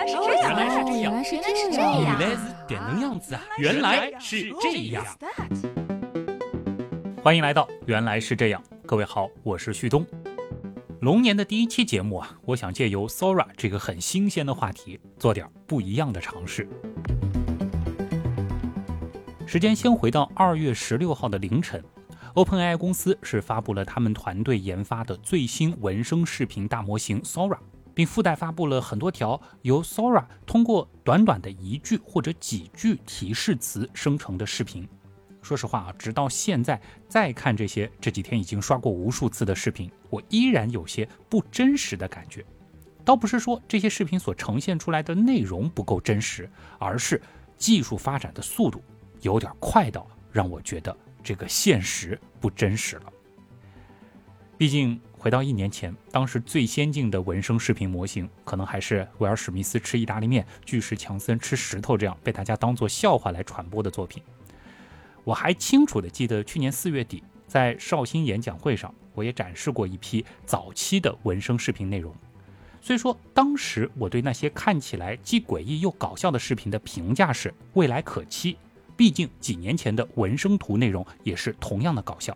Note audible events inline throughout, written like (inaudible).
来是这样，原来是这样原来是这原样。来是点能样子啊！原来是这样。欢迎来到《原来是这样》，各位好，我是旭东。龙年的第一期节目啊，我想借由 Sora 这个很新鲜的话题，做点不一样的尝试。时间先回到二月十六号的凌晨，OpenAI 公司是发布了他们团队研发的最新文生视频大模型 Sora，并附带发布了很多条由 Sora 通过短短的一句或者几句提示词生成的视频。说实话啊，直到现在再看这些这几天已经刷过无数次的视频，我依然有些不真实的感觉。倒不是说这些视频所呈现出来的内容不够真实，而是技术发展的速度有点快到让我觉得这个现实不真实了。毕竟回到一年前，当时最先进的文生视频模型，可能还是威尔史密斯吃意大利面、巨石强森吃石头这样被大家当做笑话来传播的作品。我还清楚地记得，去年四月底在绍兴演讲会上，我也展示过一批早期的文生视频内容。虽说当时我对那些看起来既诡异又搞笑的视频的评价是未来可期，毕竟几年前的文生图内容也是同样的搞笑。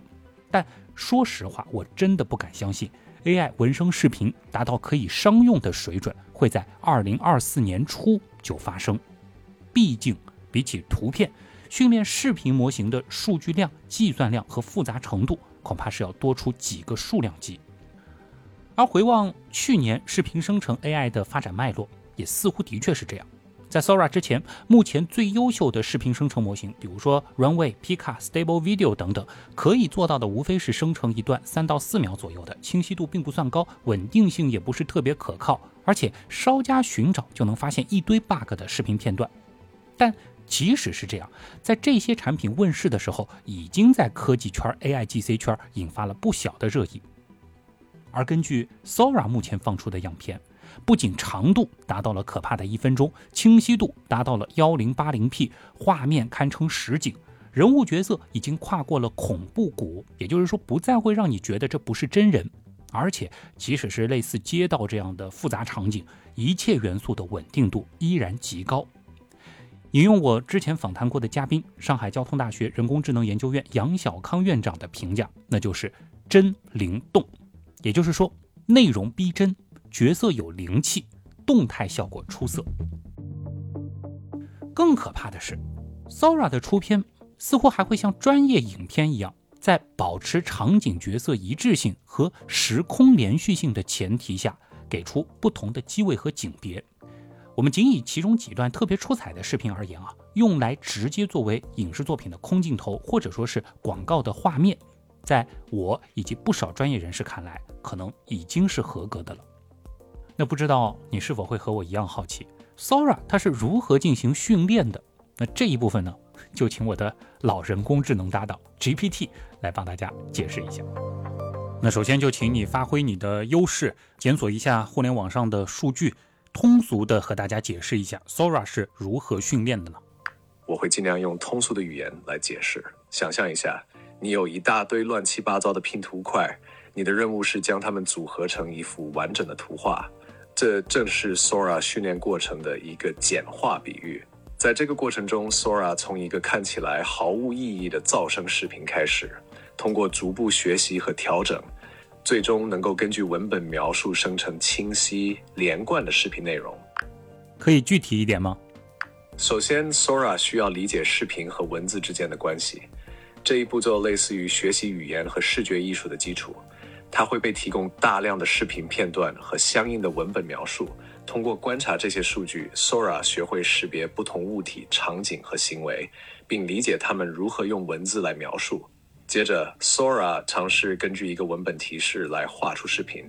但说实话，我真的不敢相信 AI 文生视频达到可以商用的水准会在2024年初就发生。毕竟比起图片。训练视频模型的数据量、计算量和复杂程度，恐怕是要多出几个数量级。而回望去年视频生成 AI 的发展脉络，也似乎的确是这样。在 Sora 之前，目前最优秀的视频生成模型，比如说 Runway、Pika、Stable Video 等等，可以做到的无非是生成一段三到四秒左右的，清晰度并不算高，稳定性也不是特别可靠，而且稍加寻找就能发现一堆 bug 的视频片段。但即使是这样，在这些产品问世的时候，已经在科技圈、AIGC 圈引发了不小的热议。而根据 Sora 目前放出的样片，不仅长度达到了可怕的一分钟，清晰度达到了幺零八零 P，画面堪称实景，人物角色已经跨过了恐怖谷，也就是说，不再会让你觉得这不是真人。而且，即使是类似街道这样的复杂场景，一切元素的稳定度依然极高。引用我之前访谈过的嘉宾，上海交通大学人工智能研究院杨小康院长的评价，那就是真灵动，也就是说内容逼真，角色有灵气，动态效果出色。更可怕的是，Sora 的出片似乎还会像专业影片一样，在保持场景角色一致性和时空连续性的前提下，给出不同的机位和景别。我们仅以其中几段特别出彩的视频而言啊，用来直接作为影视作品的空镜头，或者说是广告的画面，在我以及不少专业人士看来，可能已经是合格的了。那不知道你是否会和我一样好奇，Sora 它是如何进行训练的？那这一部分呢，就请我的老人工智能搭档 GPT 来帮大家解释一下。那首先就请你发挥你的优势，检索一下互联网上的数据。通俗的和大家解释一下，Sora 是如何训练的呢？我会尽量用通俗的语言来解释。想象一下，你有一大堆乱七八糟的拼图块，你的任务是将它们组合成一幅完整的图画。这正是 Sora 训练过程的一个简化比喻。在这个过程中，Sora 从一个看起来毫无意义的噪声视频开始，通过逐步学习和调整。最终能够根据文本描述生成清晰连贯的视频内容，可以具体一点吗？首先，Sora 需要理解视频和文字之间的关系，这一步骤类似于学习语言和视觉艺术的基础。它会被提供大量的视频片段和相应的文本描述，通过观察这些数据，Sora 学会识别不同物体、场景和行为，并理解它们如何用文字来描述。接着，Sora 尝试根据一个文本提示来画出视频。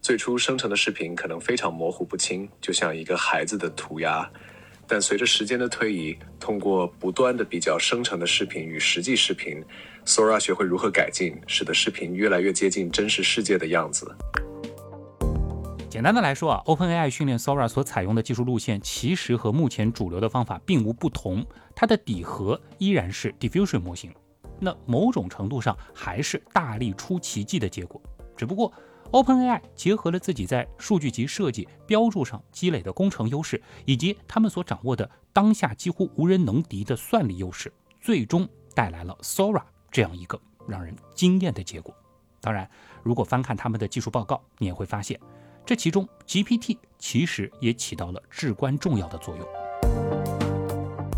最初生成的视频可能非常模糊不清，就像一个孩子的涂鸦。但随着时间的推移，通过不断的比较生成的视频与实际视频，Sora 学会如何改进，使得视频越来越接近真实世界的样子。简单的来说啊，OpenAI 训练 Sora 所采用的技术路线，其实和目前主流的方法并无不同。它的底核依然是 Diffusion 模型。那某种程度上还是大力出奇迹的结果，只不过 OpenAI 结合了自己在数据集设计、标注上积累的工程优势，以及他们所掌握的当下几乎无人能敌的算力优势，最终带来了 Sora 这样一个让人惊艳的结果。当然，如果翻看他们的技术报告，你也会发现，这其中 GPT 其实也起到了至关重要的作用。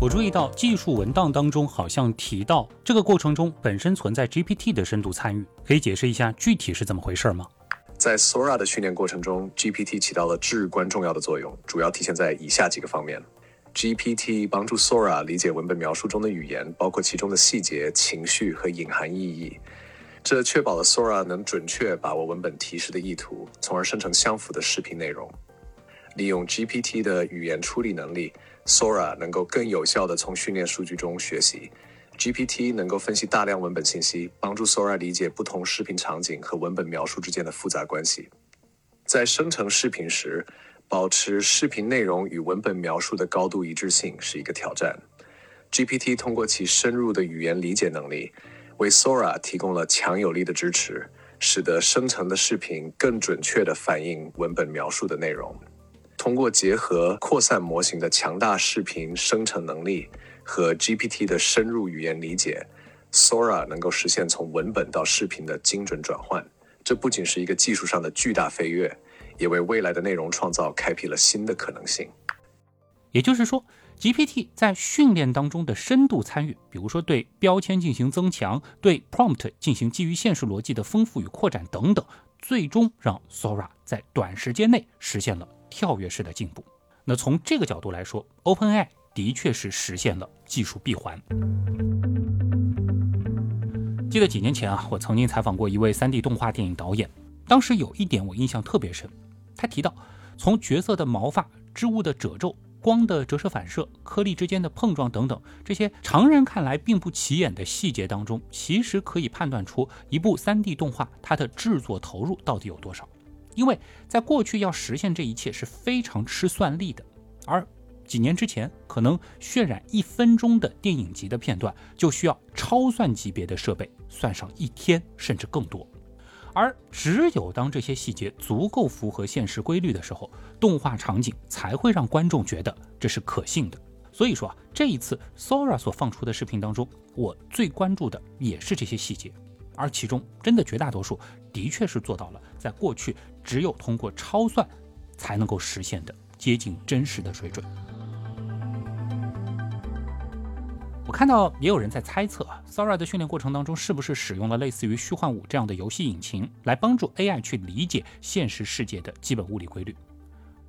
我注意到技术文档当中好像提到，这个过程中本身存在 GPT 的深度参与，可以解释一下具体是怎么回事吗？在 Sora 的训练过程中，GPT 起到了至关重要的作用，主要体现在以下几个方面：GPT 帮助 Sora 理解文本描述中的语言，包括其中的细节、情绪和隐含意义，这确保了 Sora 能准确把握文本提示的意图，从而生成相符的视频内容。利用 GPT 的语言处理能力，Sora 能够更有效地从训练数据中学习。GPT 能够分析大量文本信息，帮助 Sora 理解不同视频场景和文本描述之间的复杂关系。在生成视频时，保持视频内容与文本描述的高度一致性是一个挑战。GPT 通过其深入的语言理解能力，为 Sora 提供了强有力的支持，使得生成的视频更准确地反映文本描述的内容。通过结合扩散模型的强大视频生成能力。和 GPT 的深入语言理解，Sora 能够实现从文本到视频的精准转换。这不仅是一个技术上的巨大飞跃，也为未来的内容创造开辟了新的可能性。也就是说，GPT 在训练当中的深度参与，比如说对标签进行增强，对 prompt 进行基于现实逻辑的丰富与扩展等等，最终让 Sora 在短时间内实现了跳跃式的进步。那从这个角度来说，OpenAI。的确是实现了技术闭环。记得几年前啊，我曾经采访过一位 3D 动画电影导演，当时有一点我印象特别深。他提到，从角色的毛发、织物的褶皱、光的折射反射、颗粒之间的碰撞等等这些常人看来并不起眼的细节当中，其实可以判断出一部 3D 动画它的制作投入到底有多少。因为在过去要实现这一切是非常吃算力的，而几年之前，可能渲染一分钟的电影级的片段，就需要超算级别的设备，算上一天甚至更多。而只有当这些细节足够符合现实规律的时候，动画场景才会让观众觉得这是可信的。所以说啊，这一次 Sora 所放出的视频当中，我最关注的也是这些细节，而其中真的绝大多数，的确是做到了在过去只有通过超算才能够实现的接近真实的水准。我看到也有人在猜测啊，Sora 的训练过程当中是不是使用了类似于虚幻五这样的游戏引擎，来帮助 AI 去理解现实世界的基本物理规律？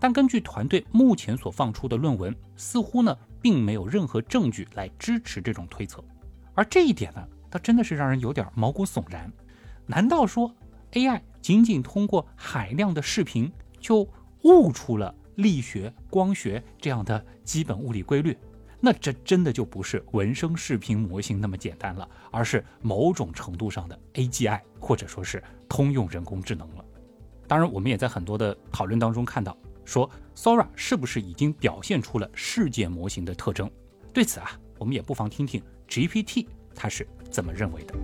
但根据团队目前所放出的论文，似乎呢并没有任何证据来支持这种推测。而这一点呢，倒真的是让人有点毛骨悚然。难道说 AI 仅仅通过海量的视频就悟出了力学、光学这样的基本物理规律？那这真的就不是文生视频模型那么简单了，而是某种程度上的 AGI，或者说是通用人工智能了。当然，我们也在很多的讨论当中看到，说 Sora 是不是已经表现出了世界模型的特征？对此啊，我们也不妨听听 GPT 它是怎么认为的。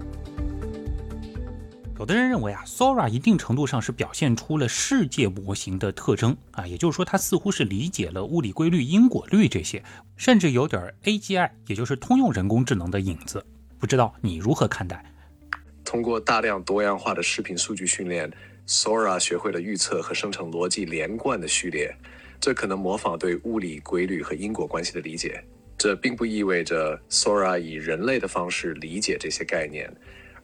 有的人认为啊，Sora 一定程度上是表现出了世界模型的特征啊，也就是说，它似乎是理解了物理规律、因果律这些，甚至有点 AGI，也就是通用人工智能的影子。不知道你如何看待？通过大量多样化的视频数据训练，Sora 学会了预测和生成逻辑连贯的序列，这可能模仿对物理规律和因果关系的理解。这并不意味着 Sora 以人类的方式理解这些概念。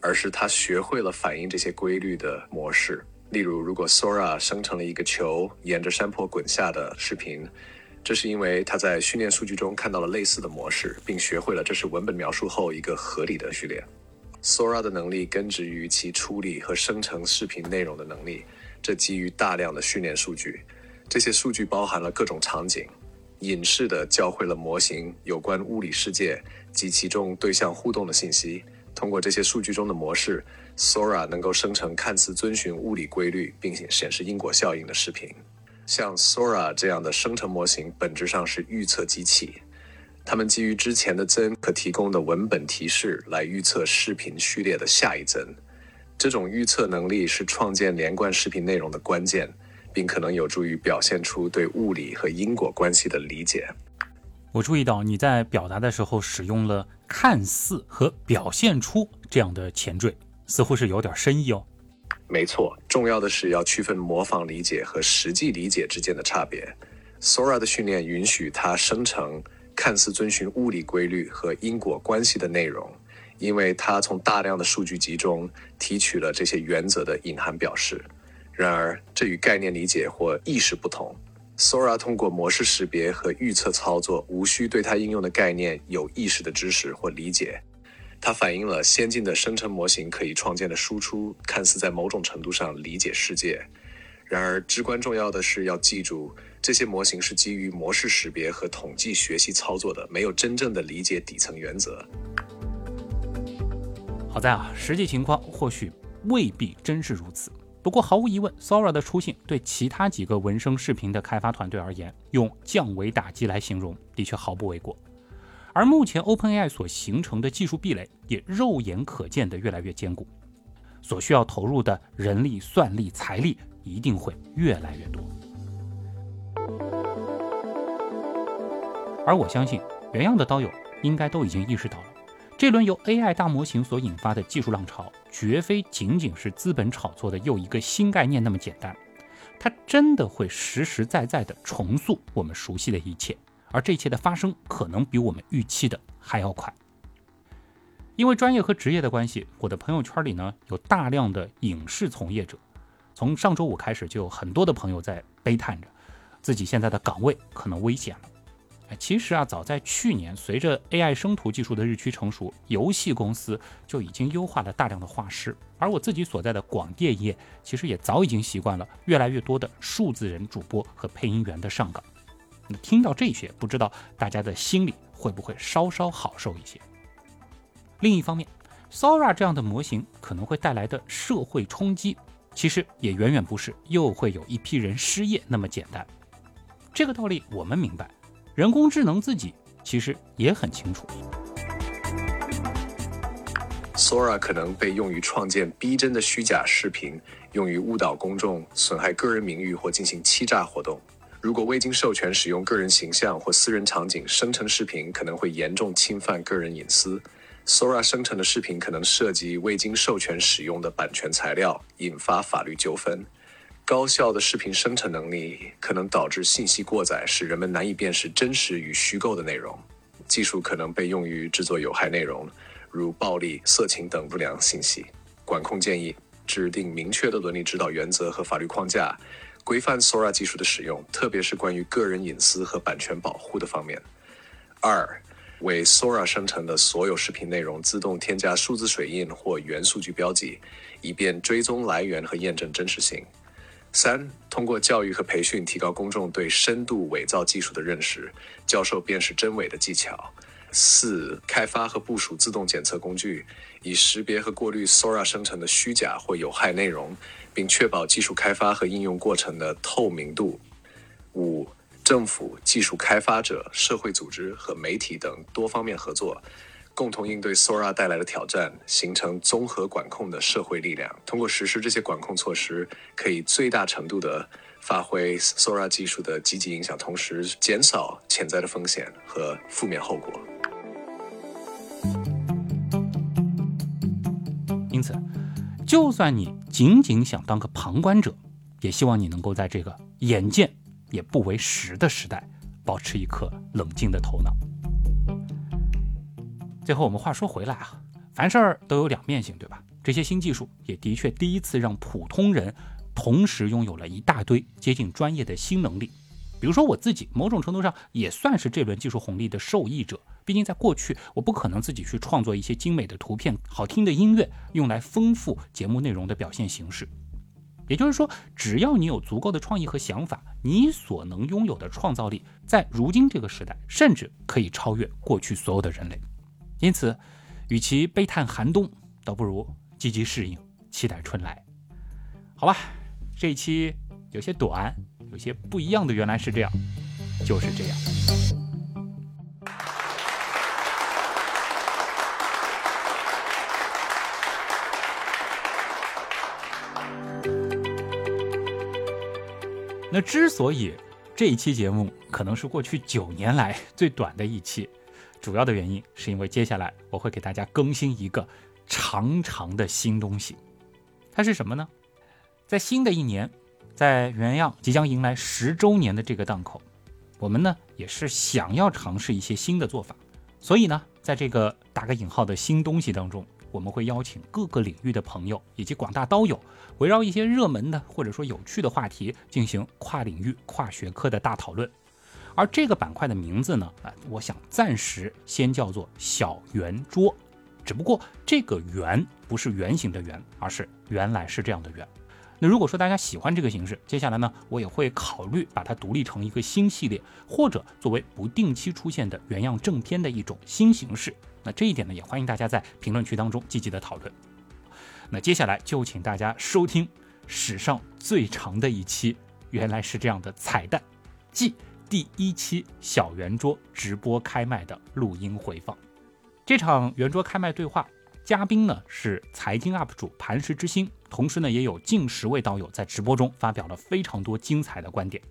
而是他学会了反映这些规律的模式。例如，如果 Sora 生成了一个球沿着山坡滚下的视频，这是因为他在训练数据中看到了类似的模式，并学会了这是文本描述后一个合理的序列。Sora 的能力根植于其处理和生成视频内容的能力，这基于大量的训练数据。这些数据包含了各种场景，隐式的教会了模型有关物理世界及其中对象互动的信息。通过这些数据中的模式，Sora 能够生成看似遵循物理规律，并且显示因果效应的视频。像 Sora 这样的生成模型本质上是预测机器，它们基于之前的帧可提供的文本提示来预测视频序列的下一帧。这种预测能力是创建连贯视频内容的关键，并可能有助于表现出对物理和因果关系的理解。我注意到你在表达的时候使用了“看似”和“表现出”这样的前缀，似乎是有点深意哦。没错，重要的是要区分模仿理解和实际理解之间的差别。Sora 的训练允许它生成看似遵循物理规律和因果关系的内容，因为它从大量的数据集中提取了这些原则的隐含表示。然而，这与概念理解或意识不同。Sora 通过模式识别和预测操作，无需对它应用的概念有意识的知识或理解。它反映了先进的生成模型可以创建的输出，看似在某种程度上理解世界。然而，至关重要的是要记住，这些模型是基于模式识别和统计学习操作的，没有真正的理解底层原则。好在啊，实际情况或许未必真是如此。不过毫无疑问，Sora 的出现对其他几个文生视频的开发团队而言，用降维打击来形容的确毫不为过。而目前 OpenAI 所形成的技术壁垒也肉眼可见的越来越坚固，所需要投入的人力、算力、财力一定会越来越多。而我相信，原样的刀友应该都已经意识到了。这轮由 AI 大模型所引发的技术浪潮，绝非仅仅是资本炒作的又一个新概念那么简单，它真的会实实在在地重塑我们熟悉的一切，而这一切的发生可能比我们预期的还要快。因为专业和职业的关系，我的朋友圈里呢有大量的影视从业者，从上周五开始就有很多的朋友在悲叹着，自己现在的岗位可能危险了。其实啊，早在去年，随着 AI 生图技术的日趋成熟，游戏公司就已经优化了大量的画师。而我自己所在的广电业，其实也早已经习惯了越来越多的数字人主播和配音员的上岗。听到这些，不知道大家的心里会不会稍稍好受一些？另一方面，Sora 这样的模型可能会带来的社会冲击，其实也远远不是又会有一批人失业那么简单。这个道理我们明白。人工智能自己其实也很清楚，Sora 可能被用于创建逼真的虚假视频，用于误导公众、损害个人名誉或进行欺诈活动。如果未经授权使用个人形象或私人场景生成视频，可能会严重侵犯个人隐私。Sora 生成的视频可能涉及未经授权使用的版权材料，引发法律纠纷。高效的视频生成能力可能导致信息过载，使人们难以辨识真实与虚构的内容。技术可能被用于制作有害内容，如暴力、色情等不良信息。管控建议：制定明确的伦理指导原则和法律框架，规范 Sora 技术的使用，特别是关于个人隐私和版权保护的方面。二，为 Sora 生成的所有视频内容自动添加数字水印或元数据标记，以便追踪来源和验证真实性。三、通过教育和培训，提高公众对深度伪造技术的认识，教授辨识真伪的技巧。四、开发和部署自动检测工具，以识别和过滤 Sora 生成的虚假或有害内容，并确保技术开发和应用过程的透明度。五、政府、技术开发者、社会组织和媒体等多方面合作。共同应对 Sora 带来的挑战，形成综合管控的社会力量。通过实施这些管控措施，可以最大程度地发挥 Sora 技术的积极影响，同时减少潜在的风险和负面后果。因此，就算你仅仅想当个旁观者，也希望你能够在这个眼见也不为实的时代，保持一颗冷静的头脑。最后，我们话说回来啊，凡事儿都有两面性，对吧？这些新技术也的确第一次让普通人同时拥有了一大堆接近专业的新能力。比如说我自己，某种程度上也算是这轮技术红利的受益者。毕竟在过去，我不可能自己去创作一些精美的图片、好听的音乐，用来丰富节目内容的表现形式。也就是说，只要你有足够的创意和想法，你所能拥有的创造力，在如今这个时代，甚至可以超越过去所有的人类。因此与其悲叹寒冬倒不如积极适应期待春来。好吧这一期有些短有些不一样的原来是这样就是这样。那之所以这一期节目可能是过去九年来最短的一期主要的原因是因为接下来我会给大家更新一个长长的新东西。它是什么呢？在新的一年，在原样即将迎来十周年的这个档口，我们呢也是想要尝试一些新的做法。所以呢，在这个打个引号的新东西当中，我们会邀请各个领域的朋友以及广大刀友，围绕一些热门的或者说有趣的话题进行跨领域、跨学科的大讨论。而这个板块的名字呢，啊，我想暂时先叫做小圆桌。只不过这个圆不是圆形的圆，而是原来是这样的圆。那如果说大家喜欢这个形式，接下来呢，我也会考虑把它独立成一个新系列，或者作为不定期出现的原样正片的一种新形式。那这一点呢，也欢迎大家在评论区当中积极的讨论。那接下来就请大家收听史上最长的一期，原来是这样的彩蛋，即第一期小圆桌直播开麦的录音回放。这场圆桌开麦对话，嘉宾呢是财经 UP 主磐石之星，同时呢也有近十位道友在直播中发表了非常多精彩的观点。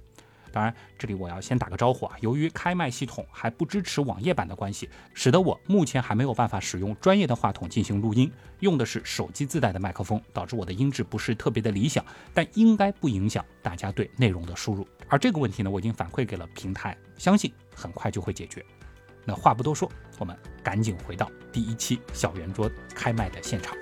当然，这里我要先打个招呼啊，由于开麦系统还不支持网页版的关系，使得我目前还没有办法使用专业的话筒进行录音，用的是手机自带的麦克风，导致我的音质不是特别的理想，但应该不影响大家对内容的输入。而这个问题呢，我已经反馈给了平台，相信很快就会解决。那话不多说，我们赶紧回到第一期小圆桌开麦的现场。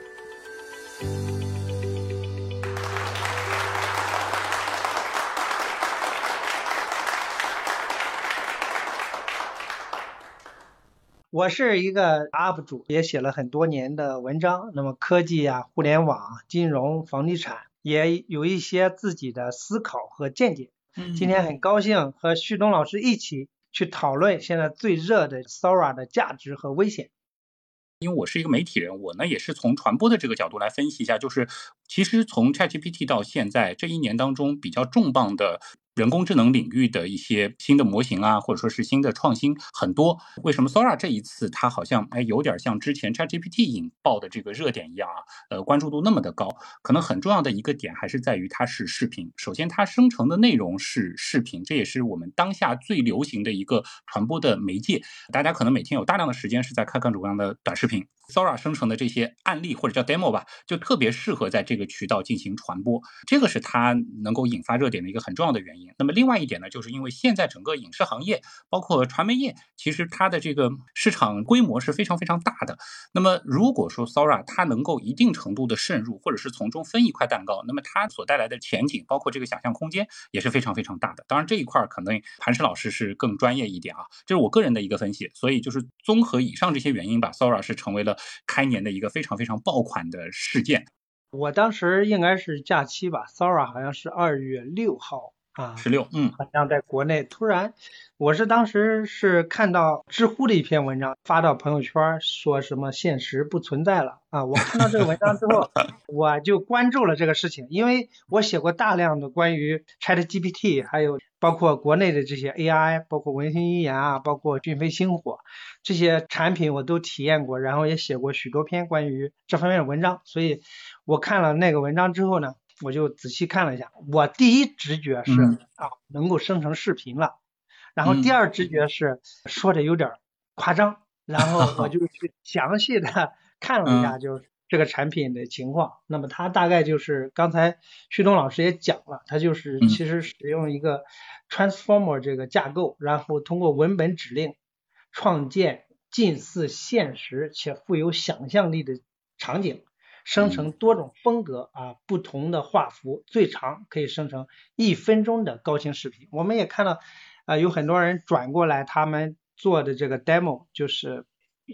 我是一个 UP 主，也写了很多年的文章。那么科技啊、互联网、金融、房地产，也有一些自己的思考和见解。今天很高兴和旭东老师一起。去讨论现在最热的 Sora 的价值和危险。因为我是一个媒体人，我呢也是从传播的这个角度来分析一下，就是其实从 ChatGPT 到现在这一年当中比较重磅的。人工智能领域的一些新的模型啊，或者说是新的创新很多。为什么 Sora 这一次它好像哎有点像之前 ChatGPT 引爆的这个热点一样啊？呃，关注度那么的高，可能很重要的一个点还是在于它是视频。首先，它生成的内容是视频，这也是我们当下最流行的一个传播的媒介。大家可能每天有大量的时间是在看各种各样的短视频。Sora 生成的这些案例或者叫 demo 吧，就特别适合在这个渠道进行传播，这个是它能够引发热点的一个很重要的原因。那么另外一点呢，就是因为现在整个影视行业，包括传媒业，其实它的这个市场规模是非常非常大的。那么如果说 Sora 它能够一定程度的渗入，或者是从中分一块蛋糕，那么它所带来的前景，包括这个想象空间也是非常非常大的。当然这一块可能磐石老师是更专业一点啊，这是我个人的一个分析。所以就是综合以上这些原因吧，Sora 是成为了。开年的一个非常非常爆款的事件，我当时应该是假期吧，Sora 好像是二月六号啊，十六，嗯，好像在国内突然，我是当时是看到知乎的一篇文章发到朋友圈，说什么现实不存在了啊，我看到这个文章之后，(laughs) 我就关注了这个事情，因为我写过大量的关于 ChatGPT，还有包括国内的这些 AI，包括文心一言啊，包括讯飞星火。这些产品我都体验过，然后也写过许多篇关于这方面的文章，所以我看了那个文章之后呢，我就仔细看了一下。我第一直觉是啊，能够生成视频了，然后第二直觉是说的有点夸张，然后我就去 (laughs) 详细的看了一下，就是这个产品的情况。那么它大概就是刚才旭东老师也讲了，它就是其实使用一个 transformer 这个架构，然后通过文本指令。创建近似现实且富有想象力的场景，生成多种风格啊不同的画幅，最长可以生成一分钟的高清视频。我们也看到啊有很多人转过来，他们做的这个 demo 就是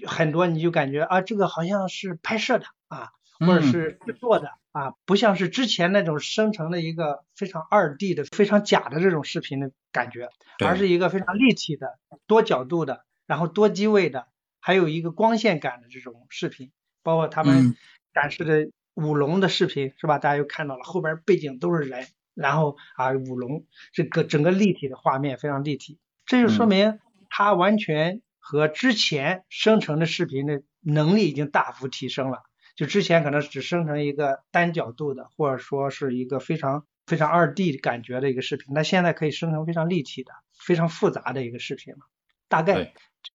很多你就感觉啊这个好像是拍摄的啊，或者是制作的啊，不像是之前那种生成的一个非常二 D 的非常假的这种视频的感觉，而是一个非常立体的多角度的。然后多机位的，还有一个光线感的这种视频，包括他们展示的舞龙的视频，是吧？大家又看到了后边背景都是人，然后啊舞龙这个整个立体的画面非常立体，这就说明它完全和之前生成的视频的能力已经大幅提升了。就之前可能只生成一个单角度的，或者说是一个非常非常二 D 感觉的一个视频，那现在可以生成非常立体的、非常复杂的一个视频了。大概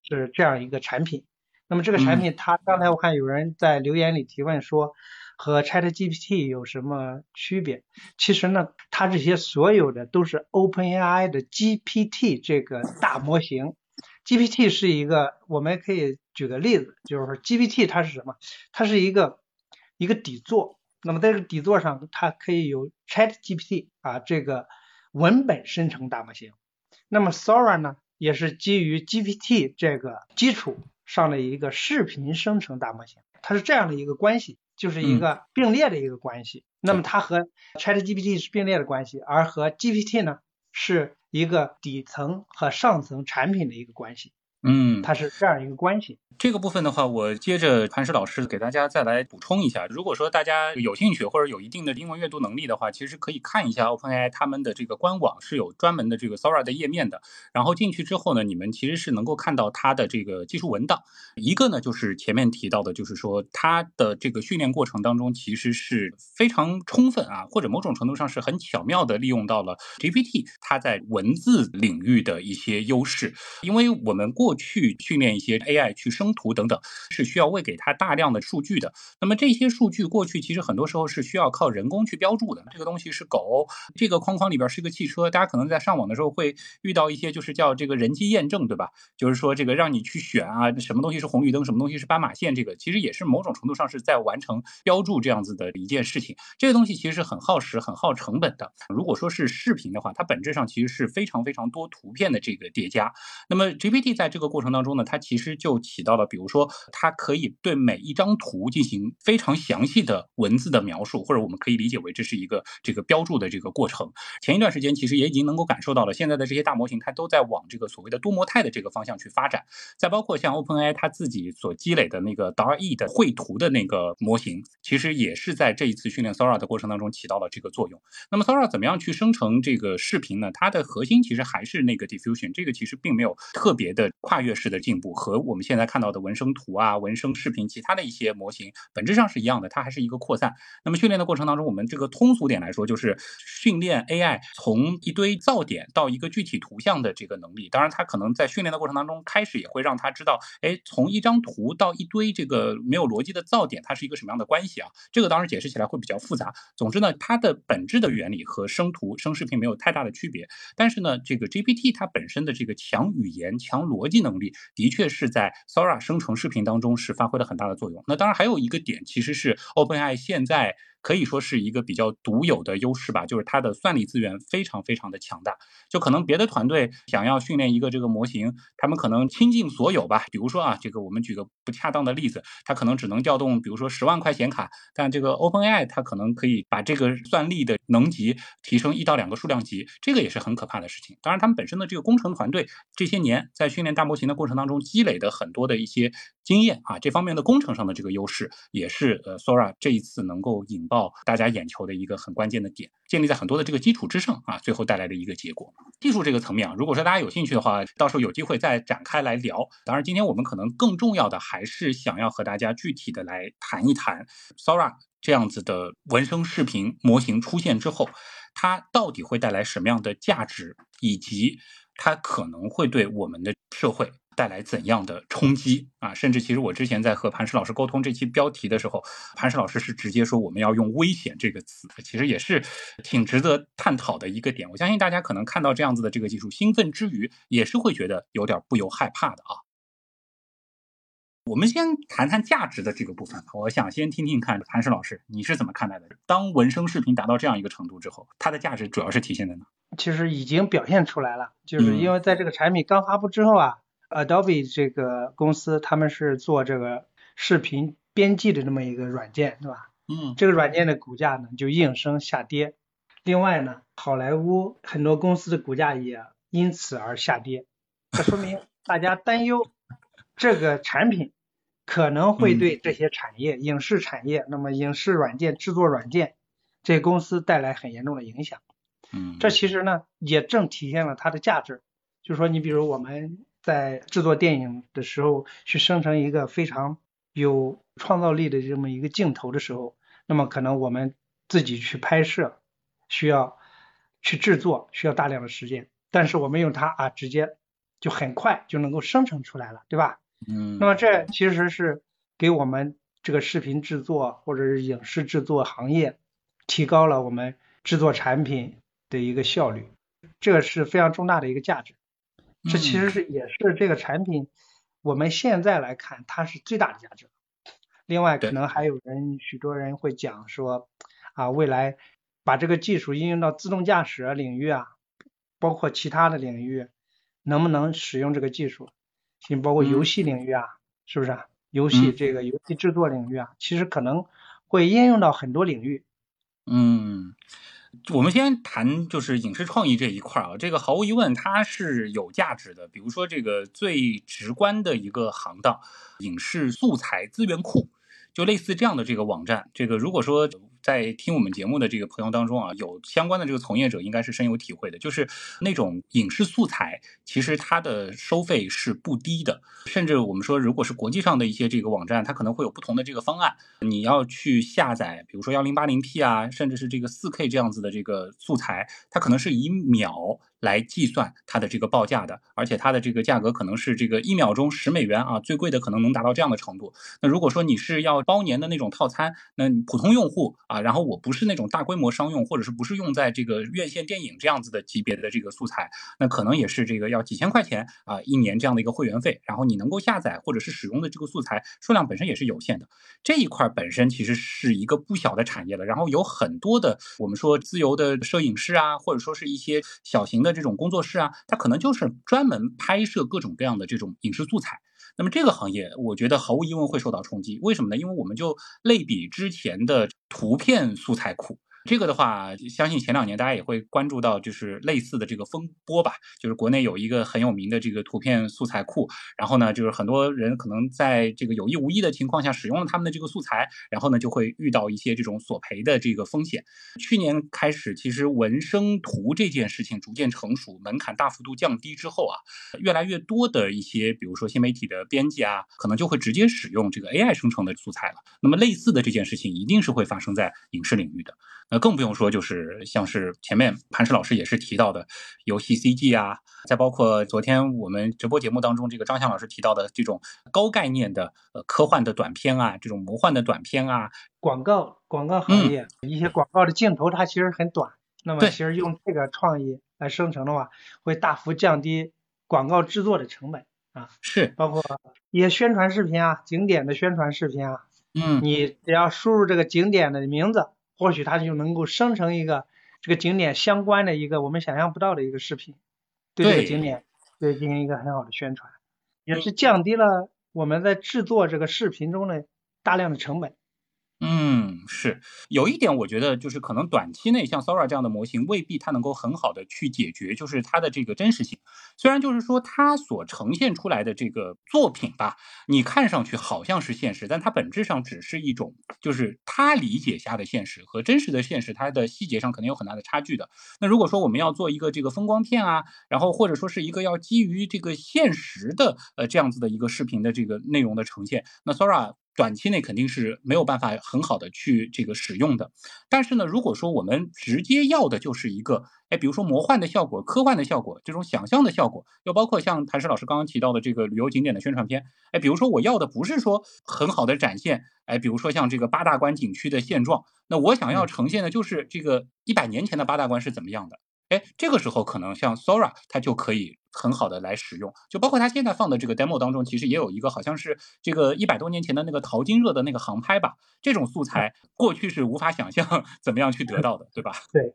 是这样一个产品。那么这个产品，它刚才我看有人在留言里提问说，和 ChatGPT 有什么区别？其实呢，它这些所有的都是 OpenAI 的 GPT 这个大模型。GPT 是一个，我们可以举个例子，就是说 GPT 它是什么？它是一个一个底座。那么在这个底座上，它可以有 ChatGPT 啊这个文本生成大模型。那么 Sora 呢，也是基于 GPT 这个基础。上了一个视频生成大模型，它是这样的一个关系，就是一个并列的一个关系。那么它和 ChatGPT 是并列的关系，而和 GPT 呢是一个底层和上层产品的一个关系。嗯，它是这样一个关系。这个部分的话，我接着潘石老师给大家再来补充一下。如果说大家有兴趣或者有一定的英文阅读能力的话，其实可以看一下 OpenAI 他们的这个官网是有专门的这个 Sora 的页面的。然后进去之后呢，你们其实是能够看到它的这个技术文档。一个呢就是前面提到的，就是说它的这个训练过程当中其实是非常充分啊，或者某种程度上是很巧妙的利用到了 GPT 它在文字领域的一些优势。因为我们过去训练一些 AI 去生图等等是需要喂给它大量的数据的，那么这些数据过去其实很多时候是需要靠人工去标注的。这个东西是狗，这个框框里边是一个汽车，大家可能在上网的时候会遇到一些就是叫这个人机验证，对吧？就是说这个让你去选啊，什么东西是红绿灯，什么东西是斑马线，这个其实也是某种程度上是在完成标注这样子的一件事情。这个东西其实是很耗时、很耗成本的。如果说是视频的话，它本质上其实是非常非常多图片的这个叠加。那么 GPT 在这个过程当中呢，它其实就起到到了，比如说。它可以对每一张图进行非常详细的文字的描述，或者我们可以理解为这是一个这个标注的这个过程。前一段时间其实也已经能够感受到了，现在的这些大模型它都在往这个所谓的多模态的这个方向去发展。再包括像 OpenAI 它自己所积累的那个 DAR-E 的绘图的那个模型，其实也是在这一次训练 Sora 的过程当中起到了这个作用。那么 Sora 怎么样去生成这个视频呢？它的核心其实还是那个 Diffusion，这个其实并没有特别的跨越式的进步，和我们现在看到的文生图啊、文生视频，其他的一些模型本质上是一样的，它还是一个扩散。那么训练的过程当中，我们这个通俗点来说，就是训练 AI 从一堆噪点到一个具体图像的这个能力。当然，它可能在训练的过程当中，开始也会让它知道，哎，从一张图到一堆这个没有逻辑的噪点，它是一个什么样的关系啊？这个当然解释起来会比较复杂。总之呢，它的本质的原理和生图、生视频没有太大的区别。但是呢，这个 GPT 它本身的这个强语言、强逻辑能力，的确是在 Sora 生成视频当中是发挥了很大的作用。那当然还有一个点，其实是 OpenAI 现在。可以说是一个比较独有的优势吧，就是它的算力资源非常非常的强大。就可能别的团队想要训练一个这个模型，他们可能倾尽所有吧。比如说啊，这个我们举个不恰当的例子，它可能只能调动，比如说十万块显卡，但这个 OpenAI 它可能可以把这个算力的能级提升一到两个数量级，这个也是很可怕的事情。当然，他们本身的这个工程团队这些年在训练大模型的过程当中积累的很多的一些经验啊，这方面的工程上的这个优势，也是呃 Sora 这一次能够引。到大家眼球的一个很关键的点，建立在很多的这个基础之上啊，最后带来的一个结果。技术这个层面啊，如果说大家有兴趣的话，到时候有机会再展开来聊。当然，今天我们可能更重要的还是想要和大家具体的来谈一谈，Sora 这样子的文生视频模型出现之后，它到底会带来什么样的价值，以及它可能会对我们的社会。带来怎样的冲击啊？甚至其实我之前在和磐石老师沟通这期标题的时候，磐石老师是直接说我们要用“危险”这个词，其实也是挺值得探讨的一个点。我相信大家可能看到这样子的这个技术，兴奋之余也是会觉得有点不由害怕的啊。我们先谈谈价值的这个部分，我想先听听看磐石老师你是怎么看待的？当文生视频达到这样一个程度之后，它的价值主要是体现在哪？其实已经表现出来了，就是因为在这个产品刚发布之后啊。Adobe 这个公司，他们是做这个视频编辑的这么一个软件，对吧？嗯。这个软件的股价呢就应声下跌。另外呢，好莱坞很多公司的股价也因此而下跌。这说明 (laughs) 大家担忧这个产品可能会对这些产业、影视产业，那么影视软件制作软件这公司带来很严重的影响。嗯。这其实呢也正体现了它的价值。就是说你比如我们。在制作电影的时候，去生成一个非常有创造力的这么一个镜头的时候，那么可能我们自己去拍摄，需要去制作，需要大量的时间。但是我们用它啊，直接就很快就能够生成出来了，对吧？嗯。那么这其实是给我们这个视频制作或者是影视制作行业提高了我们制作产品的一个效率，这个是非常重大的一个价值。这其实是也是这个产品我们现在来看它是最大的价值。另外，可能还有人许多人会讲说啊，未来把这个技术应用到自动驾驶领域啊，包括其他的领域，能不能使用这个技术？像包括游戏领域啊，是不是？啊游戏这个游戏制作领域啊，其实可能会应用到很多领域。嗯。我们先谈就是影视创意这一块啊，这个毫无疑问它是有价值的。比如说这个最直观的一个行当，影视素材资源库，就类似这样的这个网站。这个如果说。在听我们节目的这个朋友当中啊，有相关的这个从业者应该是深有体会的，就是那种影视素材，其实它的收费是不低的，甚至我们说，如果是国际上的一些这个网站，它可能会有不同的这个方案，你要去下载，比如说幺零八零 P 啊，甚至是这个四 K 这样子的这个素材，它可能是以秒。来计算它的这个报价的，而且它的这个价格可能是这个一秒钟十美元啊，最贵的可能能达到这样的程度。那如果说你是要包年的那种套餐，那普通用户啊，然后我不是那种大规模商用，或者是不是用在这个院线电影这样子的级别的这个素材，那可能也是这个要几千块钱啊一年这样的一个会员费。然后你能够下载或者是使用的这个素材数量本身也是有限的，这一块本身其实是一个不小的产业了。然后有很多的我们说自由的摄影师啊，或者说是一些小型的。这种工作室啊，它可能就是专门拍摄各种各样的这种影视素材。那么这个行业，我觉得毫无疑问会受到冲击。为什么呢？因为我们就类比之前的图片素材库。这个的话，相信前两年大家也会关注到，就是类似的这个风波吧。就是国内有一个很有名的这个图片素材库，然后呢，就是很多人可能在这个有意无意的情况下使用了他们的这个素材，然后呢，就会遇到一些这种索赔的这个风险。去年开始，其实文生图这件事情逐渐成熟，门槛大幅度降低之后啊，越来越多的一些，比如说新媒体的编辑啊，可能就会直接使用这个 AI 生成的素材了。那么类似的这件事情，一定是会发生在影视领域的。那更不用说，就是像是前面潘石老师也是提到的游戏 CG 啊，再包括昨天我们直播节目当中这个张翔老师提到的这种高概念的呃科幻的短片啊，这种魔幻的短片啊，广告广告行业一些广告的镜头它其实很短，那么其实用这个创意来生成的话，会大幅降低广告制作的成本啊，是包括一些宣传视频啊，景点的宣传视频啊，嗯，你只要输入这个景点的名字。或许它就能够生成一个这个景点相关的一个我们想象不到的一个视频，对这个景点对进行一个很好的宣传，也是降低了我们在制作这个视频中的大量的成本。嗯，是有一点，我觉得就是可能短期内像 Sora 这样的模型未必它能够很好的去解决，就是它的这个真实性。虽然就是说它所呈现出来的这个作品吧，你看上去好像是现实，但它本质上只是一种，就是他理解下的现实和真实的现实，它的细节上肯定有很大的差距的。那如果说我们要做一个这个风光片啊，然后或者说是一个要基于这个现实的呃这样子的一个视频的这个内容的呈现，那 Sora。短期内肯定是没有办法很好的去这个使用的，但是呢，如果说我们直接要的就是一个，哎，比如说魔幻的效果、科幻的效果、这种想象的效果，又包括像谭石老师刚刚提到的这个旅游景点的宣传片，哎，比如说我要的不是说很好的展现，哎，比如说像这个八大关景区的现状，那我想要呈现的就是这个一百年前的八大关是怎么样的。哎，这个时候可能像 Sora 它就可以很好的来使用，就包括它现在放的这个 demo 当中，其实也有一个好像是这个一百多年前的那个淘金热的那个航拍吧，这种素材过去是无法想象 (laughs) 怎么样去得到的，对吧？对，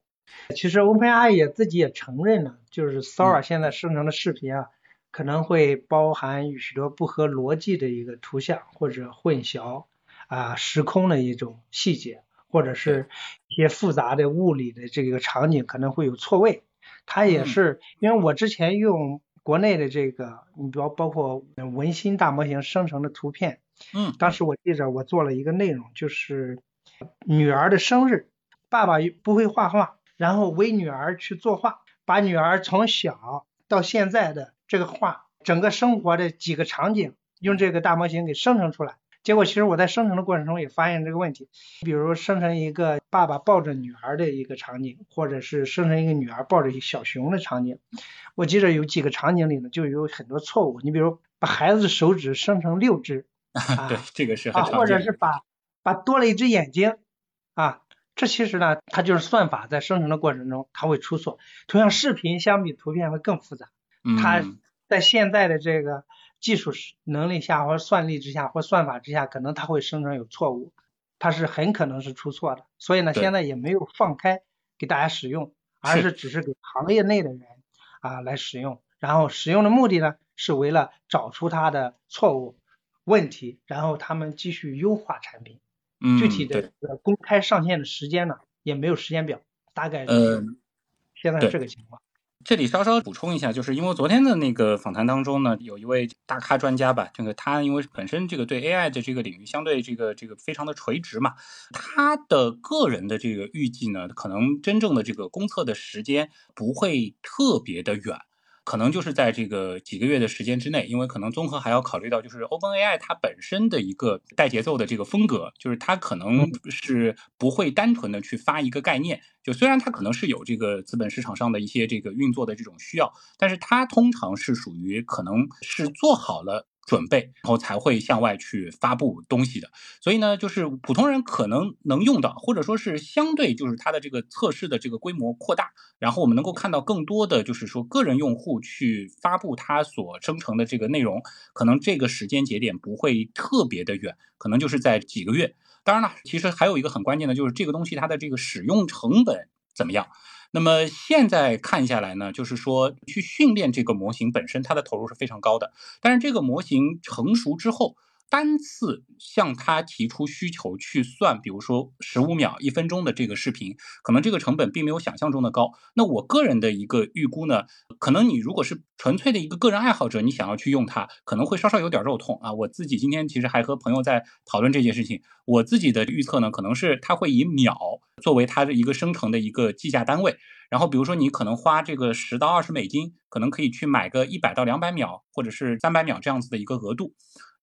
其实 OpenAI 也自己也承认了，就是 Sora 现在生成的视频啊，可能会包含许多不合逻辑的一个图像或者混淆啊时空的一种细节。或者是一些复杂的物理的这个场景可能会有错位，它也是因为我之前用国内的这个，你比方包括文心大模型生成的图片，嗯，当时我记着我做了一个内容，就是女儿的生日，爸爸不会画画，然后为女儿去作画，把女儿从小到现在的这个画，整个生活的几个场景，用这个大模型给生成出来。结果其实我在生成的过程中也发现这个问题，比如生成一个爸爸抱着女儿的一个场景，或者是生成一个女儿抱着一小熊的场景，我记得有几个场景里呢就有很多错误。你比如把孩子的手指生成六只，(laughs) 啊，对，这个是很啊，或者是把把多了一只眼睛，啊，这其实呢，它就是算法在生成的过程中它会出错。同样，视频相比图片会更复杂，它在现在的这个。技术能力下，或者算力之下，或算法之下，可能它会生成有错误，它是很可能是出错的。所以呢，现在也没有放开给大家使用，而是只是给行业内的人啊来使用。然后使用的目的呢，是为了找出它的错误问题，然后他们继续优化产品。具体的公开上线的时间呢，也没有时间表，大概是现在是这个情况。这里稍稍补充一下，就是因为昨天的那个访谈当中呢，有一位大咖专家吧，这个他因为本身这个对 AI 的这个领域相对这个这个非常的垂直嘛，他的个人的这个预计呢，可能真正的这个公测的时间不会特别的远。可能就是在这个几个月的时间之内，因为可能综合还要考虑到，就是 OpenAI 它本身的一个带节奏的这个风格，就是它可能是不会单纯的去发一个概念，就虽然它可能是有这个资本市场上的一些这个运作的这种需要，但是它通常是属于可能是做好了。准备，然后才会向外去发布东西的。所以呢，就是普通人可能能用到，或者说是相对就是它的这个测试的这个规模扩大，然后我们能够看到更多的就是说个人用户去发布它所生成的这个内容，可能这个时间节点不会特别的远，可能就是在几个月。当然了，其实还有一个很关键的就是这个东西它的这个使用成本怎么样。那么现在看下来呢，就是说去训练这个模型本身，它的投入是非常高的。但是这个模型成熟之后，单次向他提出需求去算，比如说十五秒、一分钟的这个视频，可能这个成本并没有想象中的高。那我个人的一个预估呢，可能你如果是纯粹的一个个人爱好者，你想要去用它，可能会稍稍有点肉痛啊。我自己今天其实还和朋友在讨论这件事情，我自己的预测呢，可能是它会以秒作为它的一个生成的一个计价单位。然后比如说你可能花这个十到二十美金，可能可以去买个一百到两百秒，或者是三百秒这样子的一个额度。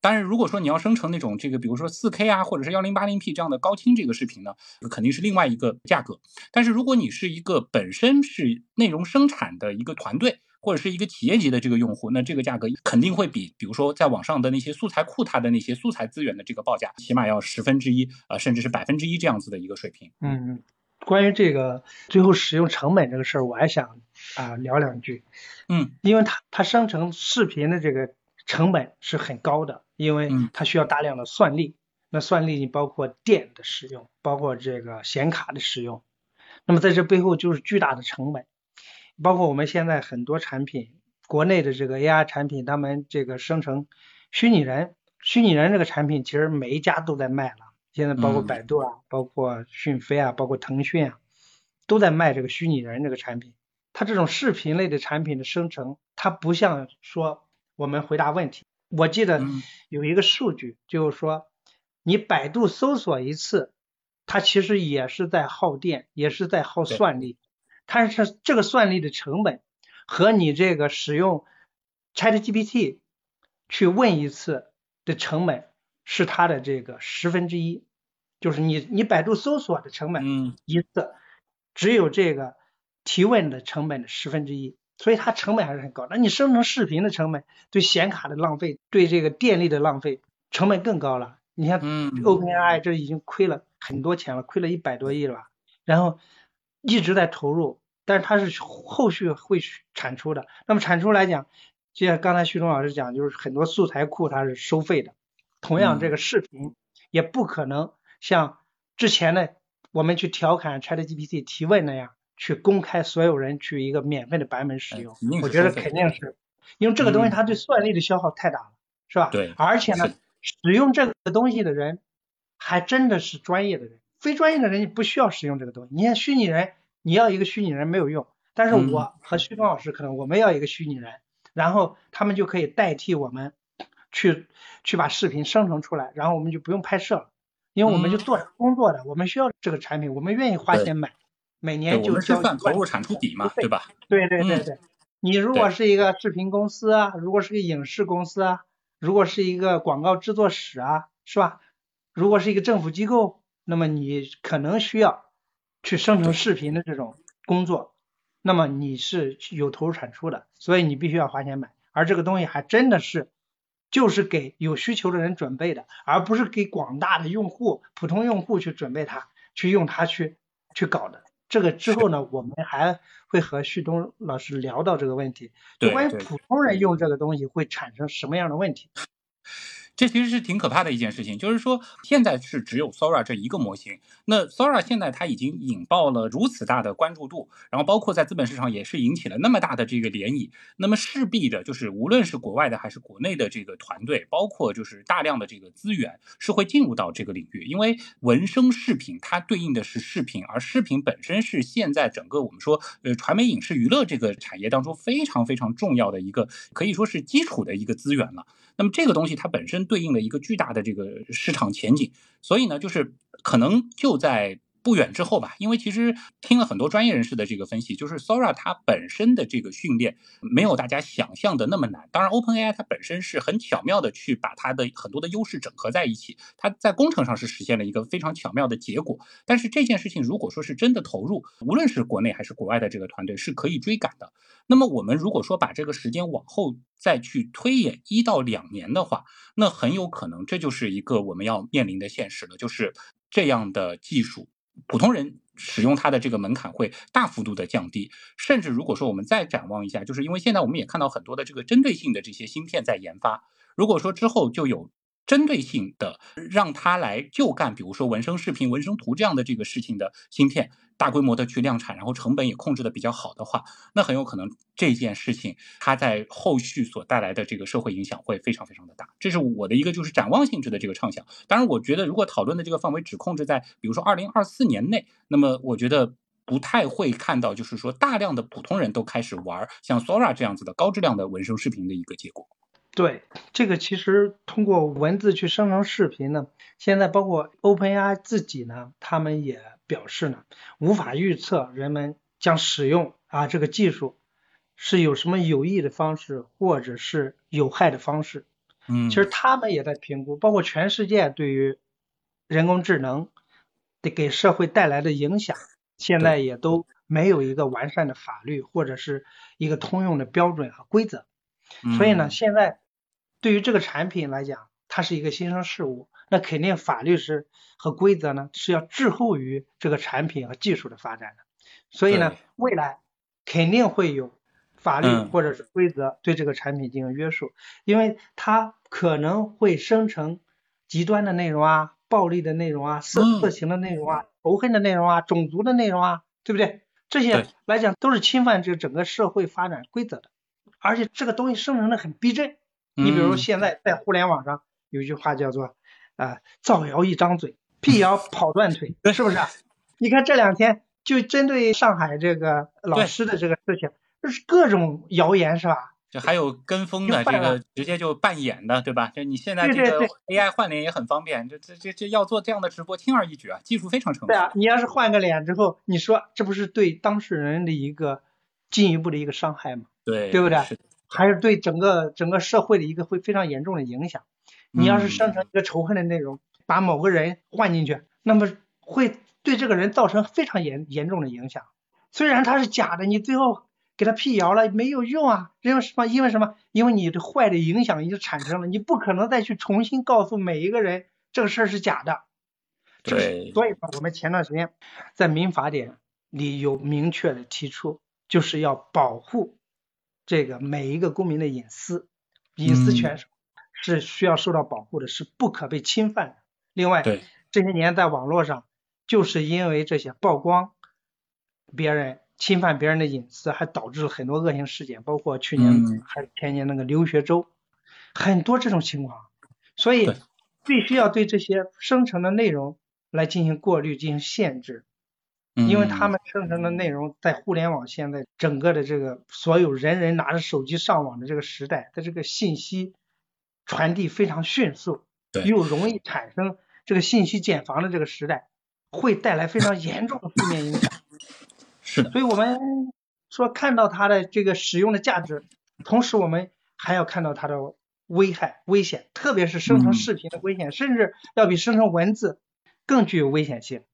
当然，如果说你要生成那种这个，比如说四 K 啊，或者是幺零八零 P 这样的高清这个视频呢，肯定是另外一个价格。但是如果你是一个本身是内容生产的一个团队，或者是一个企业级的这个用户，那这个价格肯定会比，比如说在网上的那些素材库它的那些素材资源的这个报价，起码要十分之一啊，甚至是百分之一这样子的一个水平。嗯，关于这个最后使用成本这个事儿，我还想啊聊两句。嗯，因为它它生成视频的这个成本是很高的。因为它需要大量的算力，那算力你包括电的使用，包括这个显卡的使用，那么在这背后就是巨大的成本。包括我们现在很多产品，国内的这个 AI 产品，他们这个生成虚拟人，虚拟人这个产品其实每一家都在卖了。现在包括百度啊，包括讯飞啊，包括腾讯啊，都在卖这个虚拟人这个产品。它这种视频类的产品的生成，它不像说我们回答问题。我记得有一个数据，就是说，你百度搜索一次，它其实也是在耗电，也是在耗算力。但是这个算力的成本和你这个使用 ChatGPT 去问一次的成本是它的这个十分之一，就是你你百度搜索的成本一次只有这个提问的成本的十分之一。所以它成本还是很高。那你生成视频的成本，对显卡的浪费，对这个电力的浪费，成本更高了。你看，OpenAI 这已经亏了很多钱了，亏了一百多亿了吧？然后一直在投入，但是它是后续会产出的。那么产出来讲，就像刚才徐忠老师讲，就是很多素材库它是收费的。同样，这个视频也不可能像之前的我们去调侃 ChatGPT 提问那样。去公开所有人去一个免费的版本使用，我觉得肯定是，因为这个东西它对算力的消耗太大了，是吧？对。而且呢，使用这个东西的人还真的是专业的人，非专业的人你不需要使用这个东西。你看虚拟人，你要一个虚拟人没有用，但是我和徐峰老师可能我们要一个虚拟人，然后他们就可以代替我们去去把视频生成出来，然后我们就不用拍摄了，因为我们就做工作的，我们需要这个产品，我们愿意花钱买。每年就交算投入产出比嘛，对吧？对对对对，你如果是一个视频公司啊，如果是个影视公司啊，如果是一个广告制作室啊，是吧？如果是一个政府机构，那么你可能需要去生成视频的这种工作，那么你是有投入产出的，所以你必须要花钱买。而这个东西还真的是就是给有需求的人准备的，而不是给广大的用户、普通用户去准备它、去用它去去搞的。这个之后呢，我们还会和旭东老师聊到这个问题，就关于普。通人用这个东西会产生什么样的问题。这其实是挺可怕的一件事情，就是说现在是只有 Sora 这一个模型，那 Sora 现在它已经引爆了如此大的关注度，然后包括在资本市场也是引起了那么大的这个涟漪，那么势必的就是无论是国外的还是国内的这个团队，包括就是大量的这个资源是会进入到这个领域，因为文生视频它对应的是视频，而视频本身是现在整个我们说呃传媒影视娱乐这个产业当中非常非常重要的一个可以说是基础的一个资源了。那么这个东西它本身对应了一个巨大的这个市场前景，所以呢，就是可能就在。不远之后吧，因为其实听了很多专业人士的这个分析，就是 Sora 它本身的这个训练没有大家想象的那么难。当然，OpenAI 它本身是很巧妙的去把它的很多的优势整合在一起，它在工程上是实现了一个非常巧妙的结果。但是这件事情如果说是真的投入，无论是国内还是国外的这个团队是可以追赶的。那么我们如果说把这个时间往后再去推演一到两年的话，那很有可能这就是一个我们要面临的现实了，就是这样的技术。普通人使用它的这个门槛会大幅度的降低，甚至如果说我们再展望一下，就是因为现在我们也看到很多的这个针对性的这些芯片在研发，如果说之后就有。针对性的让它来就干，比如说纹身视频、纹身图这样的这个事情的芯片，大规模的去量产，然后成本也控制的比较好的话，那很有可能这件事情它在后续所带来的这个社会影响会非常非常的大。这是我的一个就是展望性质的这个畅想。当然，我觉得如果讨论的这个范围只控制在比如说二零二四年内，那么我觉得不太会看到就是说大量的普通人都开始玩像 Sora 这样子的高质量的纹身视频的一个结果。对，这个其实通过文字去生成视频呢，现在包括 OpenAI 自己呢，他们也表示呢，无法预测人们将使用啊这个技术是有什么有益的方式，或者是有害的方式。嗯，其实他们也在评估，包括全世界对于人工智能的给社会带来的影响，现在也都没有一个完善的法律或者是一个通用的标准和规则。所以呢，现在。对于这个产品来讲，它是一个新生事物，那肯定法律是和规则呢是要滞后于这个产品和技术的发展的，所以呢，未来肯定会有法律或者是规则对这个产品进行约束，因为它可能会生成极端的内容啊、暴力的内容啊、色色情的内容啊、仇恨的内容啊、种族的内容啊，对不对？这些来讲都是侵犯这整个社会发展规则的，而且这个东西生成的很逼真。你比如现在在互联网上有一句话叫做啊造谣一张嘴，辟谣跑断腿，是不是？你看这两天就针对上海这个老师的这个事情，就是各种谣言是吧？就还有跟风的这个直接就扮演的，对吧？就你现在这个 AI 换脸也很方便，这这这这要做这样的直播轻而易举啊，技术非常成熟。对啊，你要是换个脸之后，你说这不是对当事人的一个进一步的一个伤害吗？对，对不对？还是对整个整个社会的一个会非常严重的影响。你要是生成一个仇恨的内容，把某个人换进去，那么会对这个人造成非常严严重的影响。虽然他是假的，你最后给他辟谣了没有用啊？因为什么？因为什么？因为你的坏的影响已经产生了，你不可能再去重新告诉每一个人这个事儿是假的。对。所以说，我们前段时间在民法典里有明确的提出，就是要保护。这个每一个公民的隐私，隐私权是需要受到保护的，是不可被侵犯的。另外，这些年在网络上，就是因为这些曝光别人侵犯别人的隐私，还导致了很多恶性事件，包括去年还是前年那个留学周，很多这种情况。所以，必须要对这些生成的内容来进行过滤，进行限制。因为他们生成的内容在互联网现在整个的这个所有人人拿着手机上网的这个时代，它这个信息传递非常迅速，又容易产生这个信息茧房的这个时代，会带来非常严重的负面影响。是的，所以我们说看到它的这个使用的价值，同时我们还要看到它的危害危险，特别是生成视频的危险，甚至要比生成文字更具有危险性。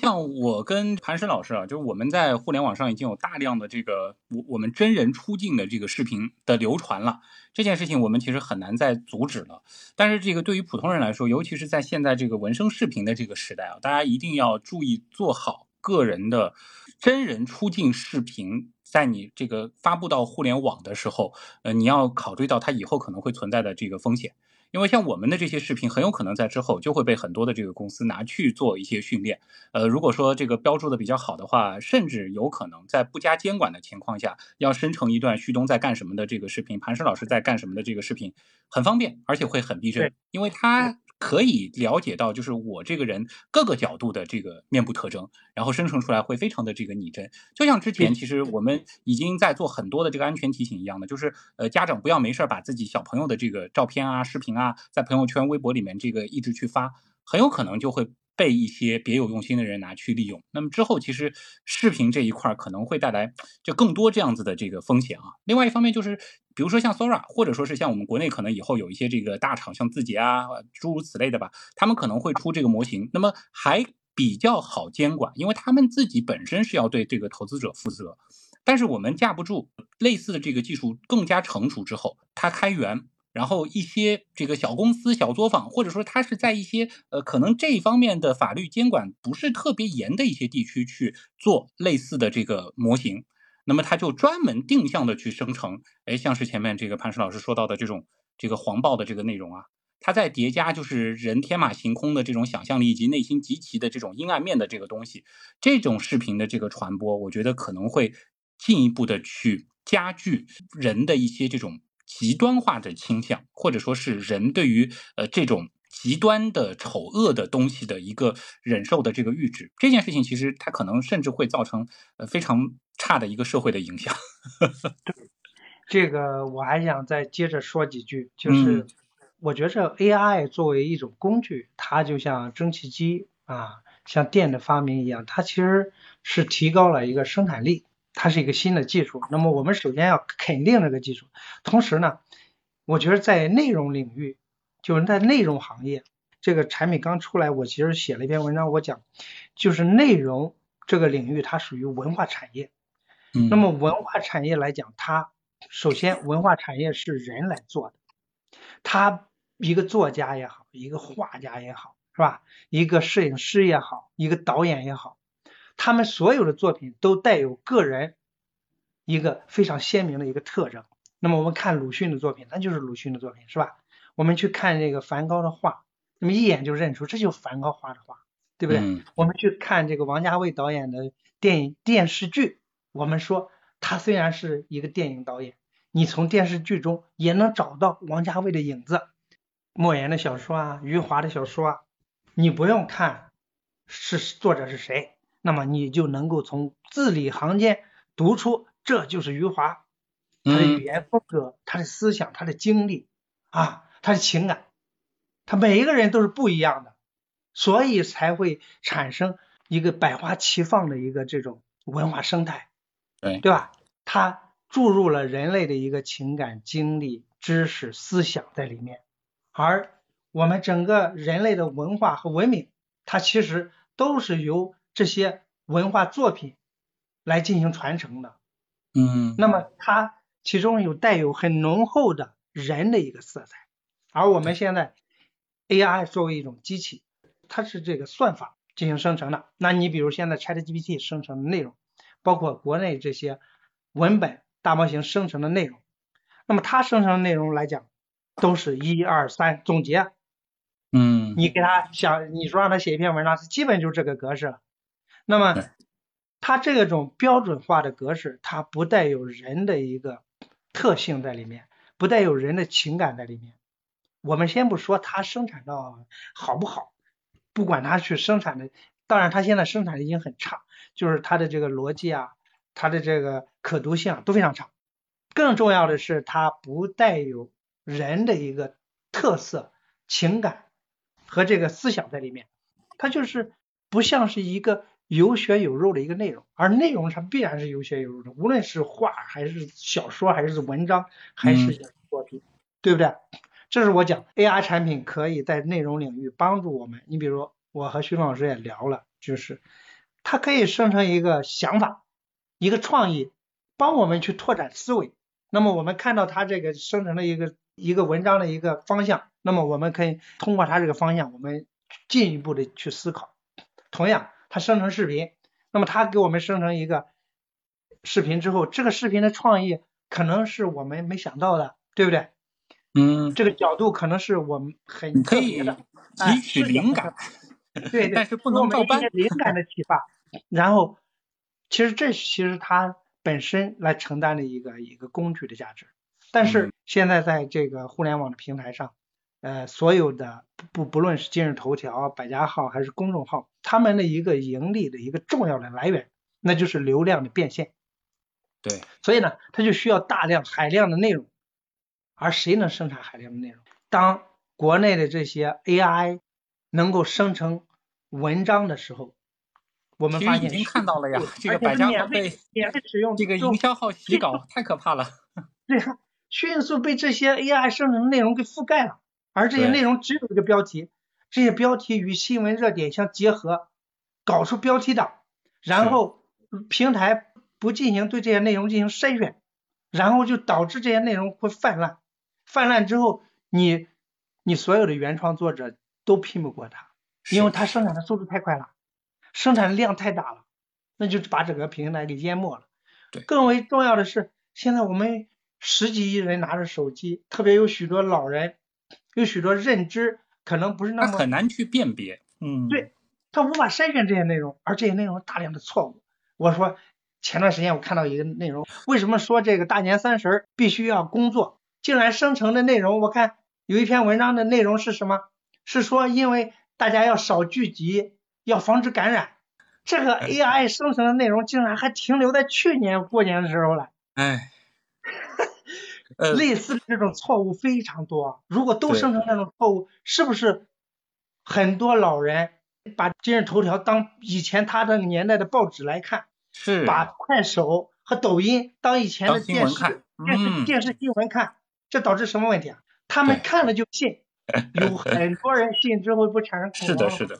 像我跟潘石老师啊，就是我们在互联网上已经有大量的这个我我们真人出镜的这个视频的流传了，这件事情我们其实很难再阻止了。但是这个对于普通人来说，尤其是在现在这个纹身视频的这个时代啊，大家一定要注意做好个人的真人出镜视频，在你这个发布到互联网的时候，呃，你要考虑到它以后可能会存在的这个风险。因为像我们的这些视频，很有可能在之后就会被很多的这个公司拿去做一些训练。呃，如果说这个标注的比较好的话，甚至有可能在不加监管的情况下，要生成一段旭东在干什么的这个视频，盘石老师在干什么的这个视频，很方便，而且会很逼真，因为他。可以了解到，就是我这个人各个角度的这个面部特征，然后生成出来会非常的这个拟真。就像之前其实我们已经在做很多的这个安全提醒一样的，就是呃家长不要没事把自己小朋友的这个照片啊、视频啊，在朋友圈、微博里面这个一直去发，很有可能就会。被一些别有用心的人拿去利用，那么之后其实视频这一块可能会带来就更多这样子的这个风险啊。另外一方面就是，比如说像 Sora，或者说是像我们国内可能以后有一些这个大厂，像字节啊，诸如此类的吧，他们可能会出这个模型，那么还比较好监管，因为他们自己本身是要对这个投资者负责。但是我们架不住类似的这个技术更加成熟之后，它开源。然后一些这个小公司、小作坊，或者说它是在一些呃可能这一方面的法律监管不是特别严的一些地区去做类似的这个模型，那么它就专门定向的去生成，哎，像是前面这个潘石老师说到的这种这个黄暴的这个内容啊，它在叠加就是人天马行空的这种想象力以及内心极其的这种阴暗面的这个东西，这种视频的这个传播，我觉得可能会进一步的去加剧人的一些这种。极端化的倾向，或者说是人对于呃这种极端的丑恶的东西的一个忍受的这个阈值，这件事情其实它可能甚至会造成呃非常差的一个社会的影响。(laughs) 对，这个我还想再接着说几句，就是我觉着 AI 作为一种工具，它就像蒸汽机啊，像电的发明一样，它其实是提高了一个生产力。它是一个新的技术，那么我们首先要肯定这个技术。同时呢，我觉得在内容领域，就是在内容行业，这个产品刚出来，我其实写了一篇文章，我讲就是内容这个领域它属于文化产业。嗯。那么文化产业来讲，它首先文化产业是人来做的，他一个作家也好，一个画家也好，是吧？一个摄影师也好，一个导演也好。他们所有的作品都带有个人一个非常鲜明的一个特征。那么我们看鲁迅的作品，那就是鲁迅的作品，是吧？我们去看这个梵高的画，那么一眼就认出这就是梵高画的画，对不对？我们去看这个王家卫导演的电影电视剧，我们说他虽然是一个电影导演，你从电视剧中也能找到王家卫的影子。莫言的小说啊，余华的小说啊，你不用看是作者是谁。那么你就能够从字里行间读出，这就是余华，他的语言风格，他的思想，他的经历啊，他的情感，他每一个人都是不一样的，所以才会产生一个百花齐放的一个这种文化生态，对对吧？他注入了人类的一个情感、经历、知识、思想在里面，而我们整个人类的文化和文明，它其实都是由。这些文化作品来进行传承的，嗯，那么它其中有带有很浓厚的人的一个色彩，而我们现在 AI 作为一种机器，它是这个算法进行生成的。那你比如现在 ChatGPT 生成的内容，包括国内这些文本大模型生成的内容，那么它生成的内容来讲，都是一二三总结，嗯，你给他想，你说让他写一篇文章，基本就是这个格式。那么，它这种标准化的格式，它不带有人的一个特性在里面，不带有人的情感在里面。我们先不说它生产到好不好，不管它去生产的，当然它现在生产的已经很差，就是它的这个逻辑啊，它的这个可读性啊都非常差。更重要的是，它不带有人的一个特色、情感和这个思想在里面，它就是不像是一个。有血有肉的一个内容，而内容上必然是有血有肉的，无论是画还是小说，还是文章，还是作品，对不对？这是我讲 AR 产品可以在内容领域帮助我们。你比如我和徐老师也聊了，就是它可以生成一个想法，一个创意，帮我们去拓展思维。那么我们看到它这个生成的一个一个文章的一个方向，那么我们可以通过它这个方向，我们进一步的去思考。同样，它生成视频，那么它给我们生成一个视频之后，这个视频的创意可能是我们没想到的，对不对？嗯，这个角度可能是我们很可以特别的，汲取灵感，(laughs) 对对，但是不能照搬。灵感的启发。(laughs) 然后，其实这其实它本身来承担的一个一个工具的价值。但是嗯现在在这个互联网的平台上，呃，所有的不不论是今日头条、百家号还是公众号，他们的一个盈利的一个重要的来源，那就是流量的变现。对，所以呢，它就需要大量海量的内容，而谁能生产海量的内容？当国内的这些 AI 能够生成文章的时候，我们发现已经看到了呀，这个百家号被免费使用，这个营销号洗稿，太可怕了。对呀，迅速被这些 AI 生成的内容给覆盖了，而这些内容只有一个标题，这些标题与新闻热点相结合，搞出标题党，然后平台不进行对这些内容进行筛选，然后就导致这些内容会泛滥，泛滥之后，你你所有的原创作者都拼不过它，因为它生产的速度太快了，生产量太大了，那就把整个平台给淹没了。对。更为重要的是，现在我们十几亿人拿着手机，特别有许多老人，有许多认知可能不是那他么很难去辨别。嗯，对他无法筛选这些内容，而这些内容大量的错误。我说前段时间我看到一个内容，为什么说这个大年三十儿必须要工作？竟然生成的内容，我看有一篇文章的内容是什么？是说因为大家要少聚集，要防止感染。这个 AI 生成的内容竟然还停留在去年过年的时候了。哎，(laughs) 呃，类似的这种错误非常多。如果都生成这种错误，是不是很多老人把今日头条当以前他那个年代的报纸来看，是把快手和抖音当以前的电视电视嗯电视新闻看，这导致什么问题啊？他们看了就信，(laughs) 有很多人信之后不产生恐是的，慌吗是的。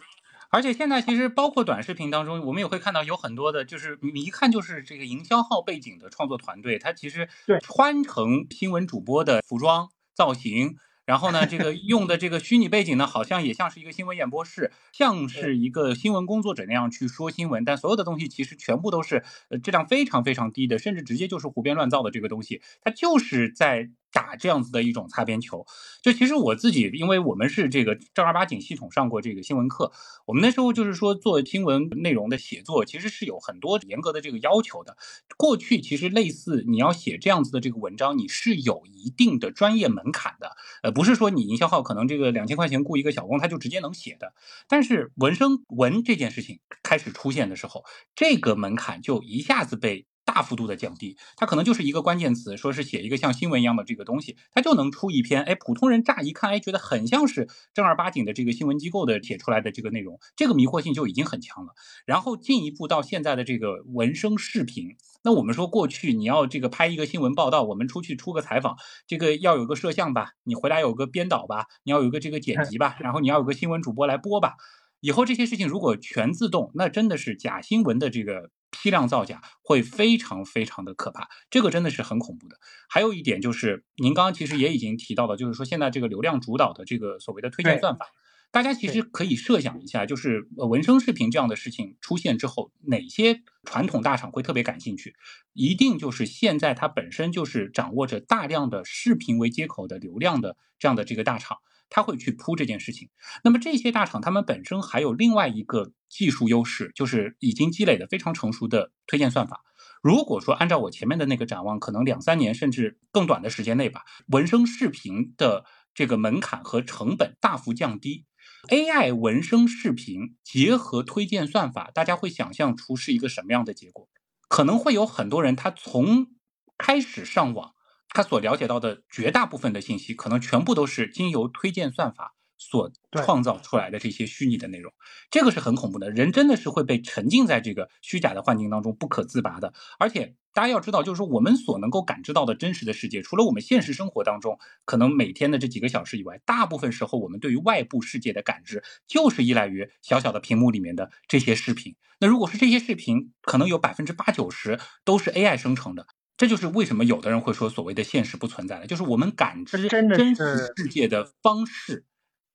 而且现在其实包括短视频当中，我们也会看到有很多的，就是你一看就是这个营销号背景的创作团队，他其实对。穿成新闻主播的服装造型，然后呢，这个用的这个虚拟背景呢，好像也像是一个新闻演播室，像是一个新闻工作者那样去说新闻，但所有的东西其实全部都是呃质量非常非常低的，甚至直接就是胡编乱造的这个东西，它就是在打这样子的一种擦边球。就其实我自己，因为我们是这个正儿八经系统上过这个新闻课，我们那时候就是说做新闻内容的写作，其实是有很多严格的这个要求的。过去其实类似你要写这样子的这个文章，你是有一定的专业门槛的，呃，不是说你营销号可能这个两千块钱雇一个小工他就直接能写的。但是文生文这件事情开始出现的时候，这个门槛就一下子被。大幅度的降低，它可能就是一个关键词，说是写一个像新闻一样的这个东西，它就能出一篇，哎，普通人乍一看，哎，觉得很像是正儿八经的这个新闻机构的写出来的这个内容，这个迷惑性就已经很强了。然后进一步到现在的这个文生视频，那我们说过去你要这个拍一个新闻报道，我们出去出个采访，这个要有个摄像吧，你回来有个编导吧，你要有个这个剪辑吧，然后你要有个新闻主播来播吧。以后这些事情如果全自动，那真的是假新闻的这个批量造假会非常非常的可怕，这个真的是很恐怖的。还有一点就是，您刚刚其实也已经提到了，就是说现在这个流量主导的这个所谓的推荐算法，大家其实可以设想一下，就是呃文生视频这样的事情出现之后，哪些传统大厂会特别感兴趣？一定就是现在它本身就是掌握着大量的视频为接口的流量的这样的这个大厂。他会去铺这件事情。那么这些大厂，他们本身还有另外一个技术优势，就是已经积累的非常成熟的推荐算法。如果说按照我前面的那个展望，可能两三年甚至更短的时间内吧，文生视频的这个门槛和成本大幅降低。AI 文生视频结合推荐算法，大家会想象出是一个什么样的结果？可能会有很多人他从开始上网。他所了解到的绝大部分的信息，可能全部都是经由推荐算法所创造出来的这些虚拟的内容，这个是很恐怖的。人真的是会被沉浸在这个虚假的幻境当中不可自拔的。而且大家要知道，就是说我们所能够感知到的真实的世界，除了我们现实生活当中可能每天的这几个小时以外，大部分时候我们对于外部世界的感知就是依赖于小小的屏幕里面的这些视频。那如果是这些视频，可能有百分之八九十都是 AI 生成的。这就是为什么有的人会说所谓的现实不存在了，就是我们感知真实世界的方式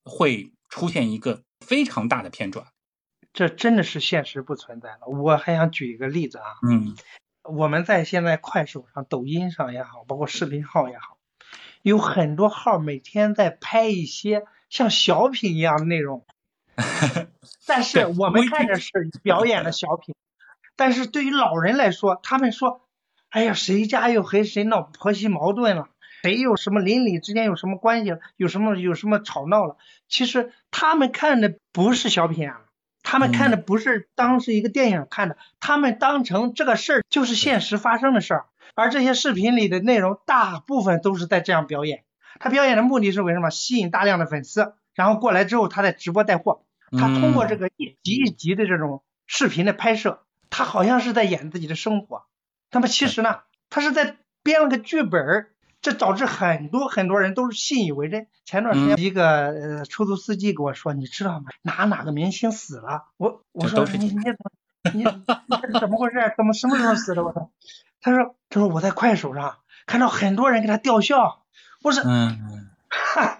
会出现一个非常大的偏转。这真的是现实不存在了。我还想举一个例子啊，嗯，我们在现在快手上、抖音上也好，包括视频号也好，有很多号每天在拍一些像小品一样的内容，(laughs) 但是我们看着是表演的小品，但是对于老人来说，他们说。哎呀，谁家又和谁闹婆媳矛盾了？谁有什么邻里之间有什么关系了？有什么有什么吵闹了？其实他们看的不是小品啊，他们看的不是当是一个电影看的，他们当成这个事儿就是现实发生的事儿。而这些视频里的内容大部分都是在这样表演，他表演的目的是为什么？吸引大量的粉丝，然后过来之后他在直播带货。他通过这个一集一集的这种视频的拍摄，他好像是在演自己的生活。那么其实呢，他是在编了个剧本这导致很多很多人都是信以为真。前段时间一个呃出租司机跟我说，你知道吗？哪哪个明星死了？我我说你你怎么你你怎么回事？(laughs) 怎么什么时候死的？我说，他说他说我在快手上看到很多人给他吊孝。我说嗯，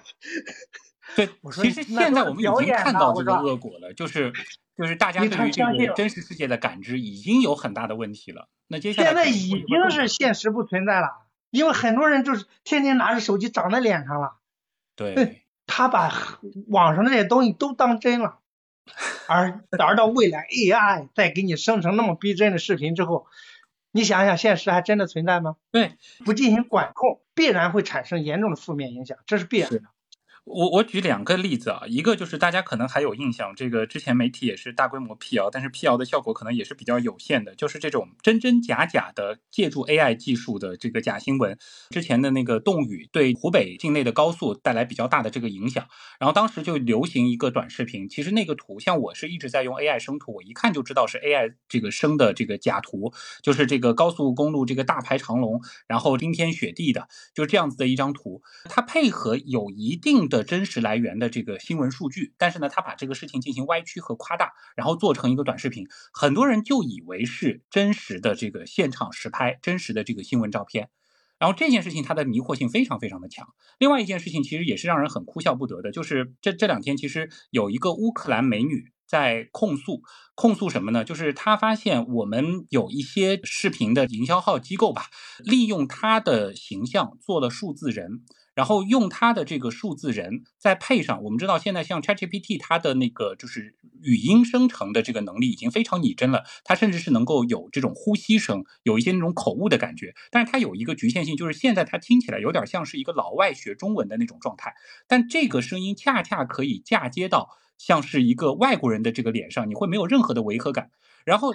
(laughs) 对，其实现在我们已经看到这个恶果了，就是就是大家对于这个真实世界的感知已经有很大的问题了。现在已经是现实不存在了，因为很多人就是天天拿着手机长在脸上了。对，他把网上那些东西都当真了，而 (laughs) 而到未来 AI 再给你生成那么逼真的视频之后，你想想现实还真的存在吗？对，不进行管控，必然会产生严重的负面影响，这是必然的。我我举两个例子啊，一个就是大家可能还有印象，这个之前媒体也是大规模辟谣，但是辟谣的效果可能也是比较有限的，就是这种真真假假的借助 AI 技术的这个假新闻。之前的那个冻雨对湖北境内的高速带来比较大的这个影响，然后当时就流行一个短视频，其实那个图像我是一直在用 AI 生图，我一看就知道是 AI 这个生的这个假图，就是这个高速公路这个大排长龙，然后冰天雪地的，就这样子的一张图，它配合有一定。的真实来源的这个新闻数据，但是呢，他把这个事情进行歪曲和夸大，然后做成一个短视频，很多人就以为是真实的这个现场实拍，真实的这个新闻照片，然后这件事情它的迷惑性非常非常的强。另外一件事情其实也是让人很哭笑不得的，就是这这两天其实有一个乌克兰美女在控诉，控诉什么呢？就是她发现我们有一些视频的营销号机构吧，利用她的形象做了数字人。然后用它的这个数字人，再配上我们知道现在像 ChatGPT，它的那个就是语音生成的这个能力已经非常拟真了，它甚至是能够有这种呼吸声，有一些那种口误的感觉。但是它有一个局限性，就是现在它听起来有点像是一个老外学中文的那种状态。但这个声音恰恰可以嫁接到像是一个外国人的这个脸上，你会没有任何的违和感。然后。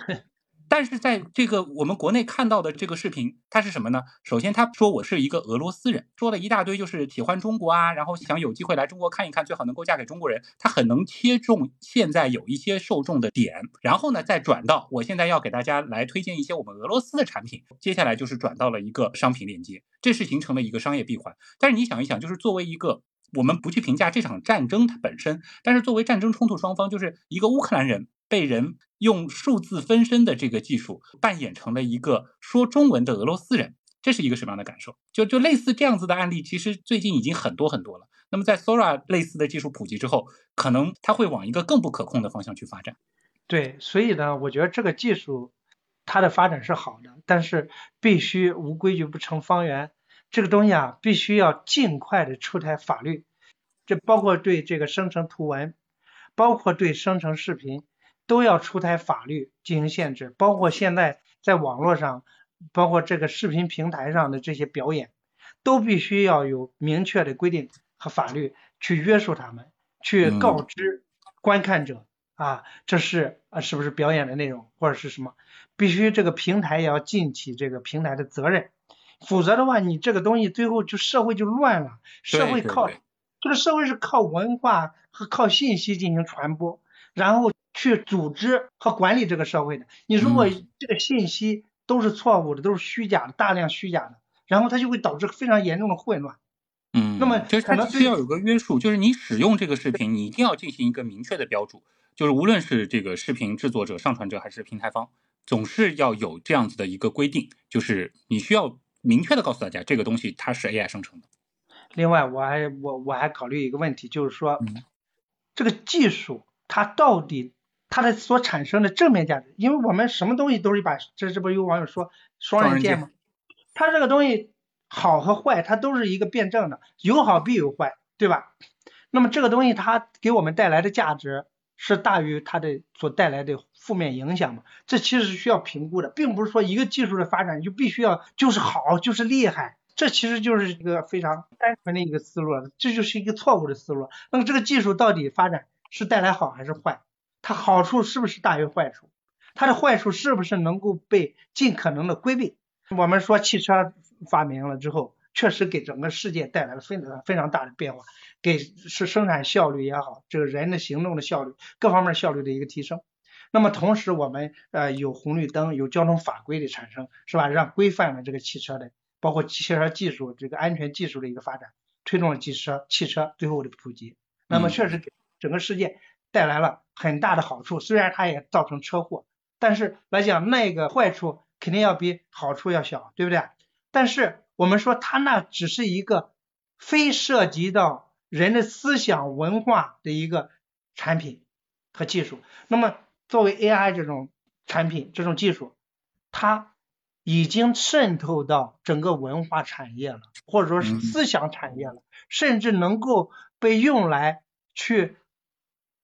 但是在这个我们国内看到的这个视频，它是什么呢？首先他说我是一个俄罗斯人，说了一大堆就是喜欢中国啊，然后想有机会来中国看一看，最好能够嫁给中国人。他很能切中现在有一些受众的点，然后呢再转到我现在要给大家来推荐一些我们俄罗斯的产品。接下来就是转到了一个商品链接，这是形成了一个商业闭环。但是你想一想，就是作为一个我们不去评价这场战争它本身，但是作为战争冲突双方，就是一个乌克兰人。被人用数字分身的这个技术扮演成了一个说中文的俄罗斯人，这是一个什么样的感受？就就类似这样子的案例，其实最近已经很多很多了。那么在 Sora 类似的技术普及之后，可能它会往一个更不可控的方向去发展。对，所以呢，我觉得这个技术它的发展是好的，但是必须无规矩不成方圆。这个东西啊，必须要尽快的出台法律，这包括对这个生成图文，包括对生成视频。都要出台法律进行限制，包括现在在网络上，包括这个视频平台上的这些表演，都必须要有明确的规定和法律去约束他们，去告知观看者啊，这是啊是不是表演的内容或者是什么，必须这个平台也要尽起这个平台的责任，否则的话，你这个东西最后就社会就乱了，社会靠这个社会是靠文化和靠信息进行传播，然后去组织和管理这个社会的。你如果这个信息都是错误的，都是虚假的，大量虚假的，然后它就会导致非常严重的混乱。嗯，那么就是它需要有个约束，就是你使用这个视频，你一定要进行一个明确的标注，就是无论是这个视频制作者、上传者还是平台方，总是要有这样子的一个规定，就是你需要明确的告诉大家，这个东西它是 AI 生成的。另外，我还我我还考虑一个问题，就是说，嗯这个技术它到底它的所产生的正面价值，因为我们什么东西都是一把，这这不有网友说双刃剑吗？它这个东西好和坏，它都是一个辩证的，有好必有坏，对吧？那么这个东西它给我们带来的价值是大于它的所带来的负面影响嘛？这其实是需要评估的，并不是说一个技术的发展就必须要就是好就是厉害。这其实就是一个非常单纯的一个思路了，这就是一个错误的思路。那么这个技术到底发展是带来好还是坏？它好处是不是大于坏处？它的坏处是不是能够被尽可能的规避？我们说汽车发明了之后，确实给整个世界带来了非常非常大的变化，给是生产效率也好，这个人的行动的效率各方面效率的一个提升。那么同时我们呃有红绿灯，有交通法规的产生，是吧？让规范了这个汽车的。包括汽车技术这个安全技术的一个发展，推动了汽车汽车最后的普及。那么确实给整个世界带来了很大的好处，虽然它也造成车祸，但是来讲那个坏处肯定要比好处要小，对不对？但是我们说它那只是一个非涉及到人的思想文化的一个产品和技术。那么作为 AI 这种产品这种技术，它。已经渗透到整个文化产业了，或者说是思想产业了，甚至能够被用来去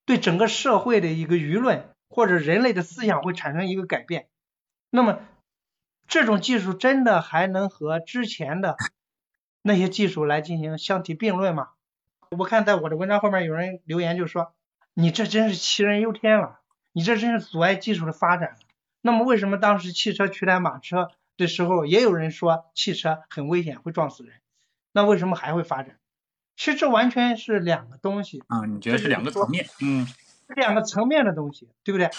对整个社会的一个舆论或者人类的思想会产生一个改变。那么这种技术真的还能和之前的那些技术来进行相提并论吗？我看在我的文章后面有人留言就说：“你这真是杞人忧天了，你这真是阻碍技术的发展。”那么为什么当时汽车取代马车的时候，也有人说汽车很危险，会撞死人？那为什么还会发展？其实这完全是两个东西啊，你觉得是两个层面？嗯，两个层面的东西，对不对？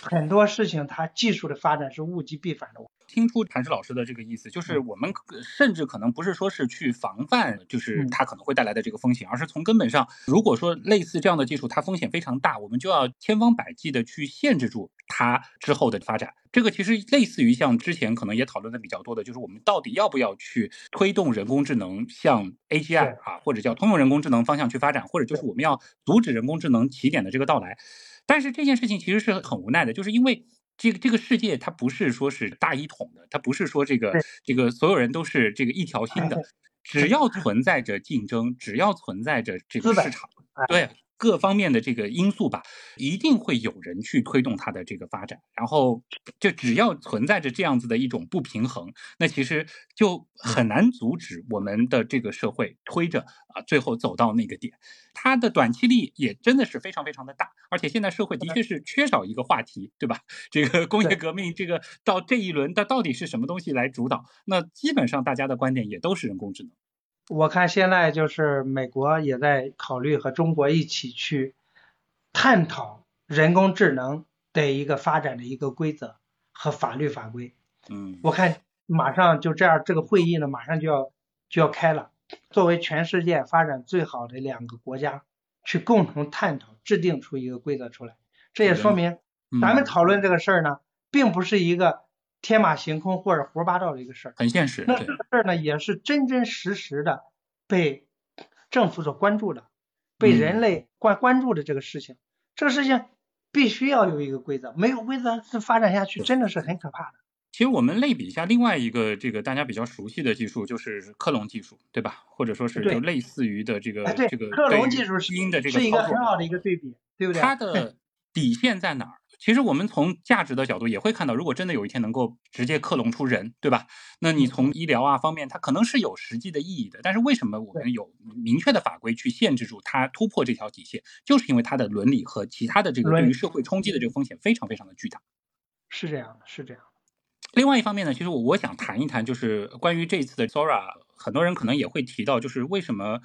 很多事情它技术的发展是物极必反的。听出谭石老师的这个意思，就是我们甚至可能不是说是去防范，就是它可能会带来的这个风险，而是从根本上，如果说类似这样的技术它风险非常大，我们就要千方百计的去限制住它之后的发展。这个其实类似于像之前可能也讨论的比较多的，就是我们到底要不要去推动人工智能向 AGI 啊，或者叫通用人工智能方向去发展，或者就是我们要阻止人工智能起点的这个到来。但是这件事情其实是很无奈的，就是因为。这个这个世界它不是说是大一统的，它不是说这个这个所有人都是这个一条心的，(laughs) 只要存在着竞争，只要存在着这个市场，对。各方面的这个因素吧，一定会有人去推动它的这个发展。然后，就只要存在着这样子的一种不平衡，那其实就很难阻止我们的这个社会推着啊，最后走到那个点。它的短期力也真的是非常非常的大。而且现在社会的确是缺少一个话题，对吧？这个工业革命，这个到这一轮，它到底是什么东西来主导？那基本上大家的观点也都是人工智能。我看现在就是美国也在考虑和中国一起去探讨人工智能的一个发展的一个规则和法律法规。嗯，我看马上就这样，这个会议呢马上就要就要开了。作为全世界发展最好的两个国家，去共同探讨制定出一个规则出来。这也说明咱们讨论这个事儿呢，并不是一个。天马行空或者胡说八道的一个事儿，很现实。那这个事儿呢，也是真真实实的被政府所关注的，被人类关关注的这个事情。这个事情必须要有一个规则，没有规则，这发展下去真的是很可怕的。其实我们类比一下另外一个这个大家比较熟悉的技术，就是克隆技术，对吧？或者说是就类似于的这个这个克隆技术基因的这个是一个很好的一个对比，对不对？它的 (laughs) 底线在哪儿？其实我们从价值的角度也会看到，如果真的有一天能够直接克隆出人，对吧？那你从医疗啊方面，它可能是有实际的意义的。但是为什么我们有明确的法规去限制住它突破这条底线？就是因为它的伦理和其他的这个对于社会冲击的这个风险非常非常的巨大。是这样的，是这样。另外一方面呢，其实我我想谈一谈，就是关于这一次的 Zora，很多人可能也会提到，就是为什么。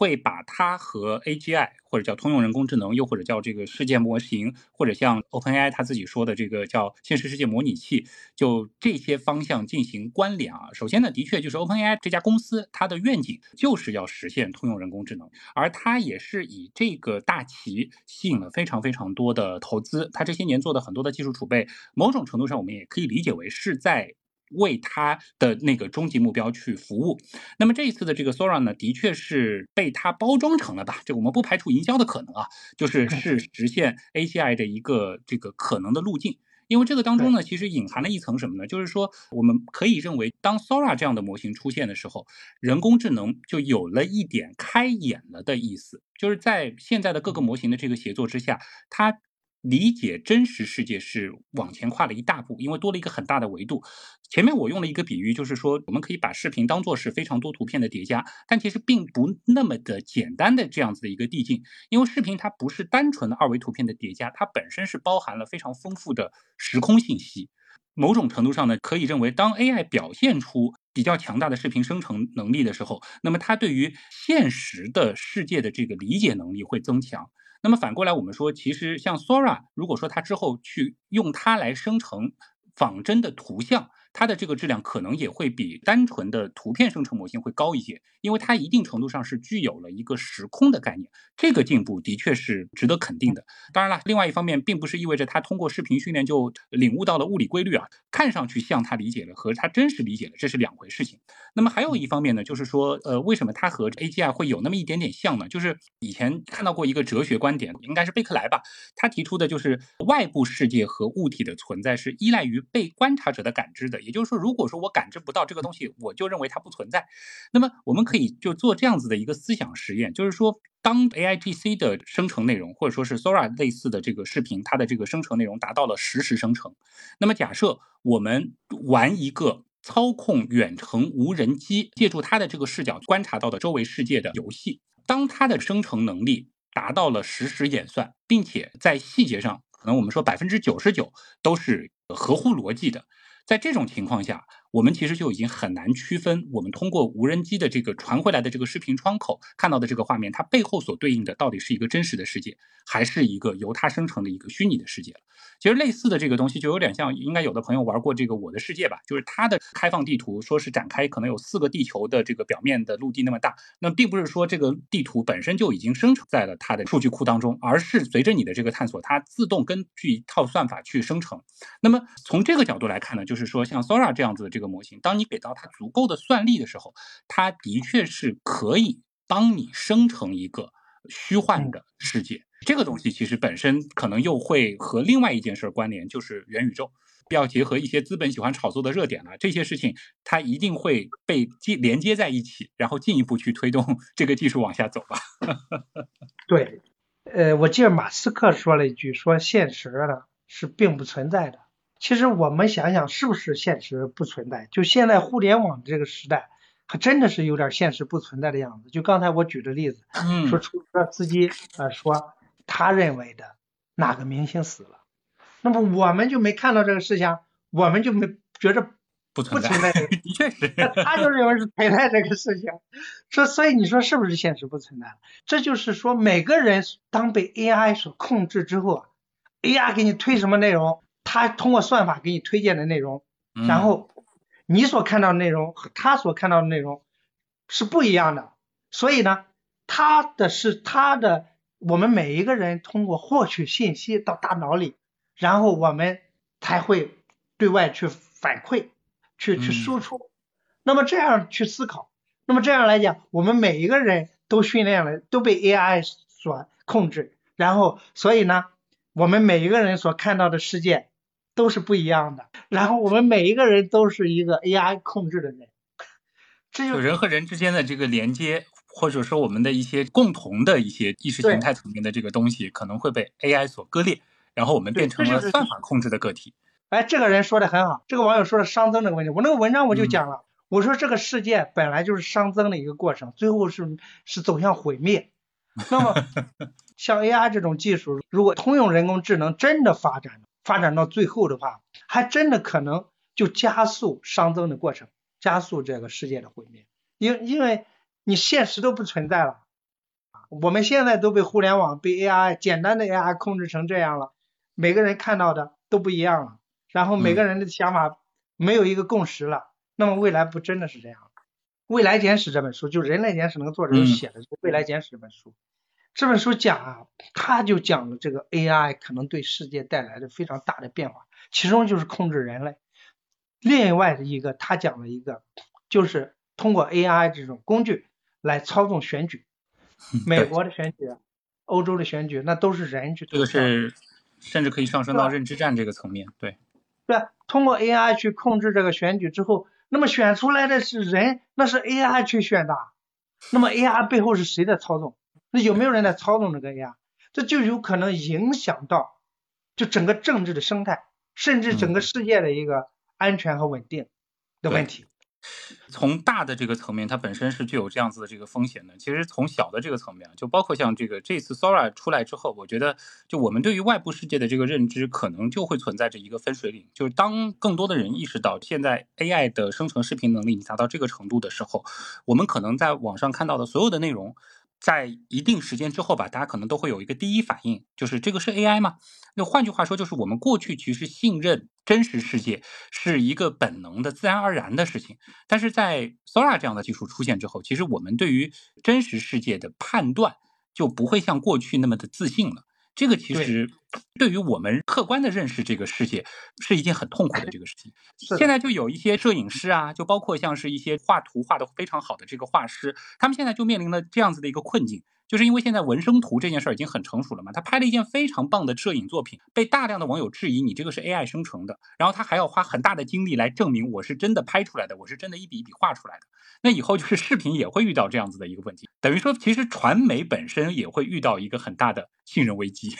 会把它和 AGI 或者叫通用人工智能，又或者叫这个世界模型，或者像 OpenAI 他自己说的这个叫现实世界模拟器，就这些方向进行关联啊。首先呢，的确就是 OpenAI 这家公司它的愿景就是要实现通用人工智能，而它也是以这个大旗吸引了非常非常多的投资。它这些年做的很多的技术储备，某种程度上我们也可以理解为是在。为他的那个终极目标去服务。那么这一次的这个 Sora 呢，的确是被他包装成了吧？这我们不排除营销的可能啊，就是是实现 AGI 的一个这个可能的路径。因为这个当中呢，其实隐含了一层什么呢？就是说，我们可以认为，当 Sora 这样的模型出现的时候，人工智能就有了一点开眼了的意思。就是在现在的各个模型的这个协作之下，它。理解真实世界是往前跨了一大步，因为多了一个很大的维度。前面我用了一个比喻，就是说我们可以把视频当做是非常多图片的叠加，但其实并不那么的简单的这样子的一个递进，因为视频它不是单纯的二维图片的叠加，它本身是包含了非常丰富的时空信息。某种程度上呢，可以认为，当 AI 表现出比较强大的视频生成能力的时候，那么它对于现实的世界的这个理解能力会增强。那么反过来，我们说，其实像 Sora，如果说它之后去用它来生成仿真的图像。它的这个质量可能也会比单纯的图片生成模型会高一些，因为它一定程度上是具有了一个时空的概念，这个进步的确是值得肯定的。当然了，另外一方面，并不是意味着它通过视频训练就领悟到了物理规律啊，看上去像它理解了和它真实理解了，这是两回事情。那么还有一方面呢，就是说，呃，为什么它和 AGI 会有那么一点点像呢？就是以前看到过一个哲学观点，应该是贝克莱吧，他提出的就是外部世界和物体的存在是依赖于被观察者的感知的。也就是说，如果说我感知不到这个东西，我就认为它不存在。那么，我们可以就做这样子的一个思想实验，就是说，当 A I G C 的生成内容，或者说是 Sora 类似的这个视频，它的这个生成内容达到了实时生成。那么，假设我们玩一个操控远程无人机，借助它的这个视角观察到的周围世界的游戏，当它的生成能力达到了实时演算，并且在细节上，可能我们说百分之九十九都是合乎逻辑的。在这种情况下，我们其实就已经很难区分我们通过无人机的这个传回来的这个视频窗口看到的这个画面，它背后所对应的到底是一个真实的世界，还是一个由它生成的一个虚拟的世界了。其实类似的这个东西就有点像，应该有的朋友玩过这个《我的世界》吧？就是它的开放地图，说是展开可能有四个地球的这个表面的陆地那么大，那并不是说这个地图本身就已经生成在了它的数据库当中，而是随着你的这个探索，它自动根据一套算法去生成。那么从这个角度来看呢，就是说像 Sora 这样子的这模型，当你给到它足够的算力的时候，它的确是可以帮你生成一个虚幻的世界。这个东西其实本身可能又会和另外一件事关联，就是元宇宙，要结合一些资本喜欢炒作的热点了，这些事情它一定会被接连接在一起，然后进一步去推动这个技术往下走吧。(laughs) 对，呃，我记得马斯克说了一句，说现实呢是并不存在的。其实我们想想，是不是现实不存在？就现在互联网这个时代。还真的是有点现实不存在的样子。就刚才我举的例子，嗯说出租车司机啊说他认为的哪个明星死了，那么我们就没看到这个事情，我们就没觉着不存在。(laughs) 的确实，他就认为是存在这个事情。说所以你说是不是现实不存在？这就是说每个人当被 AI 所控制之后，AI 给你推什么内容，他通过算法给你推荐的内容，然后。你所看到的内容和他所看到的内容是不一样的，所以呢，他的是他的，我们每一个人通过获取信息到大脑里，然后我们才会对外去反馈，去去输出，那么这样去思考，那么这样来讲，我们每一个人都训练了，都被 AI 所控制，然后所以呢，我们每一个人所看到的世界。都是不一样的，然后我们每一个人都是一个 AI 控制的人，这就人和人之间的这个连接，或者说我们的一些共同的一些意识形态层面的这个东西，可能会被 AI 所割裂，然后我们变成了算法控制的个体。哎，这个人说的很好，这个网友说的熵增这个问题，我那个文章我就讲了，我说这个世界本来就是熵增的一个过程，最后是是走向毁灭。那么 (laughs) 像 AI 这种技术，如果通用人工智能真的发展，发展到最后的话，还真的可能就加速熵增的过程，加速这个世界的毁灭。因因为你现实都不存在了，我们现在都被互联网、被 AI 简单的 AI 控制成这样了，每个人看到的都不一样了，然后每个人的想法没有一个共识了。那么未来不真的是这样？《未来简史》这本书，就《人类简史》那个作者写的《未来简史》这本书，这本书讲啊，他就讲了这个 AI 可能对世界带来的非常大的变化，其中就是控制人类。另外的一个，他讲了一个，就是通过 AI 这种工具来操纵选举，(laughs) 美国的选举、欧洲的选举，那都是人去。这个是甚至可以上升到认知战这个层面，对。对，通过 AI 去控制这个选举之后。那么选出来的是人，那是 AI 去选的。那么 AI 背后是谁在操纵？那有没有人在操纵这个 AI？这就有可能影响到就整个政治的生态，甚至整个世界的一个安全和稳定的问题。从大的这个层面，它本身是具有这样子的这个风险的。其实从小的这个层面，就包括像这个这次 Sora 出来之后，我觉得就我们对于外部世界的这个认知，可能就会存在着一个分水岭。就是当更多的人意识到现在 AI 的生成视频能力达到这个程度的时候，我们可能在网上看到的所有的内容。在一定时间之后吧，大家可能都会有一个第一反应，就是这个是 AI 吗？那换句话说，就是我们过去其实信任真实世界是一个本能的、自然而然的事情。但是在 Sora 这样的技术出现之后，其实我们对于真实世界的判断就不会像过去那么的自信了。这个其实对于我们客观的认识这个世界是一件很痛苦的这个事情。现在就有一些摄影师啊，就包括像是一些画图画的非常好的这个画师，他们现在就面临了这样子的一个困境。就是因为现在纹身图这件事儿已经很成熟了嘛，他拍了一件非常棒的摄影作品，被大量的网友质疑你这个是 AI 生成的，然后他还要花很大的精力来证明我是真的拍出来的，我是真的一笔一笔画出来的。那以后就是视频也会遇到这样子的一个问题，等于说其实传媒本身也会遇到一个很大的信任危机。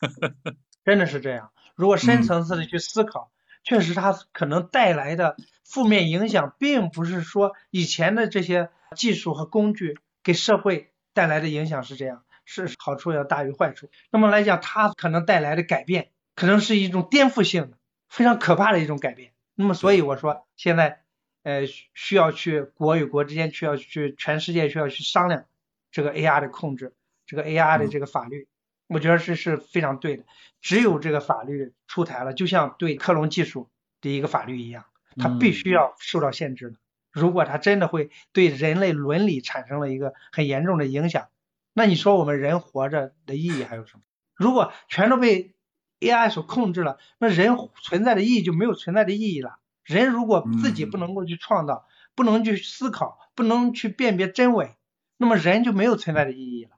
(laughs) 真的是这样，如果深层次的去思考，确实它可能带来的负面影响，并不是说以前的这些技术和工具给社会。带来的影响是这样，是好处要大于坏处。那么来讲，它可能带来的改变，可能是一种颠覆性的、非常可怕的一种改变。那么，所以我说，现在呃需要去国与国之间需要去全世界需要去商量这个 AI 的控制，这个 AI 的这个法律，我觉得是是非常对的。只有这个法律出台了，就像对克隆技术的一个法律一样，它必须要受到限制的。如果它真的会对人类伦理产生了一个很严重的影响，那你说我们人活着的意义还有什么？如果全都被 AI 所控制了，那人存在的意义就没有存在的意义了。人如果自己不能够去创造，不能去思考，不能去辨别真伪，那么人就没有存在的意义了，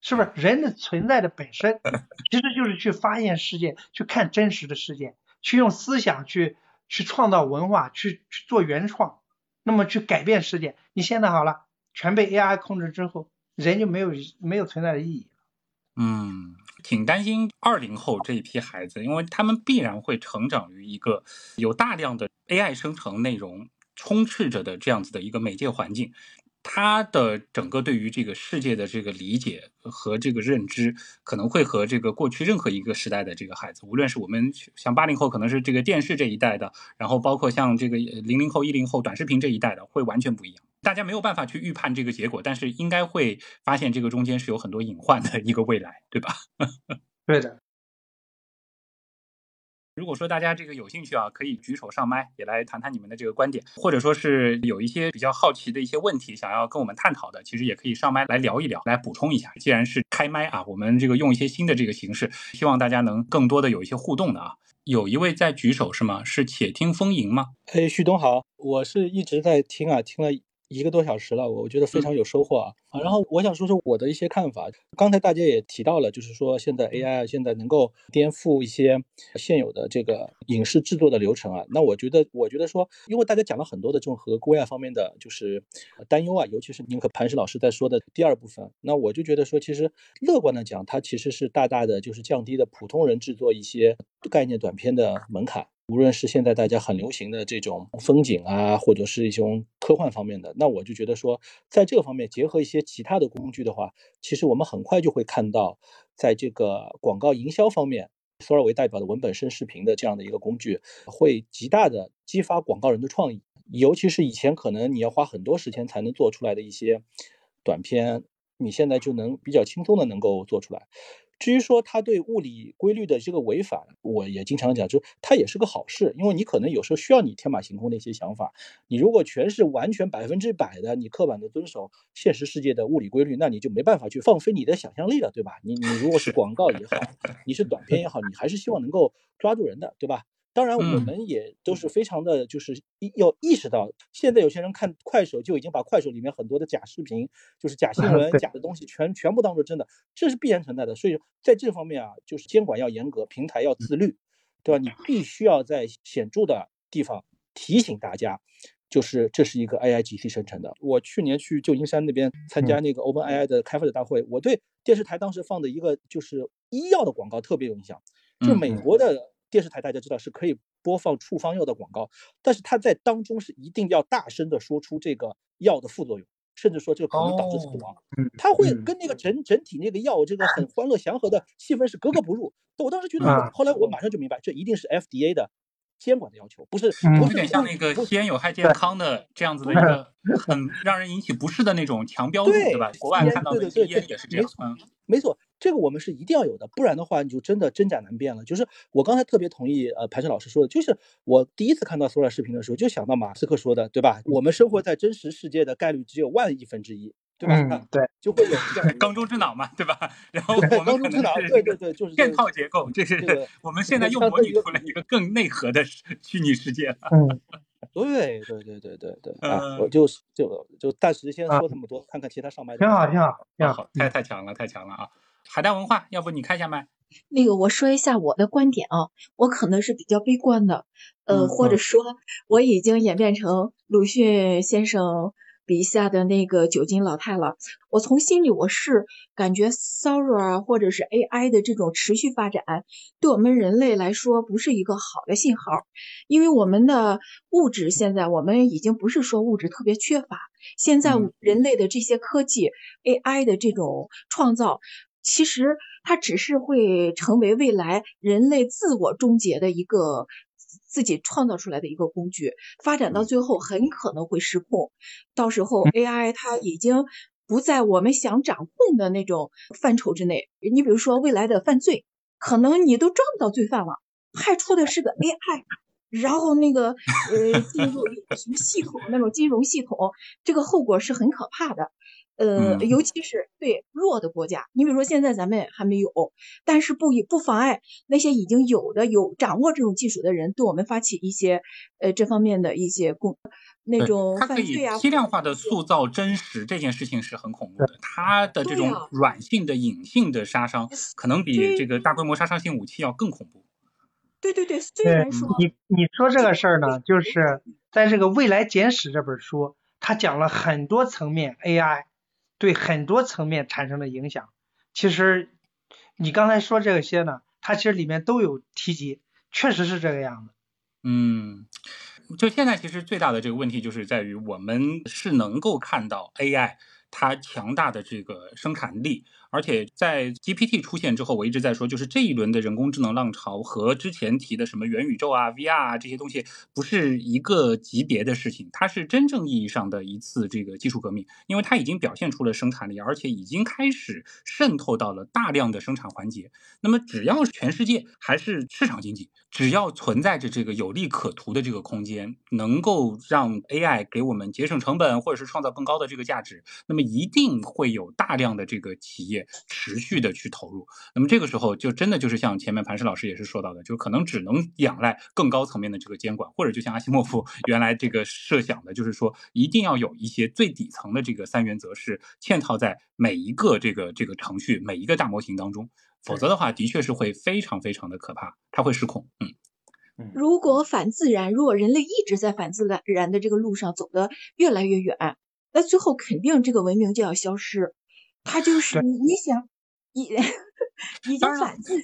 是不是？人的存在的本身 (laughs) 其实就是去发现世界，去看真实的世界，去用思想去去创造文化，去去做原创。那么去改变世界，你现在好了，全被 AI 控制之后，人就没有没有存在的意义嗯，挺担心二零后这一批孩子，因为他们必然会成长于一个有大量的 AI 生成内容充斥着的这样子的一个媒介环境。他的整个对于这个世界的这个理解和这个认知，可能会和这个过去任何一个时代的这个孩子，无论是我们像八零后，可能是这个电视这一代的，然后包括像这个零零后、一零后短视频这一代的，会完全不一样。大家没有办法去预判这个结果，但是应该会发现这个中间是有很多隐患的一个未来，对吧？(laughs) 对的。如果说大家这个有兴趣啊，可以举手上麦，也来谈谈你们的这个观点，或者说是有一些比较好奇的一些问题想要跟我们探讨的，其实也可以上麦来聊一聊，来补充一下。既然是开麦啊，我们这个用一些新的这个形式，希望大家能更多的有一些互动的啊。有一位在举手是吗？是且听风吟吗？哎，旭东好，我是一直在听啊，听了。一个多小时了，我觉得非常有收获啊！啊，然后我想说说我的一些看法。刚才大家也提到了，就是说现在 AI 现在能够颠覆一些现有的这个影视制作的流程啊。那我觉得，我觉得说，因为大家讲了很多的这种和国外方面的就是担忧啊，尤其是您和磐石老师在说的第二部分，那我就觉得说，其实乐观的讲，它其实是大大的就是降低了普通人制作一些概念短片的门槛。无论是现在大家很流行的这种风景啊，或者是一种科幻方面的，那我就觉得说，在这个方面结合一些其他的工具的话，其实我们很快就会看到，在这个广告营销方面，索尔为代表的文本生视频的这样的一个工具，会极大的激发广告人的创意，尤其是以前可能你要花很多时间才能做出来的一些短片。你现在就能比较轻松的能够做出来。至于说它对物理规律的这个违反，我也经常讲，就是它也是个好事，因为你可能有时候需要你天马行空的一些想法。你如果全是完全百分之百的你刻板的遵守现实世界的物理规律，那你就没办法去放飞你的想象力了，对吧？你你如果是广告也好，你是短片也好，你还是希望能够抓住人的，对吧？当然，我们也都是非常的，就是要意识到，现在有些人看快手就已经把快手里面很多的假视频，就是假新闻、(laughs) 假的东西，全全部当做真的，这是必然存在的。所以在这方面啊，就是监管要严格，平台要自律，对吧？你必须要在显著的地方提醒大家，就是这是一个 AI GC 生成的。我去年去旧金山那边参加那个 OpenAI 的开发者大会，我对电视台当时放的一个就是医药的广告特别有印象，就美国的。电视台大家知道是可以播放处方药的广告，但是他在当中是一定要大声的说出这个药的副作用，甚至说这个可能导致死亡。他会跟那个整整体那个药这个很欢乐祥和的气氛是格格不入。我当时觉得，后来我马上就明白，这一定是 FDA 的监管的要求，不是有点像那个吸烟有害健康的这样子的一个 (laughs) 很让人引起不适的那种强标注，对吧？国外看到的吸烟也是这样，嗯，没错。这个我们是一定要有的，不然的话你就真的真假难辨了。就是我刚才特别同意呃，盘生老师说的，就是我第一次看到 Sora 视频的时候，就想到马斯克说的，对吧？我们生活在真实世界的概率只有万亿分之一，对吧？嗯，(laughs) 对，就会有缸中之脑嘛，对吧？然后我们可能是对对对，就是嵌套结构，这是我们现在又模拟出来一个更内核的虚拟世界了。嗯，(laughs) 对对对对对对啊！我就就就暂时先说这么多，看看其他上麦。挺好，挺好，挺好，太太强了，太强了啊！海大文化，要不你开一下麦？那个，我说一下我的观点啊，我可能是比较悲观的，呃，或者说我已经演变成鲁迅先生笔下的那个酒精老太了。我从心里我是感觉 Sora 或者是 AI 的这种持续发展，对我们人类来说不是一个好的信号，因为我们的物质现在我们已经不是说物质特别缺乏，现在人类的这些科技 AI 的这种创造。其实它只是会成为未来人类自我终结的一个自己创造出来的一个工具，发展到最后很可能会失控。到时候 AI 它已经不在我们想掌控的那种范畴之内。你比如说未来的犯罪，可能你都抓不到罪犯了，派出的是个 AI，然后那个呃进入什么系统那种金融系统，这个后果是很可怕的。呃，尤其是对弱的国家，你比如说现在咱们还没有，但是不不妨碍那些已经有的有掌握这种技术的人对我们发起一些呃这方面的一些攻那种犯罪啊。批量化的塑造真实这件事情是很恐怖的，它的这种软性的隐性的杀伤，可能比这个大规模杀伤性武器要更恐怖。对对对，虽然说你你说这个事儿呢，就是在这个未来简史这本书，它讲了很多层面 AI。对很多层面产生了影响。其实你刚才说这些呢，它其实里面都有提及，确实是这个样子。嗯，就现在其实最大的这个问题就是在于，我们是能够看到 AI 它强大的这个生产力。而且在 GPT 出现之后，我一直在说，就是这一轮的人工智能浪潮和之前提的什么元宇宙啊、VR 啊这些东西不是一个级别的事情，它是真正意义上的一次这个技术革命，因为它已经表现出了生产力，而且已经开始渗透到了大量的生产环节。那么，只要全世界还是市场经济，只要存在着这个有利可图的这个空间，能够让 AI 给我们节省成本或者是创造更高的这个价值，那么一定会有大量的这个企业。持续的去投入，那么这个时候就真的就是像前面盘石老师也是说到的，就可能只能仰赖更高层面的这个监管，或者就像阿西莫夫 (laughs) 原来这个设想的，就是说一定要有一些最底层的这个三原则是嵌套在每一个这个这个程序每一个大模型当中，否则的话的确是会非常非常的可怕，它会失控。嗯如果反自然，如果人类一直在反自然的这个路上走得越来越远，那最后肯定这个文明就要消失。他就是你，你想，你 (laughs) 已经反击了。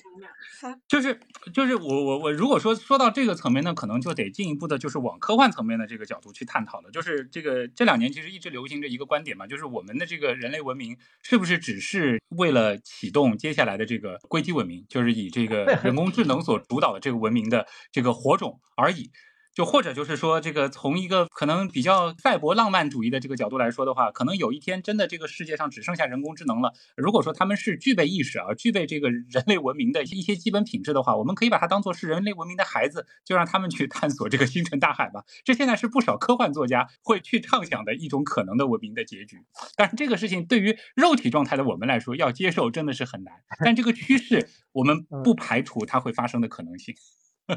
就是就是我我我，如果说说到这个层面呢，可能就得进一步的，就是往科幻层面的这个角度去探讨了。就是这个这两年其实一直流行着一个观点嘛，就是我们的这个人类文明是不是只是为了启动接下来的这个硅基文明，就是以这个人工智能所主导的这个文明的这个火种而已。就或者就是说，这个从一个可能比较赛博浪漫主义的这个角度来说的话，可能有一天真的这个世界上只剩下人工智能了。如果说他们是具备意识啊，具备这个人类文明的一些基本品质的话，我们可以把它当做是人类文明的孩子，就让他们去探索这个星辰大海吧。这现在是不少科幻作家会去畅想的一种可能的文明的结局。但是这个事情对于肉体状态的我们来说，要接受真的是很难。但这个趋势，我们不排除它会发生的可能性。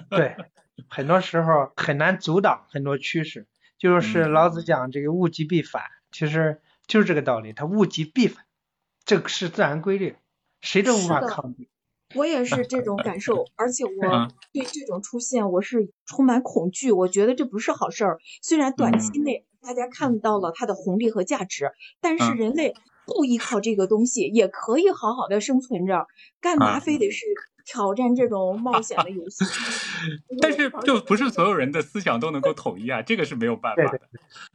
(laughs) 对，很多时候很难阻挡很多趋势，就是老子讲这个物极必反，其实就是这个道理，它物极必反，这个是自然规律，谁都无法抗拒。我也是这种感受，(laughs) 而且我对这种出现我是充满恐惧，我觉得这不是好事儿。虽然短期内大家看到了它的红利和价值，但是人类不依靠这个东西也可以好好的生存着，干嘛非得是？挑战这种冒险的游戏，(laughs) 但是就不是所有人的思想都能够统一啊，这个是没有办法的。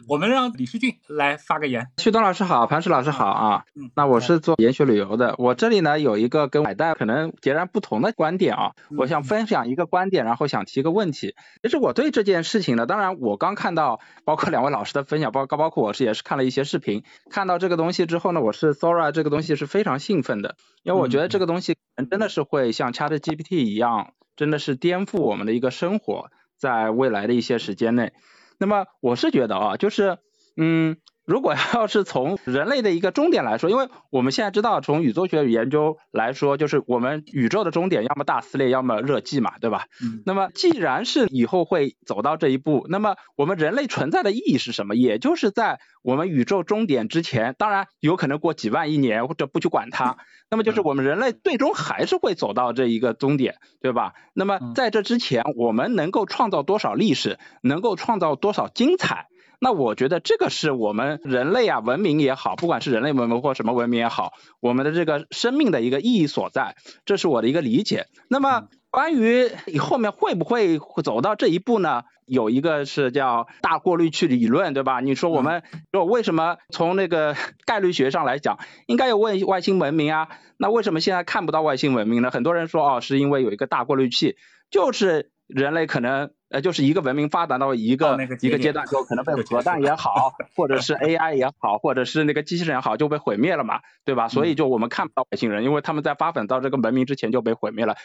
我们让李世俊来发个言。旭东老师好，潘石老师好啊。嗯，那我是做研学旅游的，我这里呢有一个跟海带可能截然不同的观点啊，我想分享一个观点，然后想提个问题。其实我对这件事情呢，当然我刚看到，包括两位老师的分享，包括包括我是也是看了一些视频，看到这个东西之后呢，我是 Sora 这个东西是非常兴奋的，因为我觉得这个东西真的是会像。ChatGPT 一样，真的是颠覆我们的一个生活，在未来的一些时间内。那么我是觉得啊，就是，嗯。如果要是从人类的一个终点来说，(laughs) 因为我们现在知道，从宇宙学研究来说，就是我们宇宙的终点要么大撕裂，要么热寂嘛，对吧？嗯。那么既然是以后会走到这一步，那么我们人类存在的意义是什么？也就是在我们宇宙终点之前，当然有可能过几万亿年或者不去管它，那么就是我们人类最终还是会走到这一个终点，对吧？那么在这之前，我们能够创造多少历史，能够创造多少精彩？那我觉得这个是我们人类啊，文明也好，不管是人类文明或什么文明也好，我们的这个生命的一个意义所在，这是我的一个理解。那么关于你后面会不会走到这一步呢？有一个是叫大过滤器理论，对吧？你说我们说为什么从那个 (laughs) 概率学上来讲，应该有外外星文明啊？那为什么现在看不到外星文明呢？很多人说哦，是因为有一个大过滤器，就是人类可能。呃，就是一个文明发展到一个一个阶段之后，可能被核弹也好，或者是 AI 也好，或者是那个机器人也好，就被毁灭了嘛，对吧？所以就我们看不到外星人，因为他们在发展到这个文明之前就被毁灭了。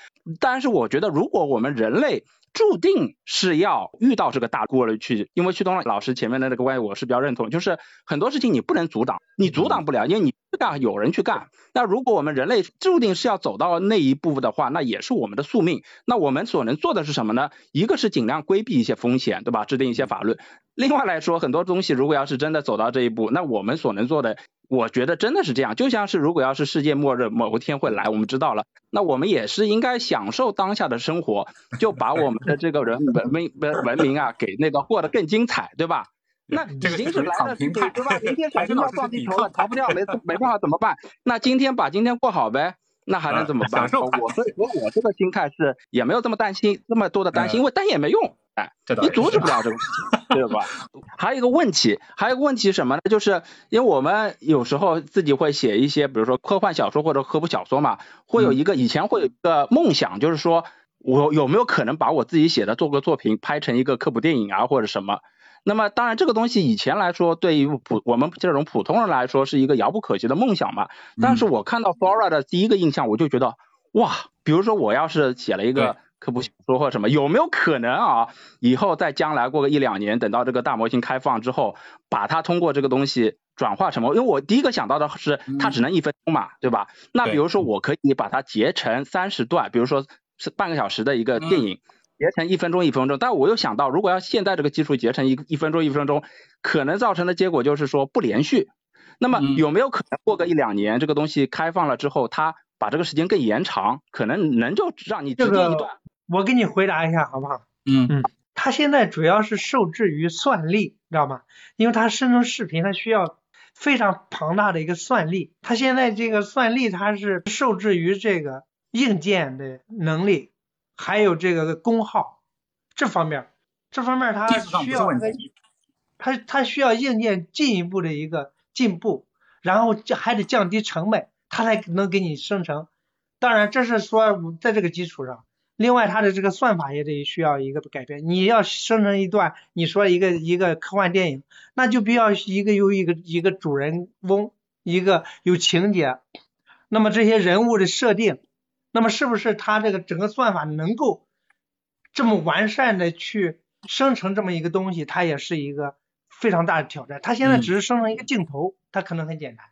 但是我觉得，如果我们人类注定是要遇到这个大过滤器，因为旭东老师前面的那个观点我是比较认同，就是很多事情你不能阻挡，你阻挡不了，因为你干有人去干。那如果我们人类注定是要走到那一步的话，那也是我们的宿命。那我们所能做的是什么呢？一个是尽量规避一些风险，对吧？制定一些法律。另外来说，很多东西如果要是真的走到这一步，那我们所能做的，我觉得真的是这样。就像是如果要是世界末日某一天会来，我们知道了，那我们也是应该享受当下的生活，就把我们的这个人文明文文明啊，给那个过得更精彩，对吧？那已经是来了，对吧？明天肯定要撞地球了，逃不掉，没没办法，怎么办？那今天把今天过好呗，那还能怎么办？我所以说我这个心态是也没有这么担心，这么多的担心，因为担心也没用，哎，你阻止不了这个，对吧？(laughs) 还有一个问题，还有一个问题什么呢？就是因为我们有时候自己会写一些，比如说科幻小说或者科普小说嘛，会有一个以前会有一个梦想，就是说我有没有可能把我自己写的做个作品拍成一个科普电影啊，或者什么？那么当然，这个东西以前来说，对于普我们这种普通人来说，是一个遥不可及的梦想嘛。但是我看到 Flora 的第一个印象，我就觉得，哇，比如说我要是写了一个科普小说或什么，有没有可能啊？以后在将来过个一两年，等到这个大模型开放之后，把它通过这个东西转化成，因为我第一个想到的是，它只能一分钟嘛，对吧？那比如说我可以把它截成三十段，比如说是半个小时的一个电影。截成一分钟一分钟，但我又想到，如果要现在这个技术截成一一分钟一分钟，可能造成的结果就是说不连续。那么有没有可能过个一两年，这个东西开放了之后，它把这个时间更延长，可能能就让你直接一段？我给你回答一下好不好？嗯嗯，它现在主要是受制于算力，知道吗？因为它生成视频，它需要非常庞大的一个算力，它现在这个算力它是受制于这个硬件的能力。还有这个功耗这方面，这方面它需要它它需要硬件进一步的一个进步，然后还得降低成本，它才能给你生成。当然，这是说在这个基础上，另外，它的这个算法也得需要一个改变。你要生成一段，你说一个一个科幻电影，那就必要一个有一个一个主人翁，一个有情节，那么这些人物的设定，那么是不是它这个整个算法能够这么完善的去生成这么一个东西？它也是一个非常大的挑战。它现在只是生成一个镜头，它可能很简单。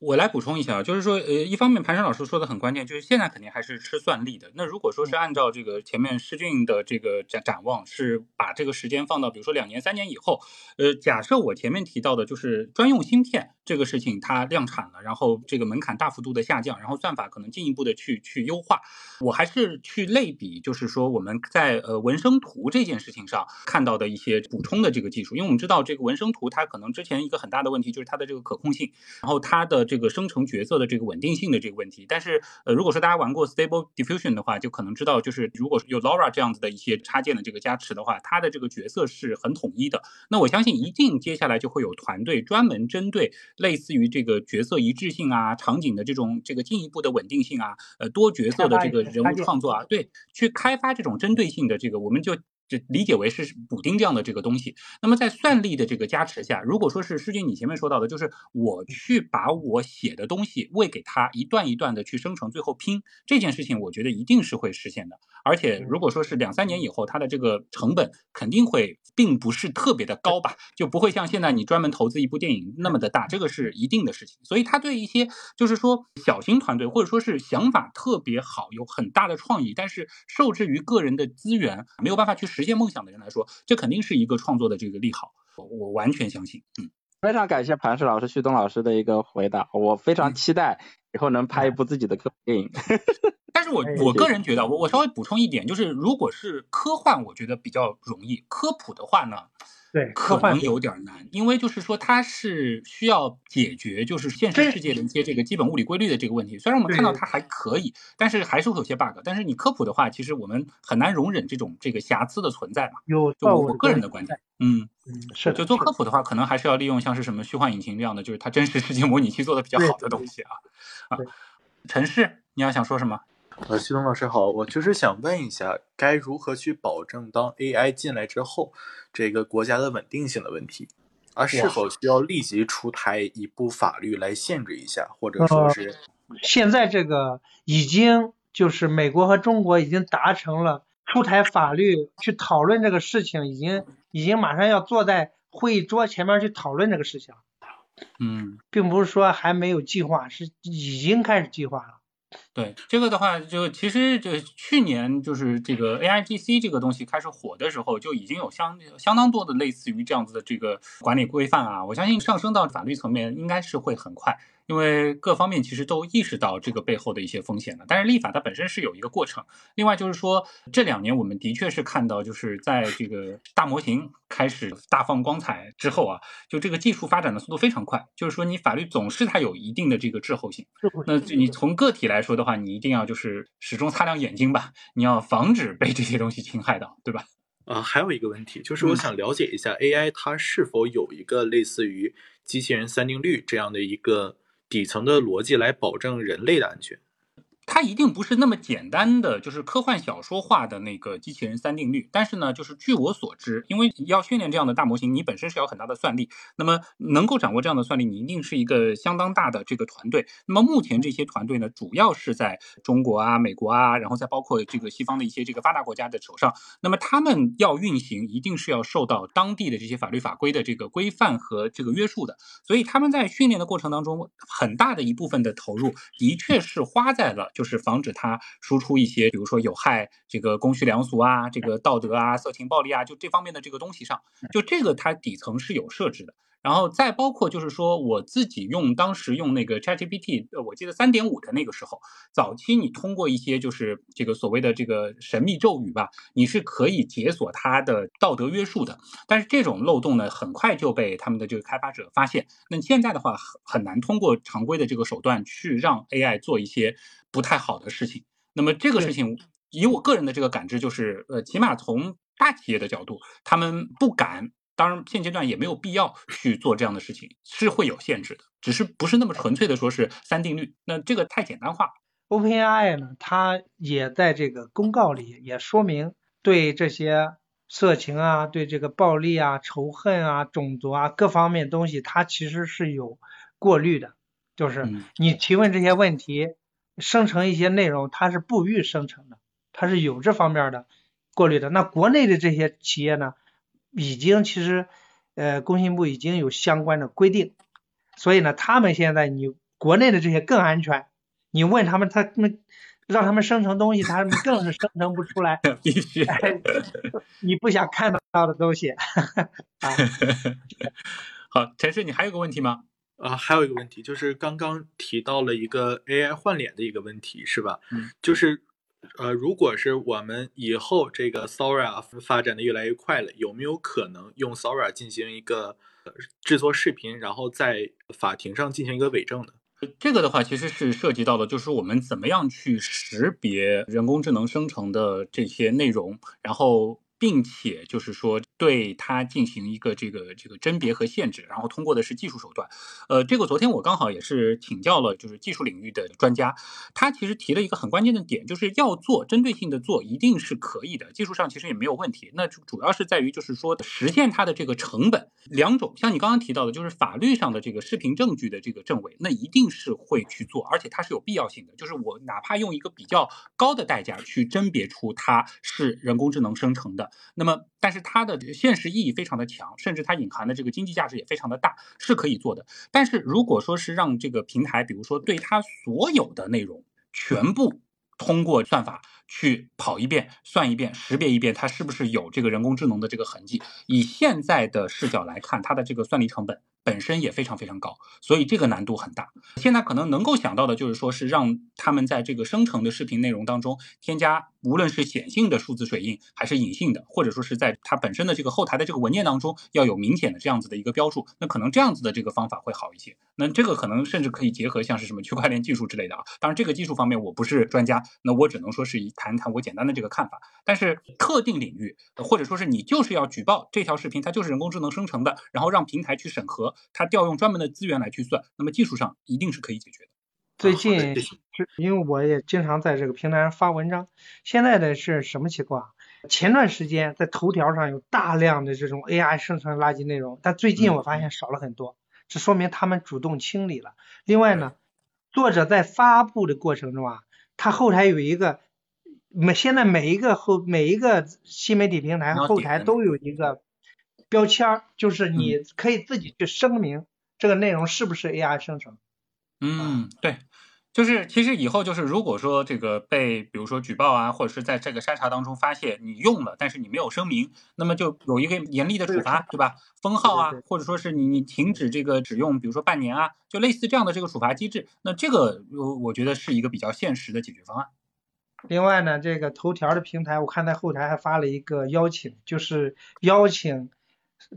我来补充一下，就是说，呃，一方面盘山老师说的很关键，就是现在肯定还是吃算力的。那如果说是按照这个前面施俊的这个展展望，是把这个时间放到比如说两年、三年以后，呃，假设我前面提到的就是专用芯片这个事情它量产了，然后这个门槛大幅度的下降，然后算法可能进一步的去去优化，我还是去类比，就是说我们在呃文生图这件事情上看到的一些补充的这个技术，因为我们知道这个文生图它可能之前一个很大的问题就是它的这个可控性，然后它的。这个生成角色的这个稳定性的这个问题，但是呃，如果说大家玩过 Stable Diffusion 的话，就可能知道，就是如果有 LoRa 这样子的一些插件的这个加持的话，它的这个角色是很统一的。那我相信，一定接下来就会有团队专门针对类似于这个角色一致性啊、场景的这种这个进一步的稳定性啊、呃多角色的这个人物创作啊，对，去开发这种针对性的这个，我们就。就理解为是补丁这样的这个东西。那么在算力的这个加持下，如果说是施军你前面说到的，就是我去把我写的东西喂给他一段一段的去生成，最后拼这件事情，我觉得一定是会实现的。而且如果说是两三年以后，它的这个成本肯定会并不是特别的高吧，就不会像现在你专门投资一部电影那么的大，这个是一定的事情。所以他对一些就是说小型团队或者说是想法特别好、有很大的创意，但是受制于个人的资源没有办法去。实现梦想的人来说，这肯定是一个创作的这个利好，我完全相信。嗯，非常感谢盘石老师、旭东老师的一个回答，我非常期待以后能拍一部自己的科幻电影。(laughs) 但是我我个人觉得，我我稍微补充一点，就是如果是科幻，我觉得比较容易；科普的话呢？对，可能有点难，因为就是说它是需要解决就是现实世界的一些这个基本物理规律的这个问题。虽然我们看到它还可以，但是还是会有些 bug。但是你科普的话，其实我们很难容忍这种这个瑕疵的存在嘛。有，就我个人的观点，嗯嗯，是。就做科普的话，可能还是要利用像是什么虚幻引擎这样的，就是它真实世界模拟器做的比较好的东西啊啊。城市，你要想说什么？呃，徐东老师好，我就是想问一下，该如何去保证当 AI 进来之后，这个国家的稳定性的问题？而是否需要立即出台一部法律来限制一下，或者说是？现在这个已经就是美国和中国已经达成了出台法律去讨论这个事情，已经已经马上要坐在会议桌前面去讨论这个事情。嗯，并不是说还没有计划，是已经开始计划了。对这个的话，就其实就去年就是这个 A I G C 这个东西开始火的时候，就已经有相相当多的类似于这样子的这个管理规范啊。我相信上升到法律层面应该是会很快。因为各方面其实都意识到这个背后的一些风险了，但是立法它本身是有一个过程。另外就是说，这两年我们的确是看到，就是在这个大模型开始大放光彩之后啊，就这个技术发展的速度非常快。就是说，你法律总是它有一定的这个滞后性。那你从个体来说的话，你一定要就是始终擦亮眼睛吧，你要防止被这些东西侵害到，对吧？啊，还有一个问题就是我想了解一下 AI 它是否有一个类似于机器人三定律这样的一个。底层的逻辑来保证人类的安全。它一定不是那么简单的，就是科幻小说化的那个机器人三定律。但是呢，就是据我所知，因为要训练这样的大模型，你本身是要很大的算力。那么能够掌握这样的算力，你一定是一个相当大的这个团队。那么目前这些团队呢，主要是在中国啊、美国啊，然后再包括这个西方的一些这个发达国家的手上。那么他们要运行，一定是要受到当地的这些法律法规的这个规范和这个约束的。所以他们在训练的过程当中，很大的一部分的投入，的确是花在了。就是防止它输出一些，比如说有害这个公序良俗啊，这个道德啊、色情暴力啊，就这方面的这个东西上，就这个它底层是有设置的。然后再包括就是说，我自己用当时用那个 ChatGPT，呃，我记得三点五的那个时候，早期你通过一些就是这个所谓的这个神秘咒语吧，你是可以解锁它的道德约束的。但是这种漏洞呢，很快就被他们的这个开发者发现。那现在的话，很很难通过常规的这个手段去让 AI 做一些不太好的事情。那么这个事情，以我个人的这个感知，就是呃，起码从大企业的角度，他们不敢。当然，现阶段也没有必要去做这样的事情，是会有限制的，只是不是那么纯粹的说是三定律，那这个太简单化。OpenAI 呢，它也在这个公告里也说明，对这些色情啊、对这个暴力啊、仇恨啊、种族啊各方面东西，它其实是有过滤的，就是你提问这些问题，生成一些内容，它是不予生成的，它是有这方面的过滤的。那国内的这些企业呢，已经其实呃工信部已经有相关的规定，所以呢，他们现在你国内的这些更安全。你问他们，他们让他们生成东西，(laughs) 他们更是生成不出来。(laughs) 必须，(laughs) 你不想看到的东西。好，陈氏，你还有个问题吗？啊，还有一个问题，就是刚刚提到了一个 AI 换脸的一个问题，是吧？嗯。就是呃，如果是我们以后这个 Sora 发展的越来越快了，有没有可能用 Sora 进行一个制作视频，然后在法庭上进行一个伪证呢？这个的话，其实是涉及到的，就是我们怎么样去识别人工智能生成的这些内容，然后。并且就是说，对它进行一个这个这个甄别和限制，然后通过的是技术手段。呃，这个昨天我刚好也是请教了，就是技术领域的专家，他其实提了一个很关键的点，就是要做针对性的做，一定是可以的，技术上其实也没有问题。那主要是在于就是说实现它的这个成本两种，像你刚刚提到的，就是法律上的这个视频证据的这个证伪，那一定是会去做，而且它是有必要性的。就是我哪怕用一个比较高的代价去甄别出它是人工智能生成的。那么，但是它的现实意义非常的强，甚至它隐含的这个经济价值也非常的大，是可以做的。但是如果说是让这个平台，比如说对它所有的内容全部通过算法去跑一遍、算一遍、识别一遍，它是不是有这个人工智能的这个痕迹？以现在的视角来看，它的这个算力成本。本身也非常非常高，所以这个难度很大。现在可能能够想到的就是说，是让他们在这个生成的视频内容当中添加，无论是显性的数字水印，还是隐性的，或者说是在它本身的这个后台的这个文件当中要有明显的这样子的一个标注。那可能这样子的这个方法会好一些。那这个可能甚至可以结合像是什么区块链技术之类的啊。当然，这个技术方面我不是专家，那我只能说是以谈谈我简单的这个看法。但是特定领域，或者说是你就是要举报这条视频，它就是人工智能生成的，然后让平台去审核。它调用专门的资源来去算，那么技术上一定是可以解决的。最近，因为我也经常在这个平台上发文章，现在的是什么情况？前段时间在头条上有大量的这种 AI 生成垃圾内容，但最近我发现少了很多，这说明他们主动清理了。另外呢，作者在发布的过程中啊，他后台有一个每现在每一个后每一个新媒体平台后台都有一个。标签儿就是你可以自己去声明这个内容是不是 AI 生成。嗯，对，就是其实以后就是如果说这个被比如说举报啊，或者是在这个筛查当中发现你用了，但是你没有声明，那么就有一个严厉的处罚，对吧？封号啊，或者说是你你停止这个只用，比如说半年啊，就类似这样的这个处罚机制。那这个我我觉得是一个比较现实的解决方案。另外呢，这个头条的平台我看在后台还发了一个邀请，就是邀请。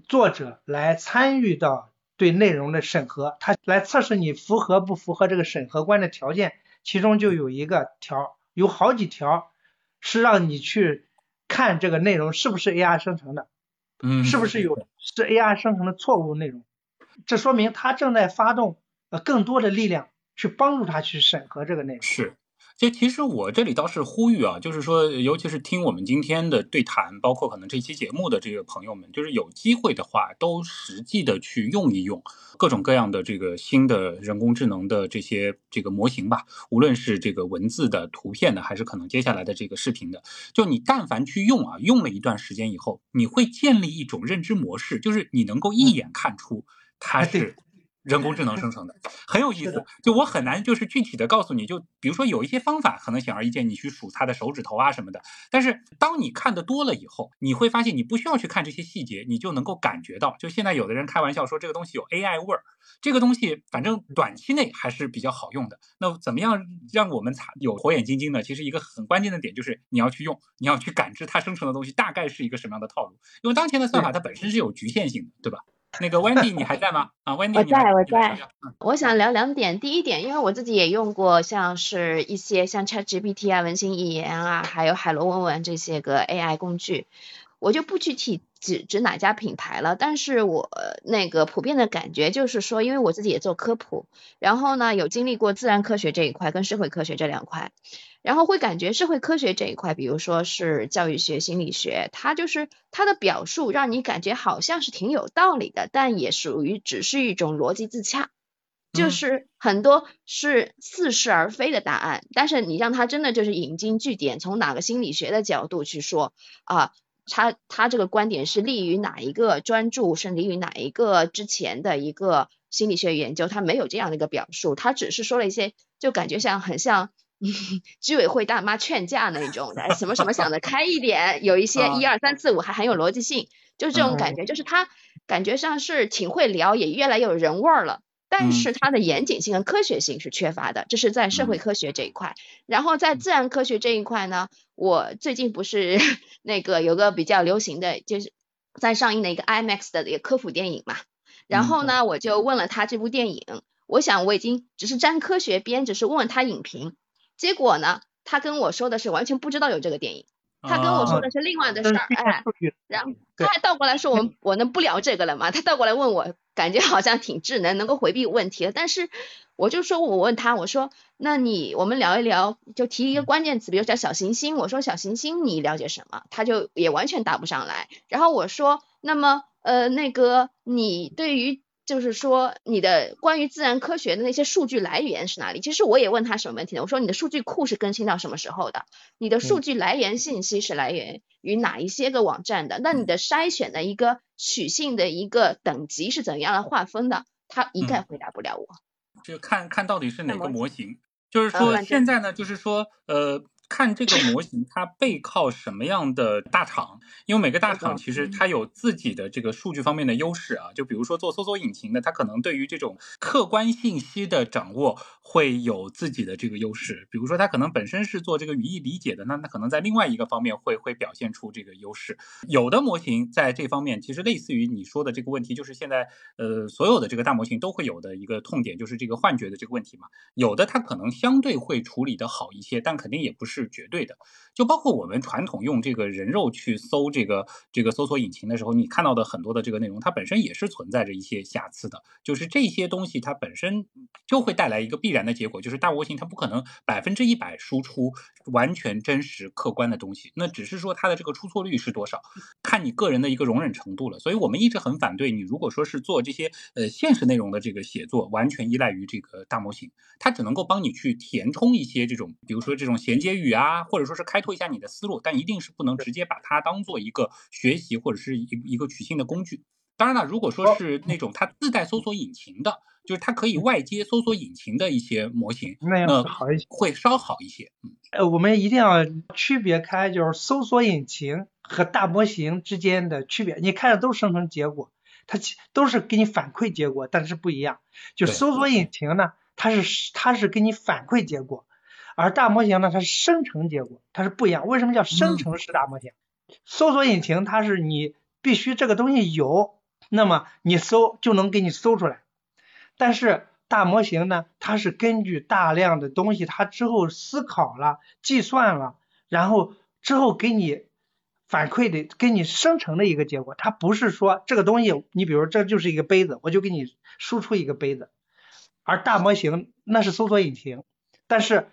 作者来参与到对内容的审核，他来测试你符合不符合这个审核官的条件，其中就有一个条，有好几条是让你去看这个内容是不是 AI 生成的，嗯，是不是有是 AI 生成的错误内容，这说明他正在发动呃更多的力量去帮助他去审核这个内容。是。就其实我这里倒是呼吁啊，就是说，尤其是听我们今天的对谈，包括可能这期节目的这个朋友们，就是有机会的话，都实际的去用一用各种各样的这个新的人工智能的这些这个模型吧，无论是这个文字的、图片的，还是可能接下来的这个视频的，就你但凡去用啊，用了一段时间以后，你会建立一种认知模式，就是你能够一眼看出它是。人工智能生成的 (laughs) 很有意思，就我很难就是具体的告诉你，就比如说有一些方法可能显而易见，你去数它的手指头啊什么的。但是当你看的多了以后，你会发现你不需要去看这些细节，你就能够感觉到。就现在有的人开玩笑说这个东西有 AI 味儿，这个东西反正短期内还是比较好用的。那怎么样让我们有火眼金睛呢？其实一个很关键的点就是你要去用，你要去感知它生成的东西大概是一个什么样的套路，因为当前的算法它本身是有局限性的，对吧？那个 Wendy，你还在吗？啊，Wendy，我在，我在。我想聊两点。第一点，因为我自己也用过，像是一些像 ChatGPT 啊、文心一言啊，还有海螺文文这些个 AI 工具。我就不具体指指哪家品牌了，但是我那个普遍的感觉就是说，因为我自己也做科普，然后呢有经历过自然科学这一块跟社会科学这两块，然后会感觉社会科学这一块，比如说是教育学、心理学，它就是它的表述让你感觉好像是挺有道理的，但也属于只是一种逻辑自洽。就是很多是似是而非的答案，但是你让他真的就是引经据典，从哪个心理学的角度去说啊，他他这个观点是利于哪一个专注，是利于哪一个之前的一个心理学研究，他没有这样的一个表述，他只是说了一些，就感觉像很像 (laughs) 居委会大妈劝架那种的，什么什么想得开一点，有一些一二三四五还很有逻辑性，就是这种感觉，就是他感觉上是挺会聊，也越来越有人味儿了。但是它的严谨性和科学性是缺乏的，这是在社会科学这一块。然后在自然科学这一块呢，我最近不是 (laughs) 那个有个比较流行的，就是在上映的一个 IMAX 的一个科普电影嘛。然后呢，我就问了他这部电影，我想我已经只是沾科学边，只是问问他影评。结果呢，他跟我说的是完全不知道有这个电影，他跟我说的是另外的事儿，哎，然后他还倒过来说我我能不聊这个了吗？他倒过来问我。感觉好像挺智能，能够回避问题的。但是我就说，我问他，我说，那你我们聊一聊，就提一个关键词，比如叫小行星。我说小行星你了解什么？他就也完全答不上来。然后我说，那么呃那个你对于就是说你的关于自然科学的那些数据来源是哪里？其实我也问他什么问题呢？我说你的数据库是更新到什么时候的？你的数据来源信息是来源于哪一些个网站的？那你的筛选的一个。取信的一个等级是怎样的划分的？他一概回答不了我。就看看到底是哪个模型，就是说现在呢，就是说呃。看这个 (laughs) 模型，它背靠什么样的大厂？因为每个大厂其实它有自己的这个数据方面的优势啊。就比如说做搜索引擎的，它可能对于这种客观信息的掌握会有自己的这个优势。比如说它可能本身是做这个语义理解的，那它可能在另外一个方面会会表现出这个优势。有的模型在这方面其实类似于你说的这个问题，就是现在呃所有的这个大模型都会有的一个痛点，就是这个幻觉的这个问题嘛。有的它可能相对会处理的好一些，但肯定也不是。是绝对的，就包括我们传统用这个人肉去搜这个这个搜索引擎的时候，你看到的很多的这个内容，它本身也是存在着一些瑕疵的。就是这些东西它本身就会带来一个必然的结果，就是大模型它不可能百分之一百输出完全真实客观的东西，那只是说它的这个出错率是多少，看你个人的一个容忍程度了。所以我们一直很反对你，如果说是做这些呃现实内容的这个写作，完全依赖于这个大模型，它只能够帮你去填充一些这种，比如说这种衔接语。语啊，或者说是开拓一下你的思路，但一定是不能直接把它当做一个学习或者是一一个取信的工具。当然了，如果说是那种它自带搜索引擎的，就是它可以外接搜索引擎的一些模型，那样好一些，会稍好一些。嗯，呃，我们一定要区别开，就是搜索引擎和大模型之间的区别。你看的都是生成结果，它都是给你反馈结果，但是不一样。就搜索引擎呢，它是它是给你反馈结果。而大模型呢，它是生成结果，它是不一样。为什么叫生成式大模型？搜索引擎它是你必须这个东西有，那么你搜就能给你搜出来。但是大模型呢，它是根据大量的东西，它之后思考了、计算了，然后之后给你反馈的、给你生成的一个结果。它不是说这个东西，你比如这就是一个杯子，我就给你输出一个杯子。而大模型那是搜索引擎，但是。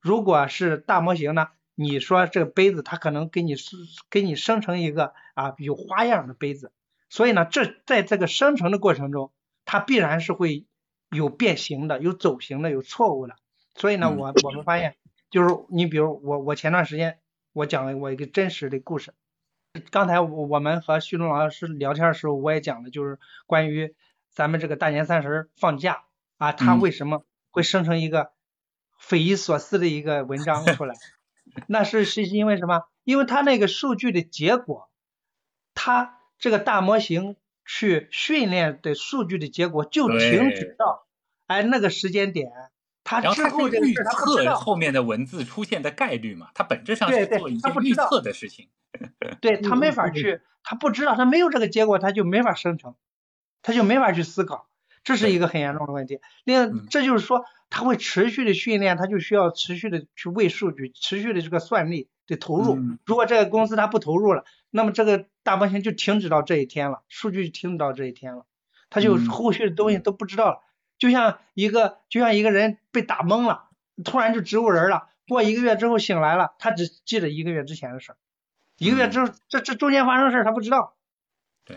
如果是大模型呢？你说这个杯子，它可能给你是给你生成一个啊有花样的杯子，所以呢，这在这个生成的过程中，它必然是会有变形的、有走形的、有错误的。所以呢，我我们发现，就是你比如我我前段时间我讲了我一个真实的故事，刚才我我们和旭东老师聊天的时候，我也讲了，就是关于咱们这个大年三十放假啊，它为什么会生成一个。匪夷所思的一个文章出来，(laughs) 那是是因为什么？因为它那个数据的结果，它这个大模型去训练的数据的结果就停止到哎那个时间点，它之后这个事它测后面的文字出现的概率嘛，它本质上是做一些预测的事情。对他没法去，他不知道，他没有这个结果，他就没法生成，他就没法去思考，这是一个很严重的问题。另外，这就是说。它会持续的训练，它就需要持续的去喂数据，持续的这个算力，得投入。如果这个公司它不投入了，那么这个大模型就停止到这一天了，数据就停止到这一天了，它就后续的东西都不知道了。就像一个就像一个人被打懵了，突然就植物人了，过一个月之后醒来了，他只记得一个月之前的事儿，一个月之后这这中间发生事儿他不知道。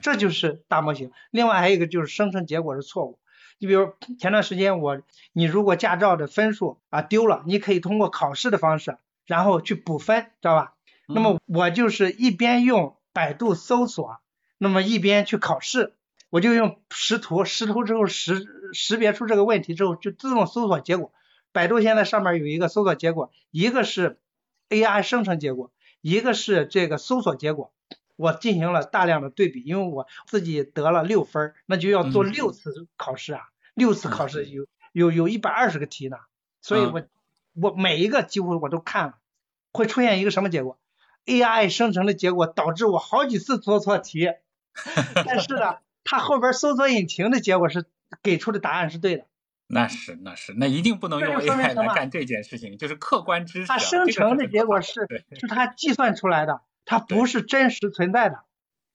这就是大模型。另外还有一个就是生成结果是错误。你比如前段时间我，你如果驾照的分数啊丢了，你可以通过考试的方式，然后去补分，知道吧？那么我就是一边用百度搜索，那么一边去考试，我就用识图，识图之后识识别出这个问题之后，就自动搜索结果。百度现在上面有一个搜索结果，一个是 AI 生成结果，一个是这个搜索结果。我进行了大量的对比，因为我自己得了六分，那就要做六次考试啊，六次考试有有有一百二十个题呢，所以我我每一个几乎我都看了，会出现一个什么结果？AI 生成的结果导致我好几次做错题，(laughs) 但是呢，它后边搜索引擎的结果是给出的答案是对的。那是那是，那一定不能用 AI 来干这件事情，就是客观知识。它生成的结果是是它计算出来的。它不是真实存在的。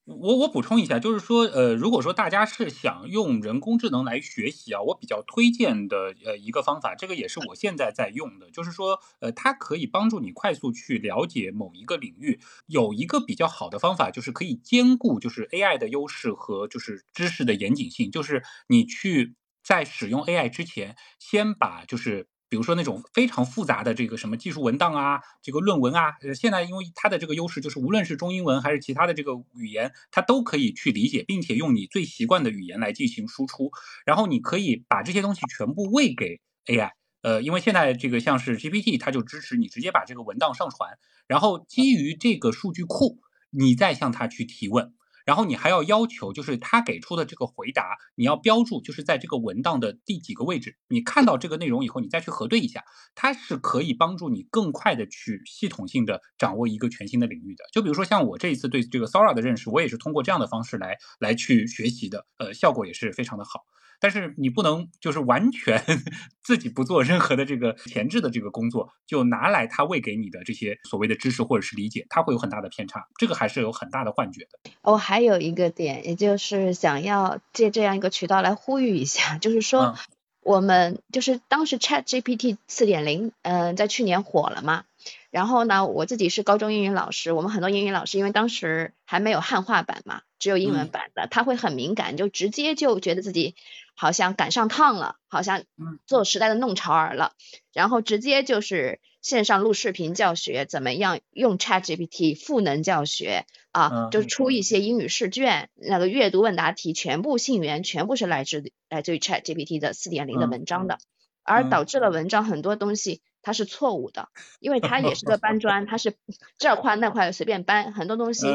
我我补充一下，就是说，呃，如果说大家是想用人工智能来学习啊，我比较推荐的呃一个方法，这个也是我现在在用的，就是说，呃，它可以帮助你快速去了解某一个领域。有一个比较好的方法，就是可以兼顾就是 AI 的优势和就是知识的严谨性，就是你去在使用 AI 之前，先把就是。比如说那种非常复杂的这个什么技术文档啊，这个论文啊，现在因为它的这个优势就是无论是中英文还是其他的这个语言，它都可以去理解，并且用你最习惯的语言来进行输出。然后你可以把这些东西全部喂给 AI，呃，因为现在这个像是 GPT，它就支持你直接把这个文档上传，然后基于这个数据库，你再向它去提问。然后你还要要求，就是他给出的这个回答，你要标注，就是在这个文档的第几个位置。你看到这个内容以后，你再去核对一下，它是可以帮助你更快的去系统性的掌握一个全新的领域的。就比如说像我这一次对这个 Sora 的认识，我也是通过这样的方式来来去学习的，呃，效果也是非常的好。但是你不能就是完全 (laughs) 自己不做任何的这个前置的这个工作，就拿来他喂给你的这些所谓的知识或者是理解，它会有很大的偏差，这个还是有很大的幻觉的。我还有一个点，也就是想要借这样一个渠道来呼吁一下，就是说我们就是当时 Chat GPT 四点零，嗯，在去年火了嘛。然后呢，我自己是高中英语老师，我们很多英语老师因为当时还没有汉化版嘛，只有英文版的，他会很敏感，就直接就觉得自己好像赶上趟了，好像做时代的弄潮儿了，然后直接就是线上录视频教学，怎么样用 Chat GPT 赋能教学啊，就出一些英语试卷，那个阅读问答题全部信源全部是来自来自于 Chat GPT 的四点零的文章的，而导致了文章很多东西。它是错误的，因为它也是个搬 (laughs) 砖，它是这块那块随便搬，很多东西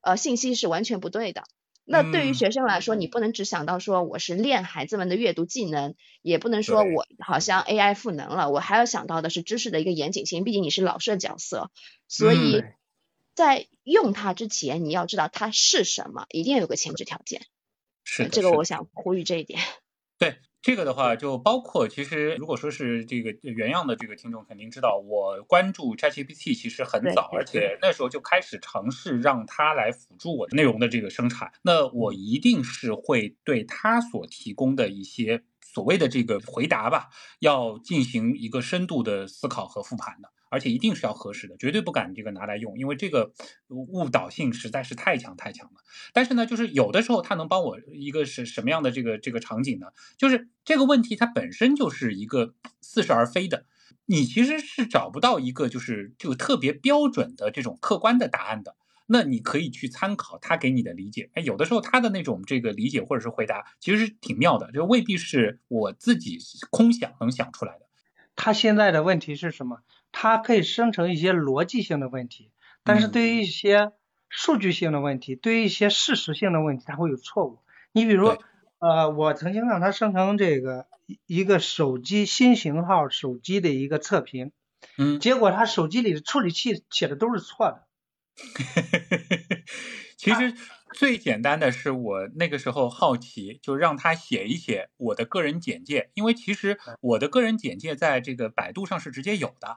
呃信息是完全不对的。那对于学生来说，你不能只想到说我是练孩子们的阅读技能，也不能说我好像 AI 赋能了，我还要想到的是知识的一个严谨性，毕竟你是老师的角色，所以在用它之前，你要知道它是什么，一定要有个前置条件。是这个，我想呼吁这一点。对。这个的话，就包括其实，如果说是这个原样的这个听众肯定知道，我关注 ChatGPT 其实很早，而且那时候就开始尝试让它来辅助我的内容的这个生产。那我一定是会对它所提供的一些所谓的这个回答吧，要进行一个深度的思考和复盘的。而且一定是要核实的，绝对不敢这个拿来用，因为这个误导性实在是太强太强了。但是呢，就是有的时候它能帮我一个是什么样的这个这个场景呢？就是这个问题它本身就是一个似是而非的，你其实是找不到一个就是就特别标准的这种客观的答案的。那你可以去参考他给你的理解，哎，有的时候他的那种这个理解或者是回答其实挺妙的，就未必是我自己空想能想出来的。他现在的问题是什么？它可以生成一些逻辑性的问题，但是对于一些数据性的问题，对于一些事实性的问题，它会有错误。你比如，呃，我曾经让它生成这个一个手机新型号手机的一个测评，嗯，结果它手机里的处理器写的都是错的。(laughs) 其实最简单的是，我那个时候好奇，就让他写一写我的个人简介，因为其实我的个人简介在这个百度上是直接有的。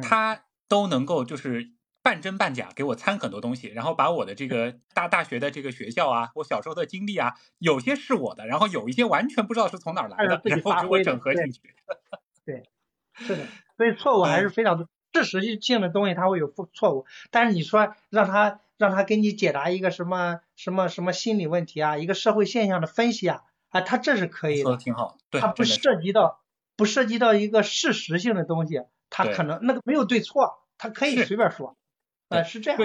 他都能够就是半真半假给我掺很多东西，然后把我的这个 (laughs) 大大学的这个学校啊，我小时候的经历啊，有些是我的，然后有一些完全不知道是从哪儿来的，然后给我整合进去。(laughs) 对，是的，所以错误还是非常多。事实性的东西它会有错误，但是你说让他让他给你解答一个什么什么什么心理问题啊，一个社会现象的分析啊，啊，他这是可以的，说的挺好。对，他不涉及到不涉及到一个事实性的东西，他可能那个没有对错，他可以随便说。呃，是这样。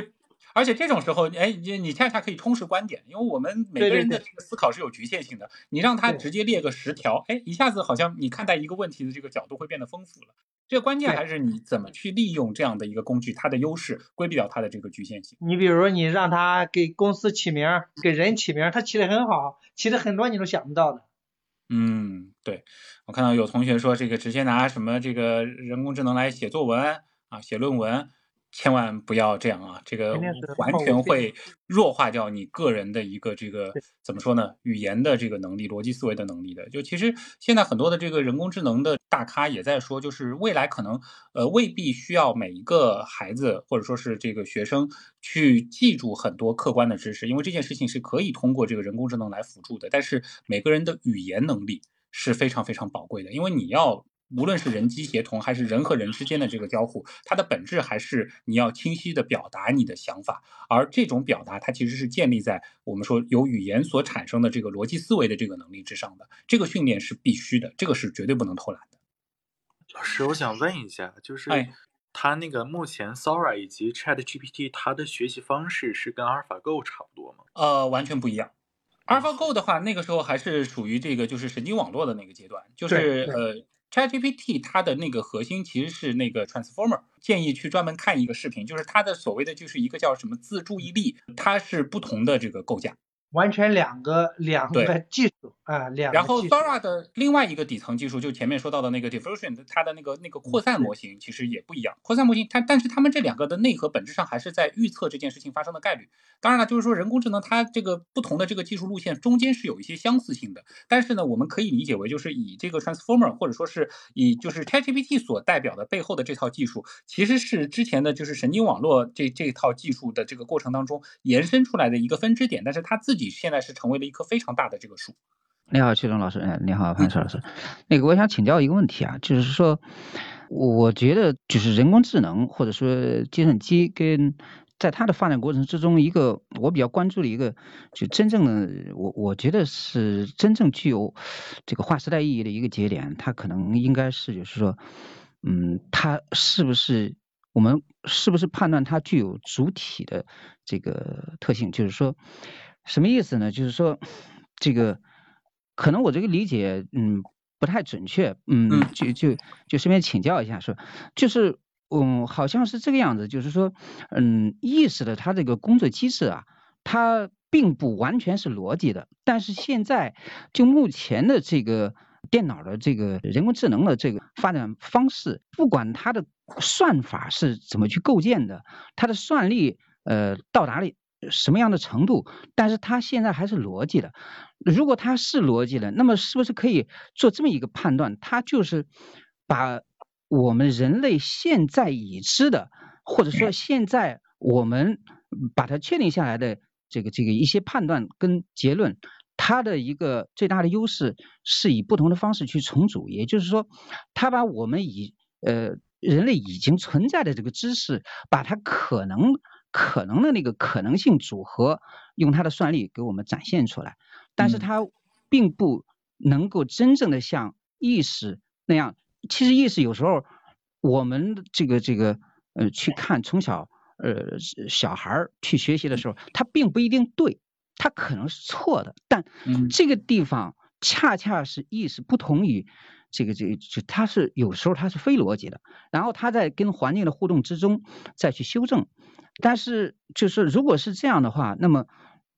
而且这种时候，哎，你你恰恰可以充实观点，因为我们每个人的这个思考是有局限性的。你让他直接列个十条，哎，一下子好像你看待一个问题的这个角度会变得丰富了。这个关键还是你怎么去利用这样的一个工具，它的优势，规避掉它的这个局限性。你比如你让他给公司起名，给人起名，他起的很好，起的很多你都想不到的。嗯，对，我看到有同学说这个直接拿什么这个人工智能来写作文啊，写论文。千万不要这样啊！这个完全会弱化掉你个人的一个这个怎么说呢？语言的这个能力、逻辑思维的能力的。就其实现在很多的这个人工智能的大咖也在说，就是未来可能呃未必需要每一个孩子或者说是这个学生去记住很多客观的知识，因为这件事情是可以通过这个人工智能来辅助的。但是每个人的语言能力是非常非常宝贵的，因为你要。无论是人机协同还是人和人之间的这个交互，它的本质还是你要清晰的表达你的想法，而这种表达它其实是建立在我们说由语言所产生的这个逻辑思维的这个能力之上的。这个训练是必须的，这个是绝对不能偷懒的。老师，我想问一下，就是它那个目前 Sora 以及 Chat GPT 它的学习方式是跟 AlphaGo 差不多吗？呃，完全不一样。AlphaGo 的话，那个时候还是属于这个就是神经网络的那个阶段，就是呃。ChatGPT 它的那个核心其实是那个 Transformer，建议去专门看一个视频，就是它的所谓的就是一个叫什么自注意力，它是不同的这个构架。完全两个两个技术啊，两个。然后 Sora 的另外一个底层技术，就前面说到的那个 Diffusion，它的那个那个扩散模型其实也不一样。扩散模型它，但是它们这两个的内核本质上还是在预测这件事情发生的概率。当然了，就是说人工智能它这个不同的这个技术路线中间是有一些相似性的，但是呢，我们可以理解为就是以这个 Transformer 或者说是以就是 ChatGPT 所代表的背后的这套技术，其实是之前的就是神经网络这这套技术的这个过程当中延伸出来的一个分支点，但是它自己现在是成为了一棵非常大的这个树。你好，曲东老师，哎，你好，潘石 (laughs) 老师。那个，我想请教一个问题啊，就是说，我觉得就是人工智能或者说计算机跟在它的发展过程之中，一个我比较关注的一个，就真正的我我觉得是真正具有这个划时代意义的一个节点，它可能应该是就是说，嗯，它是不是我们是不是判断它具有主体的这个特性？就是说。什么意思呢？就是说，这个可能我这个理解，嗯，不太准确，嗯，就就就顺便请教一下，说，就是，嗯，好像是这个样子，就是说，嗯，意识的它这个工作机制啊，它并不完全是逻辑的，但是现在就目前的这个电脑的这个人工智能的这个发展方式，不管它的算法是怎么去构建的，它的算力，呃，到达了。什么样的程度？但是它现在还是逻辑的。如果它是逻辑的，那么是不是可以做这么一个判断？它就是把我们人类现在已知的，或者说现在我们把它确定下来的这个这个一些判断跟结论，它的一个最大的优势是以不同的方式去重组。也就是说，它把我们以呃人类已经存在的这个知识，把它可能。可能的那个可能性组合，用它的算力给我们展现出来，但是它并不能够真正的像意识那样。其实意识有时候我们这个这个呃去看从小呃小孩去学习的时候，他并不一定对，他可能是错的。但这个地方恰恰是意识不同于这个这个，就它是有时候它是非逻辑的，然后他在跟环境的互动之中再去修正。但是，就是如果是这样的话，那么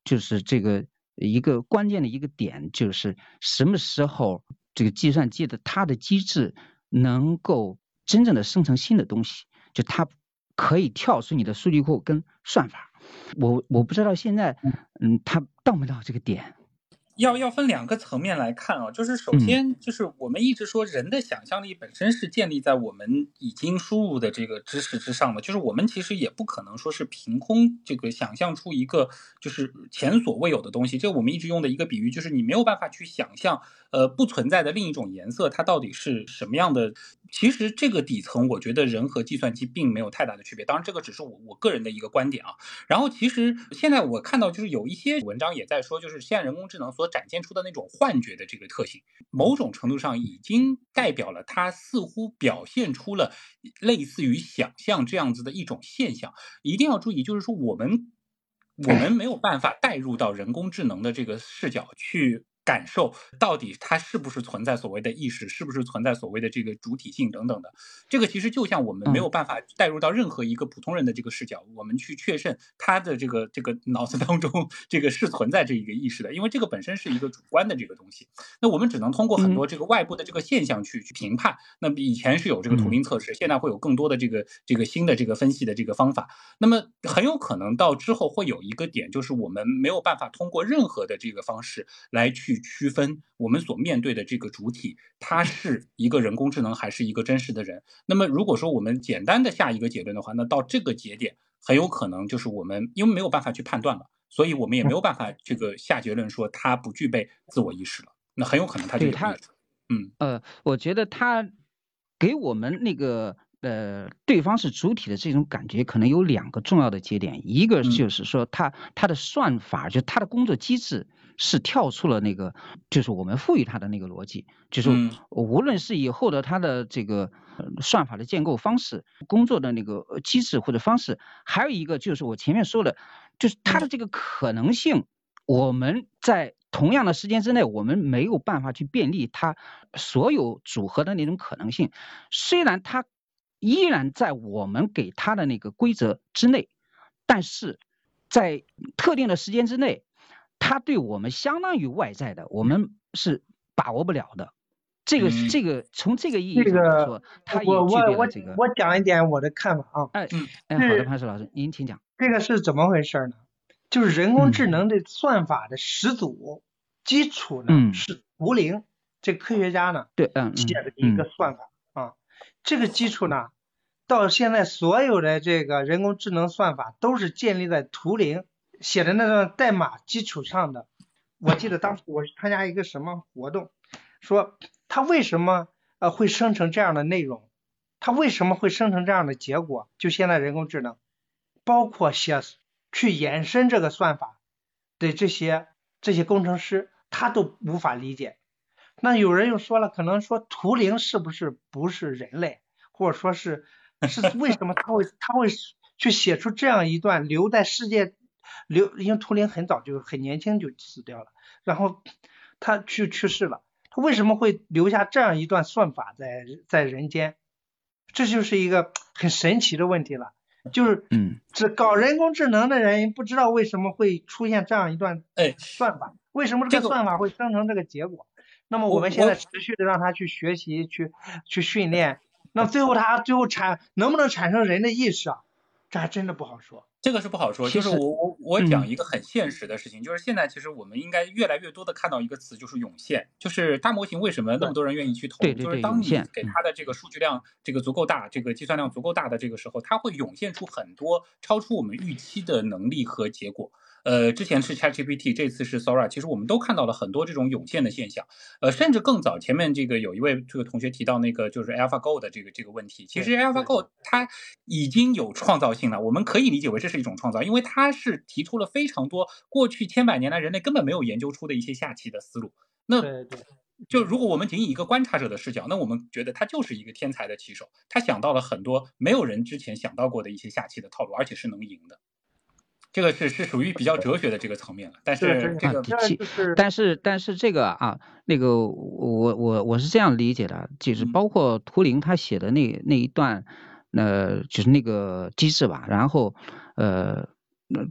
就是这个一个关键的一个点，就是什么时候这个计算机的它的机制能够真正的生成新的东西，就它可以跳出你的数据库跟算法。我我不知道现在，嗯，它到没到这个点。要要分两个层面来看啊，就是首先就是我们一直说人的想象力本身是建立在我们已经输入的这个知识之上的，就是我们其实也不可能说是凭空这个想象出一个就是前所未有的东西。这我们一直用的一个比喻就是你没有办法去想象，呃，不存在的另一种颜色它到底是什么样的。其实这个底层我觉得人和计算机并没有太大的区别，当然这个只是我我个人的一个观点啊。然后其实现在我看到就是有一些文章也在说，就是现在人工智能所展现出的那种幻觉的这个特性，某种程度上已经代表了它似乎表现出了类似于想象这样子的一种现象。一定要注意，就是说我们我们没有办法带入到人工智能的这个视角去。感受到底它是不是存在所谓的意识，是不是存在所谓的这个主体性等等的，这个其实就像我们没有办法带入到任何一个普通人的这个视角，我们去确认他的这个这个脑子当中这个是存在这一个意识的，因为这个本身是一个主观的这个东西，那我们只能通过很多这个外部的这个现象去去评判。那么以前是有这个图灵测试，现在会有更多的这个这个新的这个分析的这个方法，那么很有可能到之后会有一个点，就是我们没有办法通过任何的这个方式来去。区分我们所面对的这个主体，它是一个人工智能还是一个真实的人？那么，如果说我们简单的下一个结论的话，那到这个节点，很有可能就是我们因为没有办法去判断了，所以我们也没有办法这个下结论说它不具备自我意识了。那很有可能它就有意识。嗯呃，我觉得它给我们那个呃对方是主体的这种感觉，可能有两个重要的节点，一个就是说它它的算法，就它的工作机制。是跳出了那个，就是我们赋予它的那个逻辑，就是无论是以后的它的这个算法的建构方式、工作的那个机制或者方式，还有一个就是我前面说的，就是它的这个可能性，我们在同样的时间之内，我们没有办法去便利它所有组合的那种可能性，虽然它依然在我们给他的那个规则之内，但是在特定的时间之内。他对我们相当于外在的，我们是把握不了的。这个这个从这个意义上来说，它我我我这个。我讲一点我的看法啊。哎嗯哎，好的，潘石老师，您请讲。这个是怎么回事呢？就是人工智能的算法的始祖基础呢是图灵，这科学家呢对嗯写的一个算法啊。这个基础呢，到现在所有的这个人工智能算法都是建立在图灵。写的那段代码基础上的，我记得当时我参加一个什么活动，说他为什么呃会生成这样的内容，他为什么会生成这样的结果？就现在人工智能，包括写去延伸这个算法的这些这些工程师，他都无法理解。那有人又说了，可能说图灵是不是不是人类，或者说是是 (laughs) 为什么他会他会去写出这样一段留在世界？留，因为图灵很早就很年轻就死掉了，然后他去去世了，他为什么会留下这样一段算法在在人间？这就是一个很神奇的问题了，就是嗯，这搞人工智能的人不知道为什么会出现这样一段哎算法，为什么这个算法会生成这个结果？那么我们现在持续的让他去学习去去训练，那最后他最后产能不能产生人的意识啊？这还真的不好说。这个是不好说，就是我我我讲一个很现实的事情，就是现在其实我们应该越来越多的看到一个词，就是涌现，就是大模型为什么那么多人愿意去投？就是当你给它的这个数据量这个足够大，这个计算量足够大的这个时候，它会涌现出很多超出我们预期的能力和结果。呃，之前是 ChatGPT，这次是 Sora，其实我们都看到了很多这种涌现的现象。呃，甚至更早，前面这个有一位这个同学提到那个就是 AlphaGo 的这个这个问题，其实 AlphaGo 它已经有创造性了，我们可以理解为这是一种创造，因为它是提出了非常多过去千百年来人类根本没有研究出的一些下棋的思路。那就如果我们仅以一个观察者的视角，那我们觉得他就是一个天才的棋手，他想到了很多没有人之前想到过的一些下棋的套路，而且是能赢的。这个是是属于比较哲学的这个层面了，但是这个，但是但是这个啊，那个我我我是这样理解的，就是包括图灵他写的那那一段，呃，就是那个机制吧，然后呃，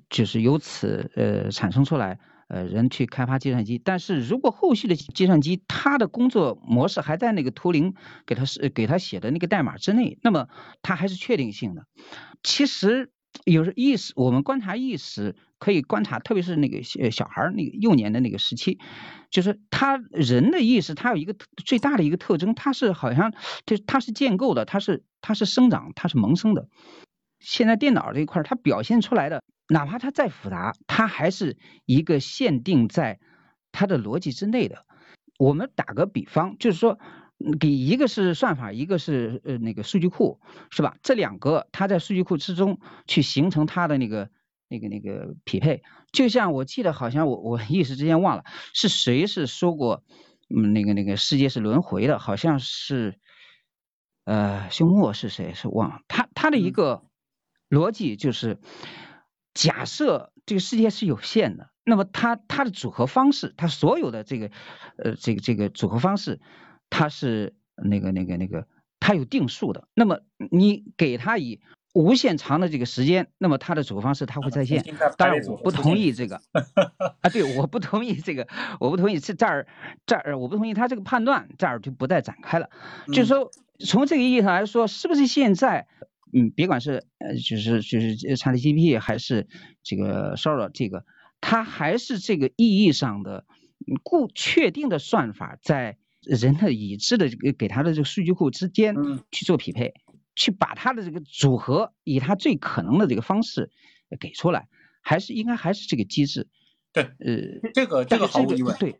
就是由此呃产生出来，呃，人去开发计算机，但是如果后续的计算机它的工作模式还在那个图灵给他是给他写的那个代码之内，那么它还是确定性的。其实。有时意识，我们观察意识可以观察，特别是那个小小孩那个幼年的那个时期，就是他人的意识，他有一个最大的一个特征，他是好像就他是建构的，他是他是生长，他是萌生的。现在电脑这一块，它表现出来的，哪怕它再复杂，它还是一个限定在它的逻辑之内的。我们打个比方，就是说。给一个是算法，一个是呃那个数据库，是吧？这两个它在数据库之中去形成它的那个那个那个匹配，就像我记得好像我我一时之间忘了是谁是说过，嗯那个那个世界是轮回的，好像是呃休谟是谁是忘了，他他的一个逻辑就是假设这个世界是有限的，那么它它的组合方式，它所有的这个呃这个这个组合方式。它是那个那个那个，它有定数的。那么你给它以无限长的这个时间，那么它的组合方式它会再现。当然我不同意这个 (laughs) 啊，对，我不同意这个，我不同意这这儿这儿我不同意他这个判断，这儿就不再展开了。就是说从这个意义上来说，是不是现在嗯，别管是呃就是就是 ChatGPT 还是这个 Sora 这个，它还是这个意义上的固确定的算法在。人的已知的这个给他的这个数据库之间去做匹配，去把他的这个组合以他最可能的这个方式给出来，还是应该还是这个机制。对，呃，这个这个毫无疑问。对，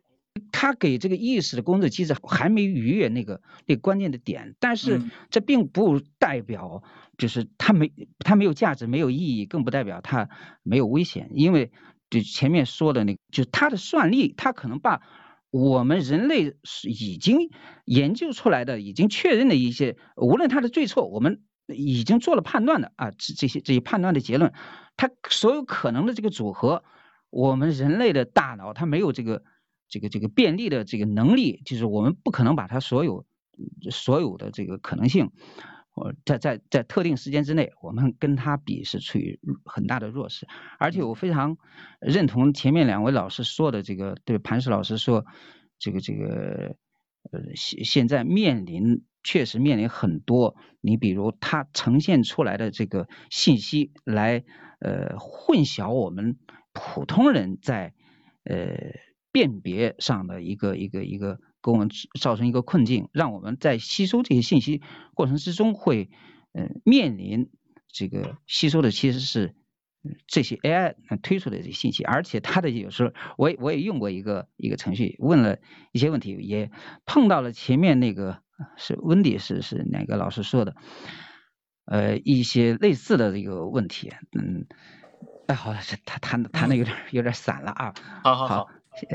他给这个意识的工作机制还没逾越那个那个关键的点，但是这并不代表就是他没他没有价值没有意义，更不代表他没有危险，因为就前面说的那个，就是他的算力，他可能把。我们人类是已经研究出来的，已经确认的一些，无论它的对错，我们已经做了判断的啊，这这些这些判断的结论，它所有可能的这个组合，我们人类的大脑它没有这个这个这个便利的这个能力，就是我们不可能把它所有所有的这个可能性。我在在在特定时间之内，我们跟他比是处于很大的弱势，而且我非常认同前面两位老师说的这个，对磐石老师说，这个这个呃现现在面临确实面临很多，你比如他呈现出来的这个信息来呃混淆我们普通人在呃辨别上的一个一个一个。给我们造成一个困境，让我们在吸收这些信息过程之中会，呃，面临这个吸收的其实是这些 AI 推出的这些信息，而且它的有时候我也我也用过一个一个程序问了一些问题，也碰到了前面那个是温迪是是哪个老师说的，呃，一些类似的这个问题，嗯，哎，好，这他谈谈的有点有点散了啊，好好。好。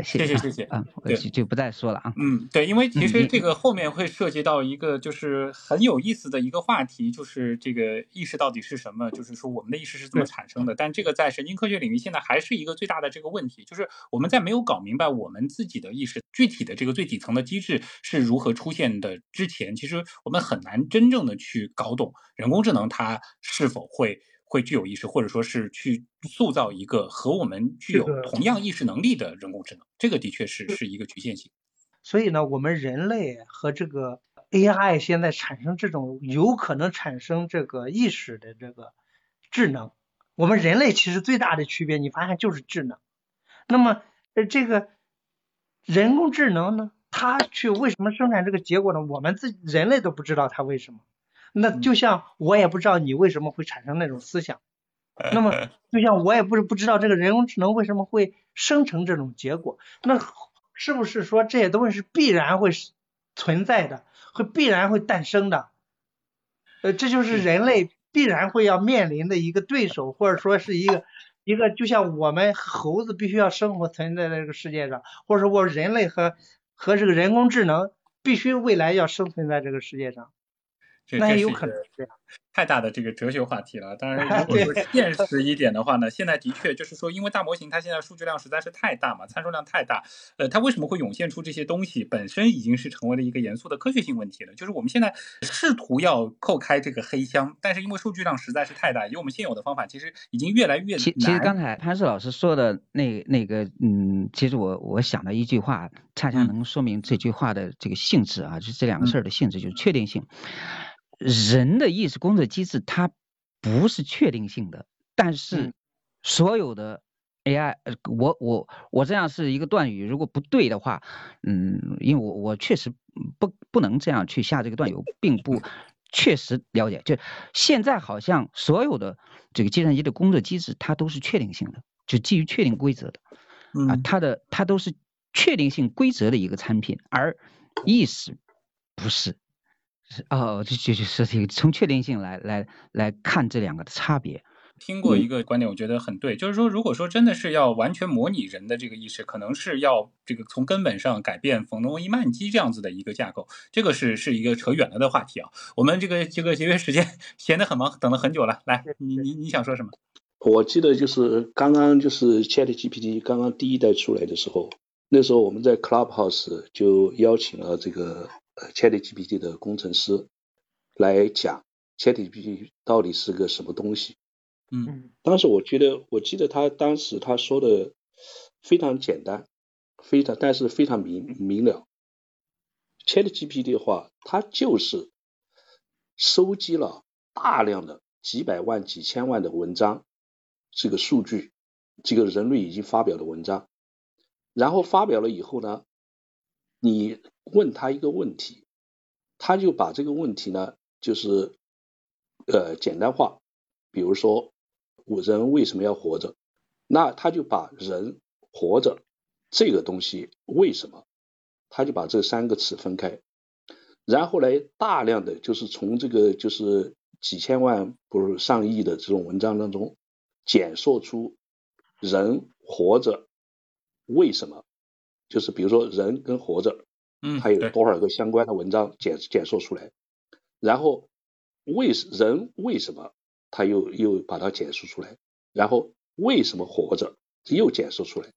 谢谢谢谢啊，就就不再说了啊。嗯，对，因为其实这个后面会涉及到一个就是很有意思的一个话题，就是这个意识到底是什么？就是说我们的意识是怎么产生的？但这个在神经科学领域现在还是一个最大的这个问题，就是我们在没有搞明白我们自己的意识具体的这个最底层的机制是如何出现的之前，其实我们很难真正的去搞懂人工智能它是否会。会具有意识，或者说是去塑造一个和我们具有同样意识能力的人工智能，这个的确是是一个局限性。所以呢，我们人类和这个 AI 现在产生这种有可能产生这个意识的这个智能，我们人类其实最大的区别，你发现就是智能。那么呃，这个人工智能呢，它去为什么生产这个结果呢？我们自人类都不知道它为什么。那就像我也不知道你为什么会产生那种思想，(laughs) 那么就像我也不是不知道这个人工智能为什么会生成这种结果，那是不是说这些东西是必然会存在的，会必然会诞生的？呃，这就是人类必然会要面临的一个对手，或者说是一个一个就像我们猴子必须要生活存在在这个世界上，或者说我人类和和这个人工智能必须未来要生存在这个世界上。那也有可能这样。太大的这个哲学话题了。当然，(laughs) 如果说现实一点的话呢，现在的确就是说，因为大模型它现在数据量实在是太大嘛，参数量太大。呃，它为什么会涌现出这些东西，本身已经是成为了一个严肃的科学性问题了。就是我们现在试图要扣开这个黑箱，但是因为数据量实在是太大，以我们现有的方法，其实已经越来越难。其其实刚才潘石老师说的那那个，嗯，其实我我想的一句话，恰恰能说明这句话的这个性质啊，就是这两个事儿的性质，就是确定性。人的意识工作机制它不是确定性的，但是所有的 AI，我我我这样是一个断语，如果不对的话，嗯，因为我我确实不不能这样去下这个断语，并不确实了解。就现在好像所有的这个计算机的工作机制，它都是确定性的，就基于确定规则的，啊，它的它都是确定性规则的一个产品，而意识不是，是哦，这这就是这个从确定性来来来看这两个的差别。听过一个观点，我觉得很对，就是说，如果说真的是要完全模拟人的这个意识，可能是要这个从根本上改变冯诺依曼机这样子的一个架构，这个是是一个扯远了的话题啊。我们这个这个节约时间，(laughs) 闲得很忙，等了很久了。来，你你你想说什么？我记得就是刚刚就是 Chat GPT 刚刚第一代出来的时候，那时候我们在 Clubhouse 就邀请了这个 Chat GPT 的工程师来讲 Chat GPT 到底是个什么东西。嗯，当时我觉得，我记得他当时他说的非常简单，非常但是非常明明了。Chat GPT 的话，它就是收集了大量的几百万、几千万的文章，这个数据，这个人类已经发表的文章，然后发表了以后呢，你问他一个问题，他就把这个问题呢，就是呃简单化，比如说。人为什么要活着？那他就把人活着这个东西为什么？他就把这三个词分开，然后来大量的就是从这个就是几千万不是上亿的这种文章当中，简述出人活着为什么？就是比如说人跟活着，嗯，它有多少个相关的文章简简述出来，然后为人为什么？他又又把它简述出来，然后为什么活着又简述出来，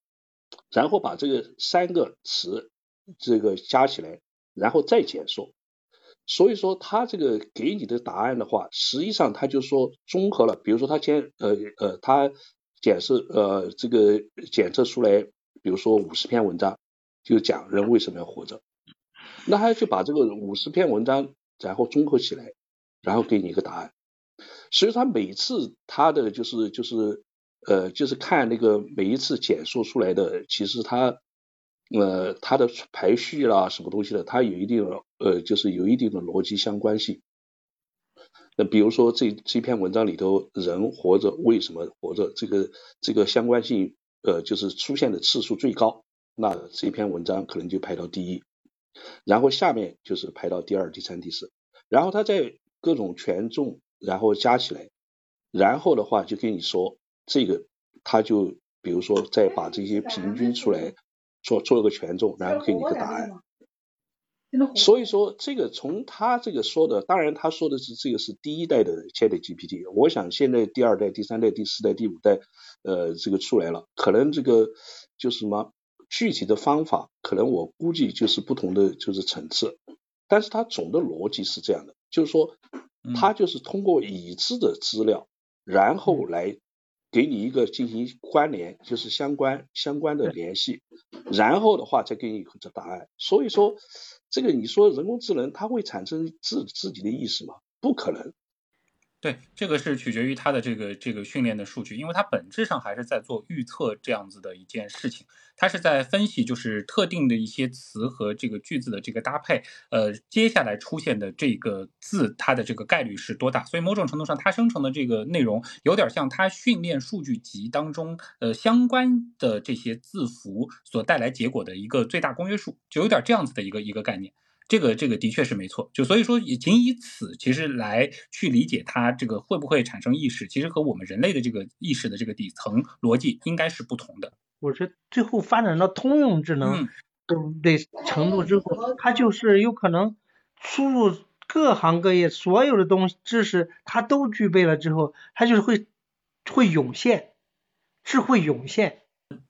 然后把这个三个词这个加起来，然后再简述。所以说他这个给你的答案的话，实际上他就说综合了，比如说他先呃呃他检测呃这个检测出来，比如说五十篇文章，就讲人为什么要活着，那他就把这个五十篇文章然后综合起来，然后给你一个答案。所以他每次他的就是就是呃就是看那个每一次简述出来的，其实他呃他的排序啦什么东西的，它有一定的呃就是有一定的逻辑相关性。那比如说这这篇文章里头，人活着为什么活着，这个这个相关性呃就是出现的次数最高，那这篇文章可能就排到第一，然后下面就是排到第二、第三、第四，然后他在各种权重。然后加起来，然后的话就跟你说这个，他就比如说再把这些平均出来，做做个权重，然后给你个答案。所以说这个从他这个说的，当然他说的是这个是第一代的 Chat GPT，我想现在第二代、第三代、第四代、第五代，呃，这个出来了，可能这个就是什么具体的方法，可能我估计就是不同的就是层次，但是它总的逻辑是这样的，就是说。它就是通过已知的资料，然后来给你一个进行关联，就是相关相关的联系，然后的话再给你一个答案。所以说，这个你说人工智能它会产生自自己的意识吗？不可能。对，这个是取决于它的这个这个训练的数据，因为它本质上还是在做预测这样子的一件事情，它是在分析就是特定的一些词和这个句子的这个搭配，呃，接下来出现的这个字它的这个概率是多大，所以某种程度上它生成的这个内容有点像它训练数据集当中呃相关的这些字符所带来结果的一个最大公约数，就有点这样子的一个一个概念。这个这个的确是没错，就所以说，仅以此其实来去理解它这个会不会产生意识，其实和我们人类的这个意识的这个底层逻辑应该是不同的。我是最后发展到通用智能的程度之后，它就是有可能输入各行各业所有的东西知识，它都具备了之后，它就是会会涌现，智慧涌现。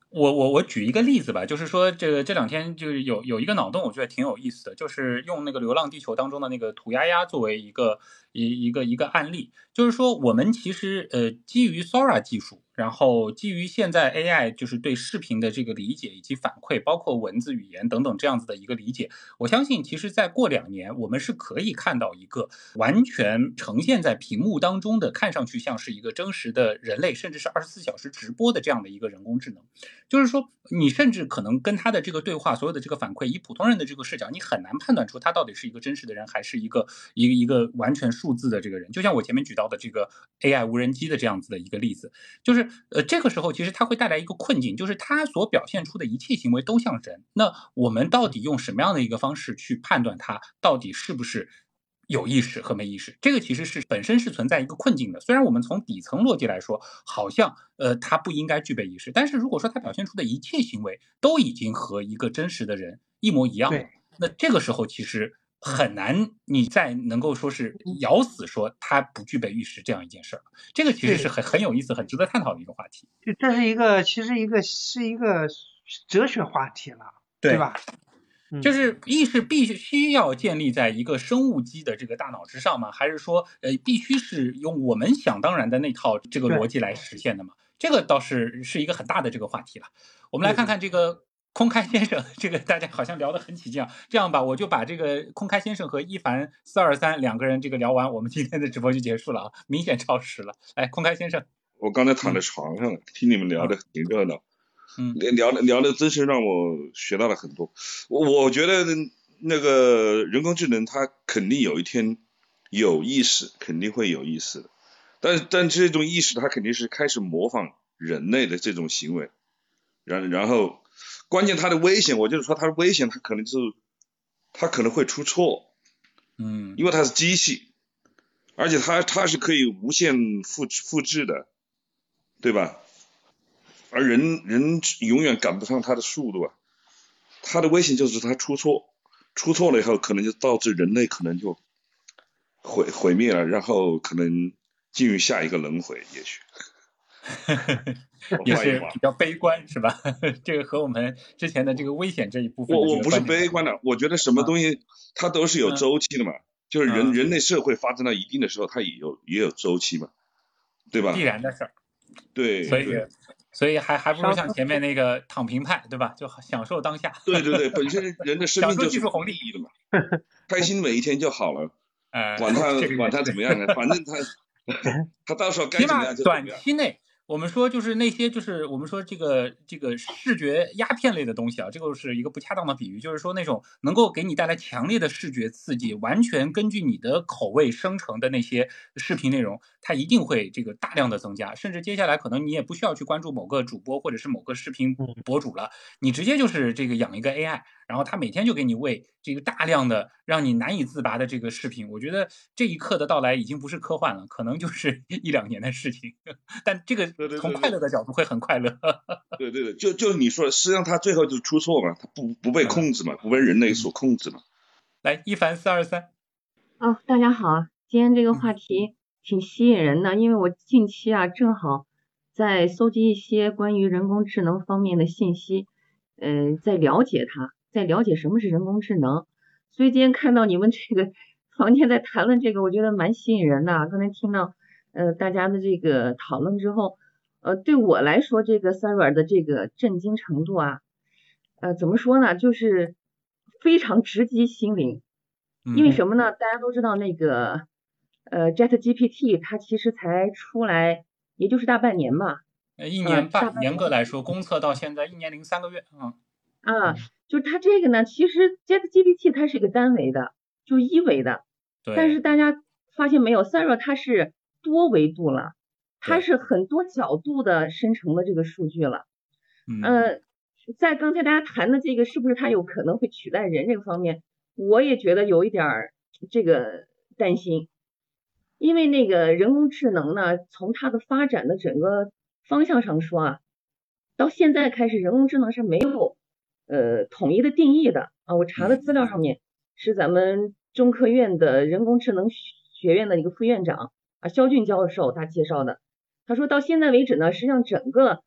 我我我举一个例子吧，就是说这个这两天就是有有一个脑洞，我觉得挺有意思的，就是用那个《流浪地球》当中的那个涂鸦鸦作为一个一一个一个案例，就是说我们其实呃基于 Sora 技术。然后基于现在 AI 就是对视频的这个理解以及反馈，包括文字语言等等这样子的一个理解，我相信其实再过两年，我们是可以看到一个完全呈现在屏幕当中的，看上去像是一个真实的人类，甚至是二十四小时直播的这样的一个人工智能。就是说，你甚至可能跟他的这个对话，所有的这个反馈，以普通人的这个视角，你很难判断出他到底是一个真实的人，还是一个一个一个完全数字的这个人。就像我前面举到的这个 AI 无人机的这样子的一个例子，就是。呃，这个时候其实它会带来一个困境，就是它所表现出的一切行为都像人。那我们到底用什么样的一个方式去判断它到底是不是有意识和没意识？这个其实是本身是存在一个困境的。虽然我们从底层逻辑来说，好像呃它不应该具备意识，但是如果说它表现出的一切行为都已经和一个真实的人一模一样，那这个时候其实。很难，你再能够说是咬死说它不具备意识这样一件事儿，这个其实是很很有意思、很值得探讨的一个话题。就这是一个，其实一个是一个哲学话题了，对吧？就是意识必须要建立在一个生物机的这个大脑之上吗？还是说，呃，必须是用我们想当然的那套这个逻辑来实现的吗？这个倒是是一个很大的这个话题了。我们来看看这个。空开先生，这个大家好像聊得很起劲啊。这样吧，我就把这个空开先生和一凡四二三两个人这个聊完，我们今天的直播就结束了啊，明显超时了。来，空开先生，我刚才躺在床上了，听你们聊的挺热闹，嗯，聊的聊的真是让我学到了很多。我我觉得那个人工智能它肯定有一天有意识，肯定会有意识的，但但这种意识它肯定是开始模仿人类的这种行为，然然后。关键它的危险，我就是说它的危险，它可能就是它可能会出错，嗯，因为它是机器，而且它它是可以无限复复制的，对吧？而人人永远赶不上它的速度啊，它的危险就是它出错，出错了以后可能就导致人类可能就毁毁灭了，然后可能进入下一个轮回，也许。(laughs) (laughs) 也是比较悲观，是吧？(laughs) 这个和我们之前的这个危险这一部分，我我不是悲观的，我觉得什么东西它都是有周期的嘛，就是人人类社会发展到一定的时候，它也有也有周期嘛，对吧？必然的事儿。对。所以所以还还不如像前面那个躺平派，对吧？就享受当下。对对对，本身 (laughs) 人的生命就是技术红利的嘛，开心每一天就好了，管他管他怎么样呢，反正他他到时候该怎么样就短期内。我们说就是那些就是我们说这个这个视觉鸦片类的东西啊，这个是一个不恰当的比喻，就是说那种能够给你带来强烈的视觉刺激，完全根据你的口味生成的那些视频内容，它一定会这个大量的增加，甚至接下来可能你也不需要去关注某个主播或者是某个视频博主了，你直接就是这个养一个 AI。然后他每天就给你喂这个大量的让你难以自拔的这个视频，我觉得这一刻的到来已经不是科幻了，可能就是一两年的事情。但这个从快乐的角度会很快乐。对对对，就就是你说的，实际上他最后就出错嘛，它不不被控制嘛，不被人类所控制嘛。来，一凡四二三。啊，大家好，今天这个话题挺吸引人的，因为我近期啊正好在搜集一些关于人工智能方面的信息，嗯，在了解它。在了解什么是人工智能，所以今天看到你们这个房间在谈论这个，我觉得蛮吸引人的。刚才听到呃大家的这个讨论之后，呃对我来说这个 Siri 的这个震惊程度啊，呃怎么说呢，就是非常直击心灵。因为什么呢？大家都知道那个呃 Chat GPT 它其实才出来也就是大半年吧，呃一年半，严格来说公测到现在一年零三个月，嗯啊。就它这个呢，其实 ChatGPT 它是一个单维的，就一维的。对但是大家发现没有，Sara 它是多维度了，它是很多角度的生成的这个数据了。嗯。在刚才大家谈的这个是不是它有可能会取代人这个方面，我也觉得有一点儿这个担心，因为那个人工智能呢，从它的发展的整个方向上说啊，到现在开始，人工智能是没有。呃，统一的定义的啊，我查的资料上面是咱们中科院的人工智能学院的一个副院长啊，肖俊教授他介绍的。他说到现在为止呢，实际上整个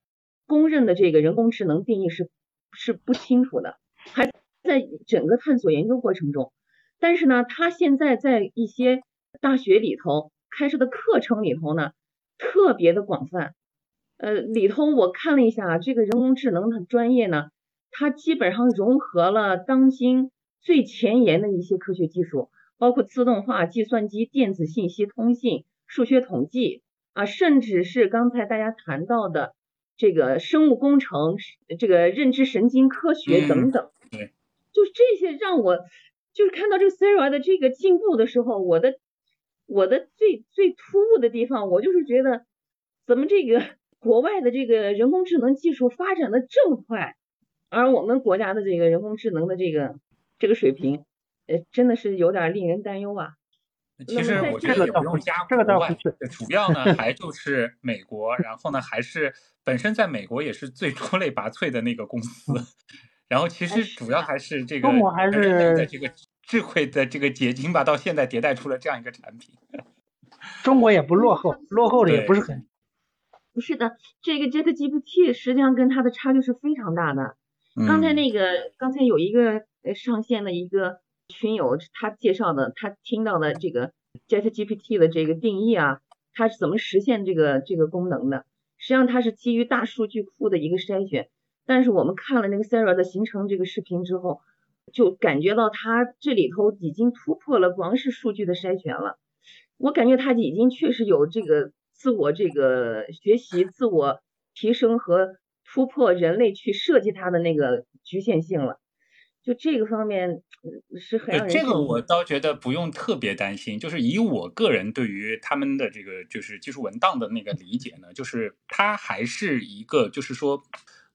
公认的这个人工智能定义是是不清楚的，还在整个探索研究过程中。但是呢，他现在在一些大学里头开设的课程里头呢，特别的广泛。呃，里头我看了一下，这个人工智能的专业呢，它基本上融合了当今最前沿的一些科学技术，包括自动化、计算机、电子信息通信、数学统计啊，甚至是刚才大家谈到的这个生物工程、这个认知神经科学等等。对，就这些让我就是看到这个 Sarah 的这个进步的时候，我的我的最最突兀的地方，我就是觉得怎么这个国外的这个人工智能技术发展的这么快，而我们国家的这个人工智能的这个这个水平，呃，真的是有点令人担忧啊。其实我觉得也不用加这个倒国外不是，主要呢还就是美国，然后呢还是本身在美国也是最出类拔萃的那个公司，然后其实主要还是这个还是这个智慧的这个结晶吧，到现在迭代出了这样一个产品。(laughs) 中国也不落后，落后的也不是很。不是的，这个 Jet GPT 实际上跟它的差距是非常大的。刚才那个，刚才有一个呃上线的一个群友，他介绍的，他听到的这个 Jet GPT 的这个定义啊，它是怎么实现这个这个功能的？实际上它是基于大数据库的一个筛选。但是我们看了那个 Sarah 的形成这个视频之后，就感觉到它这里头已经突破了光是数据的筛选了。我感觉它已经确实有这个自我这个学习、自我提升和突破人类去设计它的那个局限性了。就这个方面呃是很这个我倒觉得不用特别担心，就是以我个人对于他们的这个就是技术文档的那个理解呢，就是它还是一个就是说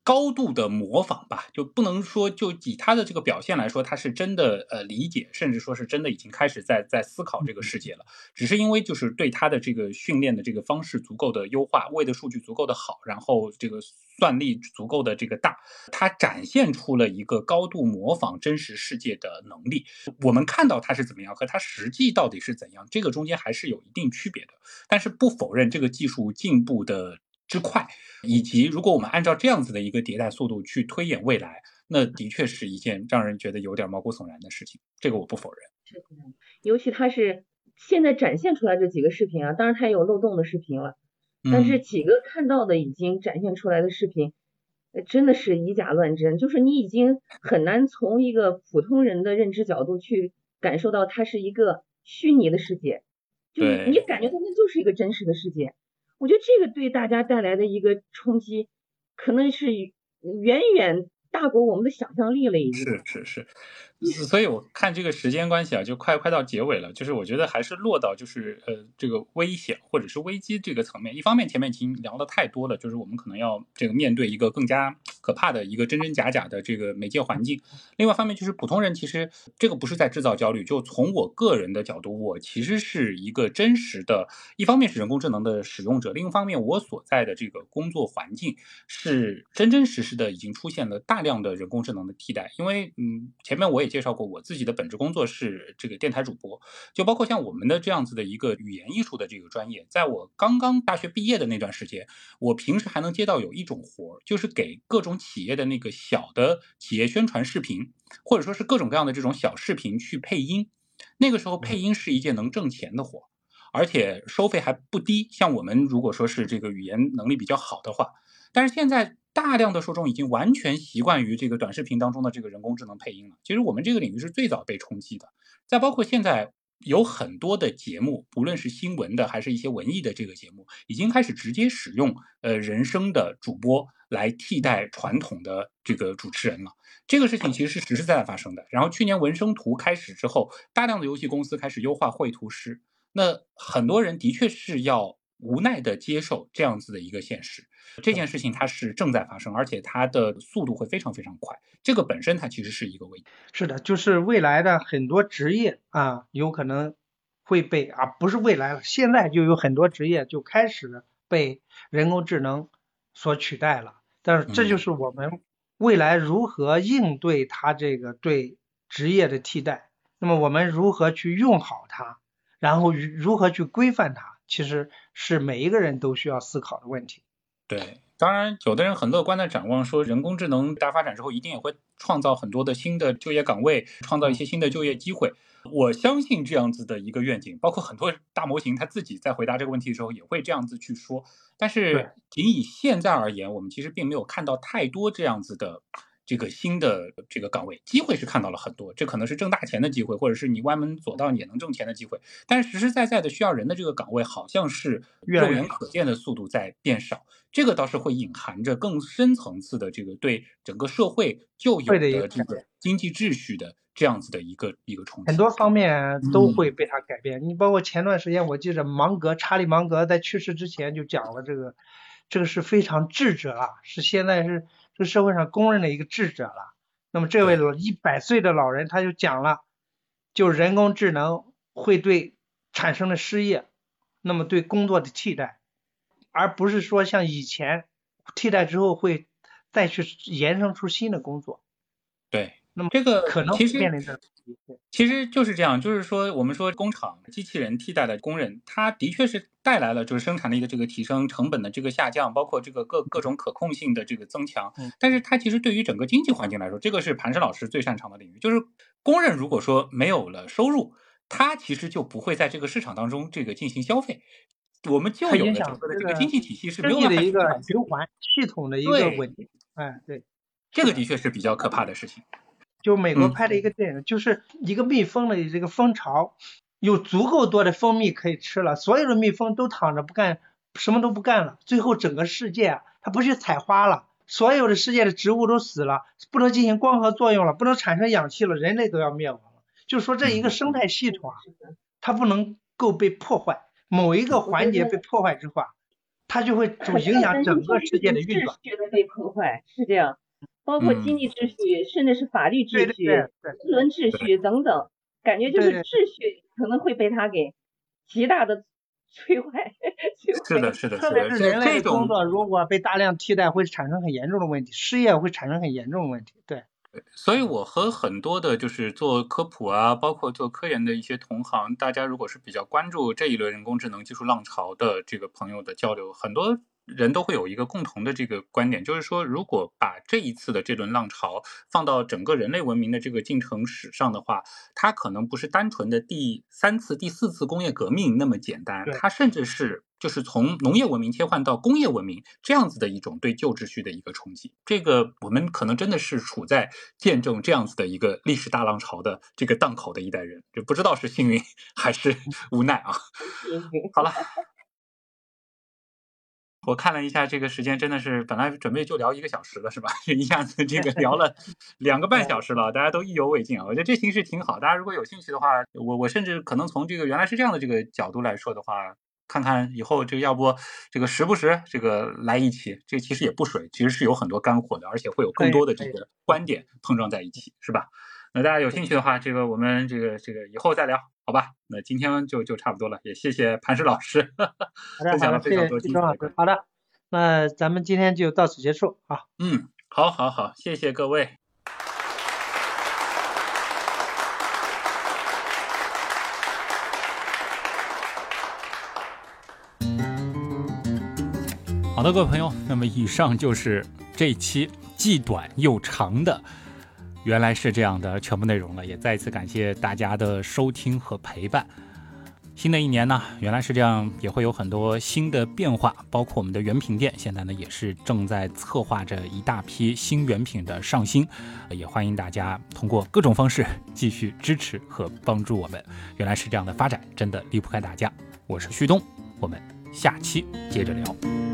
高度的模仿吧，就不能说就以他的这个表现来说，他是真的呃理解，甚至说是真的已经开始在在思考这个世界了，只是因为就是对他的这个训练的这个方式足够的优化，喂的数据足够的好，然后这个算力足够的这个大，它展现出了一个高度模仿真实世界的能力。我们看到它是怎么样，和它实际到底是怎样，这个中间还是有一定区别的。但是不否认这个技术进步的之快，以及如果我们按照这样子的一个迭代速度去推演未来，那的确是一件让人觉得有点毛骨悚然的事情。这个我不否认。尤其它是现在展现出来这几个视频啊，当然它也有漏洞的视频了，但是嗯几个看到的已经展现出来的视频，呃真的是以假乱真，就是你已经很难从一个普通人的认知角度去感受到它是一个虚拟的世界，就是你感觉它那就是一个真实的世界。我觉得这个对大家带来的一个冲击，可能是远远大过我们的想象力了，已经。是是是，所以我看这个时间关系啊，就快快到结尾了。就是我觉得还是落到就是呃这个危险或者是危机这个层面。一方面前面已经聊的太多了，就是我们可能要这个面对一个更加可怕的一个真真假假的这个媒介环境。另外一方面就是普通人其实这个不是在制造焦虑，就从我个人的角度，我其实是一个真实的，一方面是人工智能的使用者，另一方面我所在的这个工作环境是真真实实的已经出现了大量的人工智能的替代。因为嗯，前面我也介绍过，我自己的本职工作是这个电台主播，就包括像我们的这样子的一个语言艺术的这个专业，在我刚刚大学毕业的那段时间，我平时还能接到有一种活儿，就是给各种企业的那个小的企业宣传视频，或者说是各种各样的这种小视频去配音。那个时候配音是一件能挣钱的活儿，而且收费还不低。像我们如果说是这个语言能力比较好的话，但是现在大量的受众已经完全习惯于这个短视频当中的这个人工智能配音了。其实我们这个领域是最早被冲击的，再包括现在有很多的节目，不论是新闻的还是一些文艺的这个节目，已经开始直接使用呃人声的主播来替代传统的这个主持人了。这个事情其实是实实在在发生的。然后去年文生图开始之后，大量的游戏公司开始优化绘图师，那很多人的确是要无奈的接受这样子的一个现实。这件事情它是正在发生，而且它的速度会非常非常快。这个本身它其实是一个危机。是的，就是未来的很多职业啊，有可能会被啊，不是未来了，现在就有很多职业就开始被人工智能所取代了。但是这就是我们未来如何应对它这个对职业的替代。那么我们如何去用好它，然后如何去规范它，其实是每一个人都需要思考的问题。对，当然，有的人很乐观的展望说，人工智能大发展之后，一定也会创造很多的新的就业岗位，创造一些新的就业机会。我相信这样子的一个愿景，包括很多大模型他自己在回答这个问题的时候也会这样子去说。但是仅以现在而言，我们其实并没有看到太多这样子的。这个新的这个岗位机会是看到了很多，这可能是挣大钱的机会，或者是你歪门左道也能挣钱的机会。但是实实在在的需要人的这个岗位，好像是肉眼可见的速度在变少。这个倒是会隐含着更深层次的这个对整个社会就有的这个经济秩序的这样子的一个一个冲击。很多方面都会被它改变。你包括前段时间，我记着芒格查理芒格在去世之前就讲了这个，这个是非常智者啊，是现在是。是社会上公认的一个智者了。那么这位老一百岁的老人他就讲了，就人工智能会对产生的失业，那么对工作的替代，而不是说像以前替代之后会再去延伸出新的工作。对。那么这个可能面临着，其实就是这样，就是说我们说工厂机器人替代了工人，它的确是带来了就是生产力的这个提升，成本的这个下降，包括这个各各种可控性的这个增强。但是它其实对于整个经济环境来说，这个是盘石老师最擅长的领域，就是工人如果说没有了收入，他其实就不会在这个市场当中这个进行消费。我们就有了整个的这个经济体系是没有办法一个循环系统的一个稳定。哎，对，这个的确是比较可怕的事情。就美国拍的一个电影，就是一个蜜蜂的这个蜂巢，有足够多的蜂蜜可以吃了，所有的蜜蜂都躺着不干，什么都不干了，最后整个世界它不去采花了，所有的世界的植物都死了，不能进行光合作用了，不能产生氧气了，人类都要灭亡了。就是说这一个生态系统啊，它不能够被破坏，某一个环节被破坏之后啊，它就会总影响整个世界的运转。被破坏是这样。包括经济秩序，甚至是法律秩序、人伦秩序等等，感觉就是秩序可能会被他给极大的摧毁。(laughs) 是的，是的，特别是人类的工作如果被大量替代，会产生很严重的问题，失业会产生很严重的问题。对。所以我和很多的就是做科普啊，包括做科研的一些同行，大家如果是比较关注这一轮人工智能技术浪潮的这个朋友的交流，很多。人都会有一个共同的这个观点，就是说，如果把这一次的这轮浪潮放到整个人类文明的这个进程史上的话，它可能不是单纯的第三次、第四次工业革命那么简单，它甚至是就是从农业文明切换到工业文明这样子的一种对旧秩序的一个冲击。这个我们可能真的是处在见证这样子的一个历史大浪潮的这个档口的一代人，就不知道是幸运 (laughs) 还是无奈啊。好了。我看了一下这个时间，真的是本来准备就聊一个小时了，是吧？(laughs) 一下子这个聊了 (laughs) 两个半小时了，大家都意犹未尽啊！我觉得这形式挺好，大家如果有兴趣的话，我我甚至可能从这个原来是这样的这个角度来说的话，看看以后这个要不这个时不时这个来一期，这其实也不水，其实是有很多干货的，而且会有更多的这个观点碰撞在一起，是吧？那大家有兴趣的话，这个我们这个这个以后再聊，好吧？那今天就就差不多了，也谢谢磐石老师分享了非常多精彩。好的，那咱们今天就到此结束啊。嗯，好，好，好，谢谢各位。好的，各位朋友，那么以上就是这期既短又长的。原来是这样的全部内容了，也再一次感谢大家的收听和陪伴。新的一年呢，原来是这样，也会有很多新的变化，包括我们的原品店，现在呢也是正在策划着一大批新原品的上新，也欢迎大家通过各种方式继续支持和帮助我们。原来是这样的发展，真的离不开大家。我是旭东，我们下期接着聊。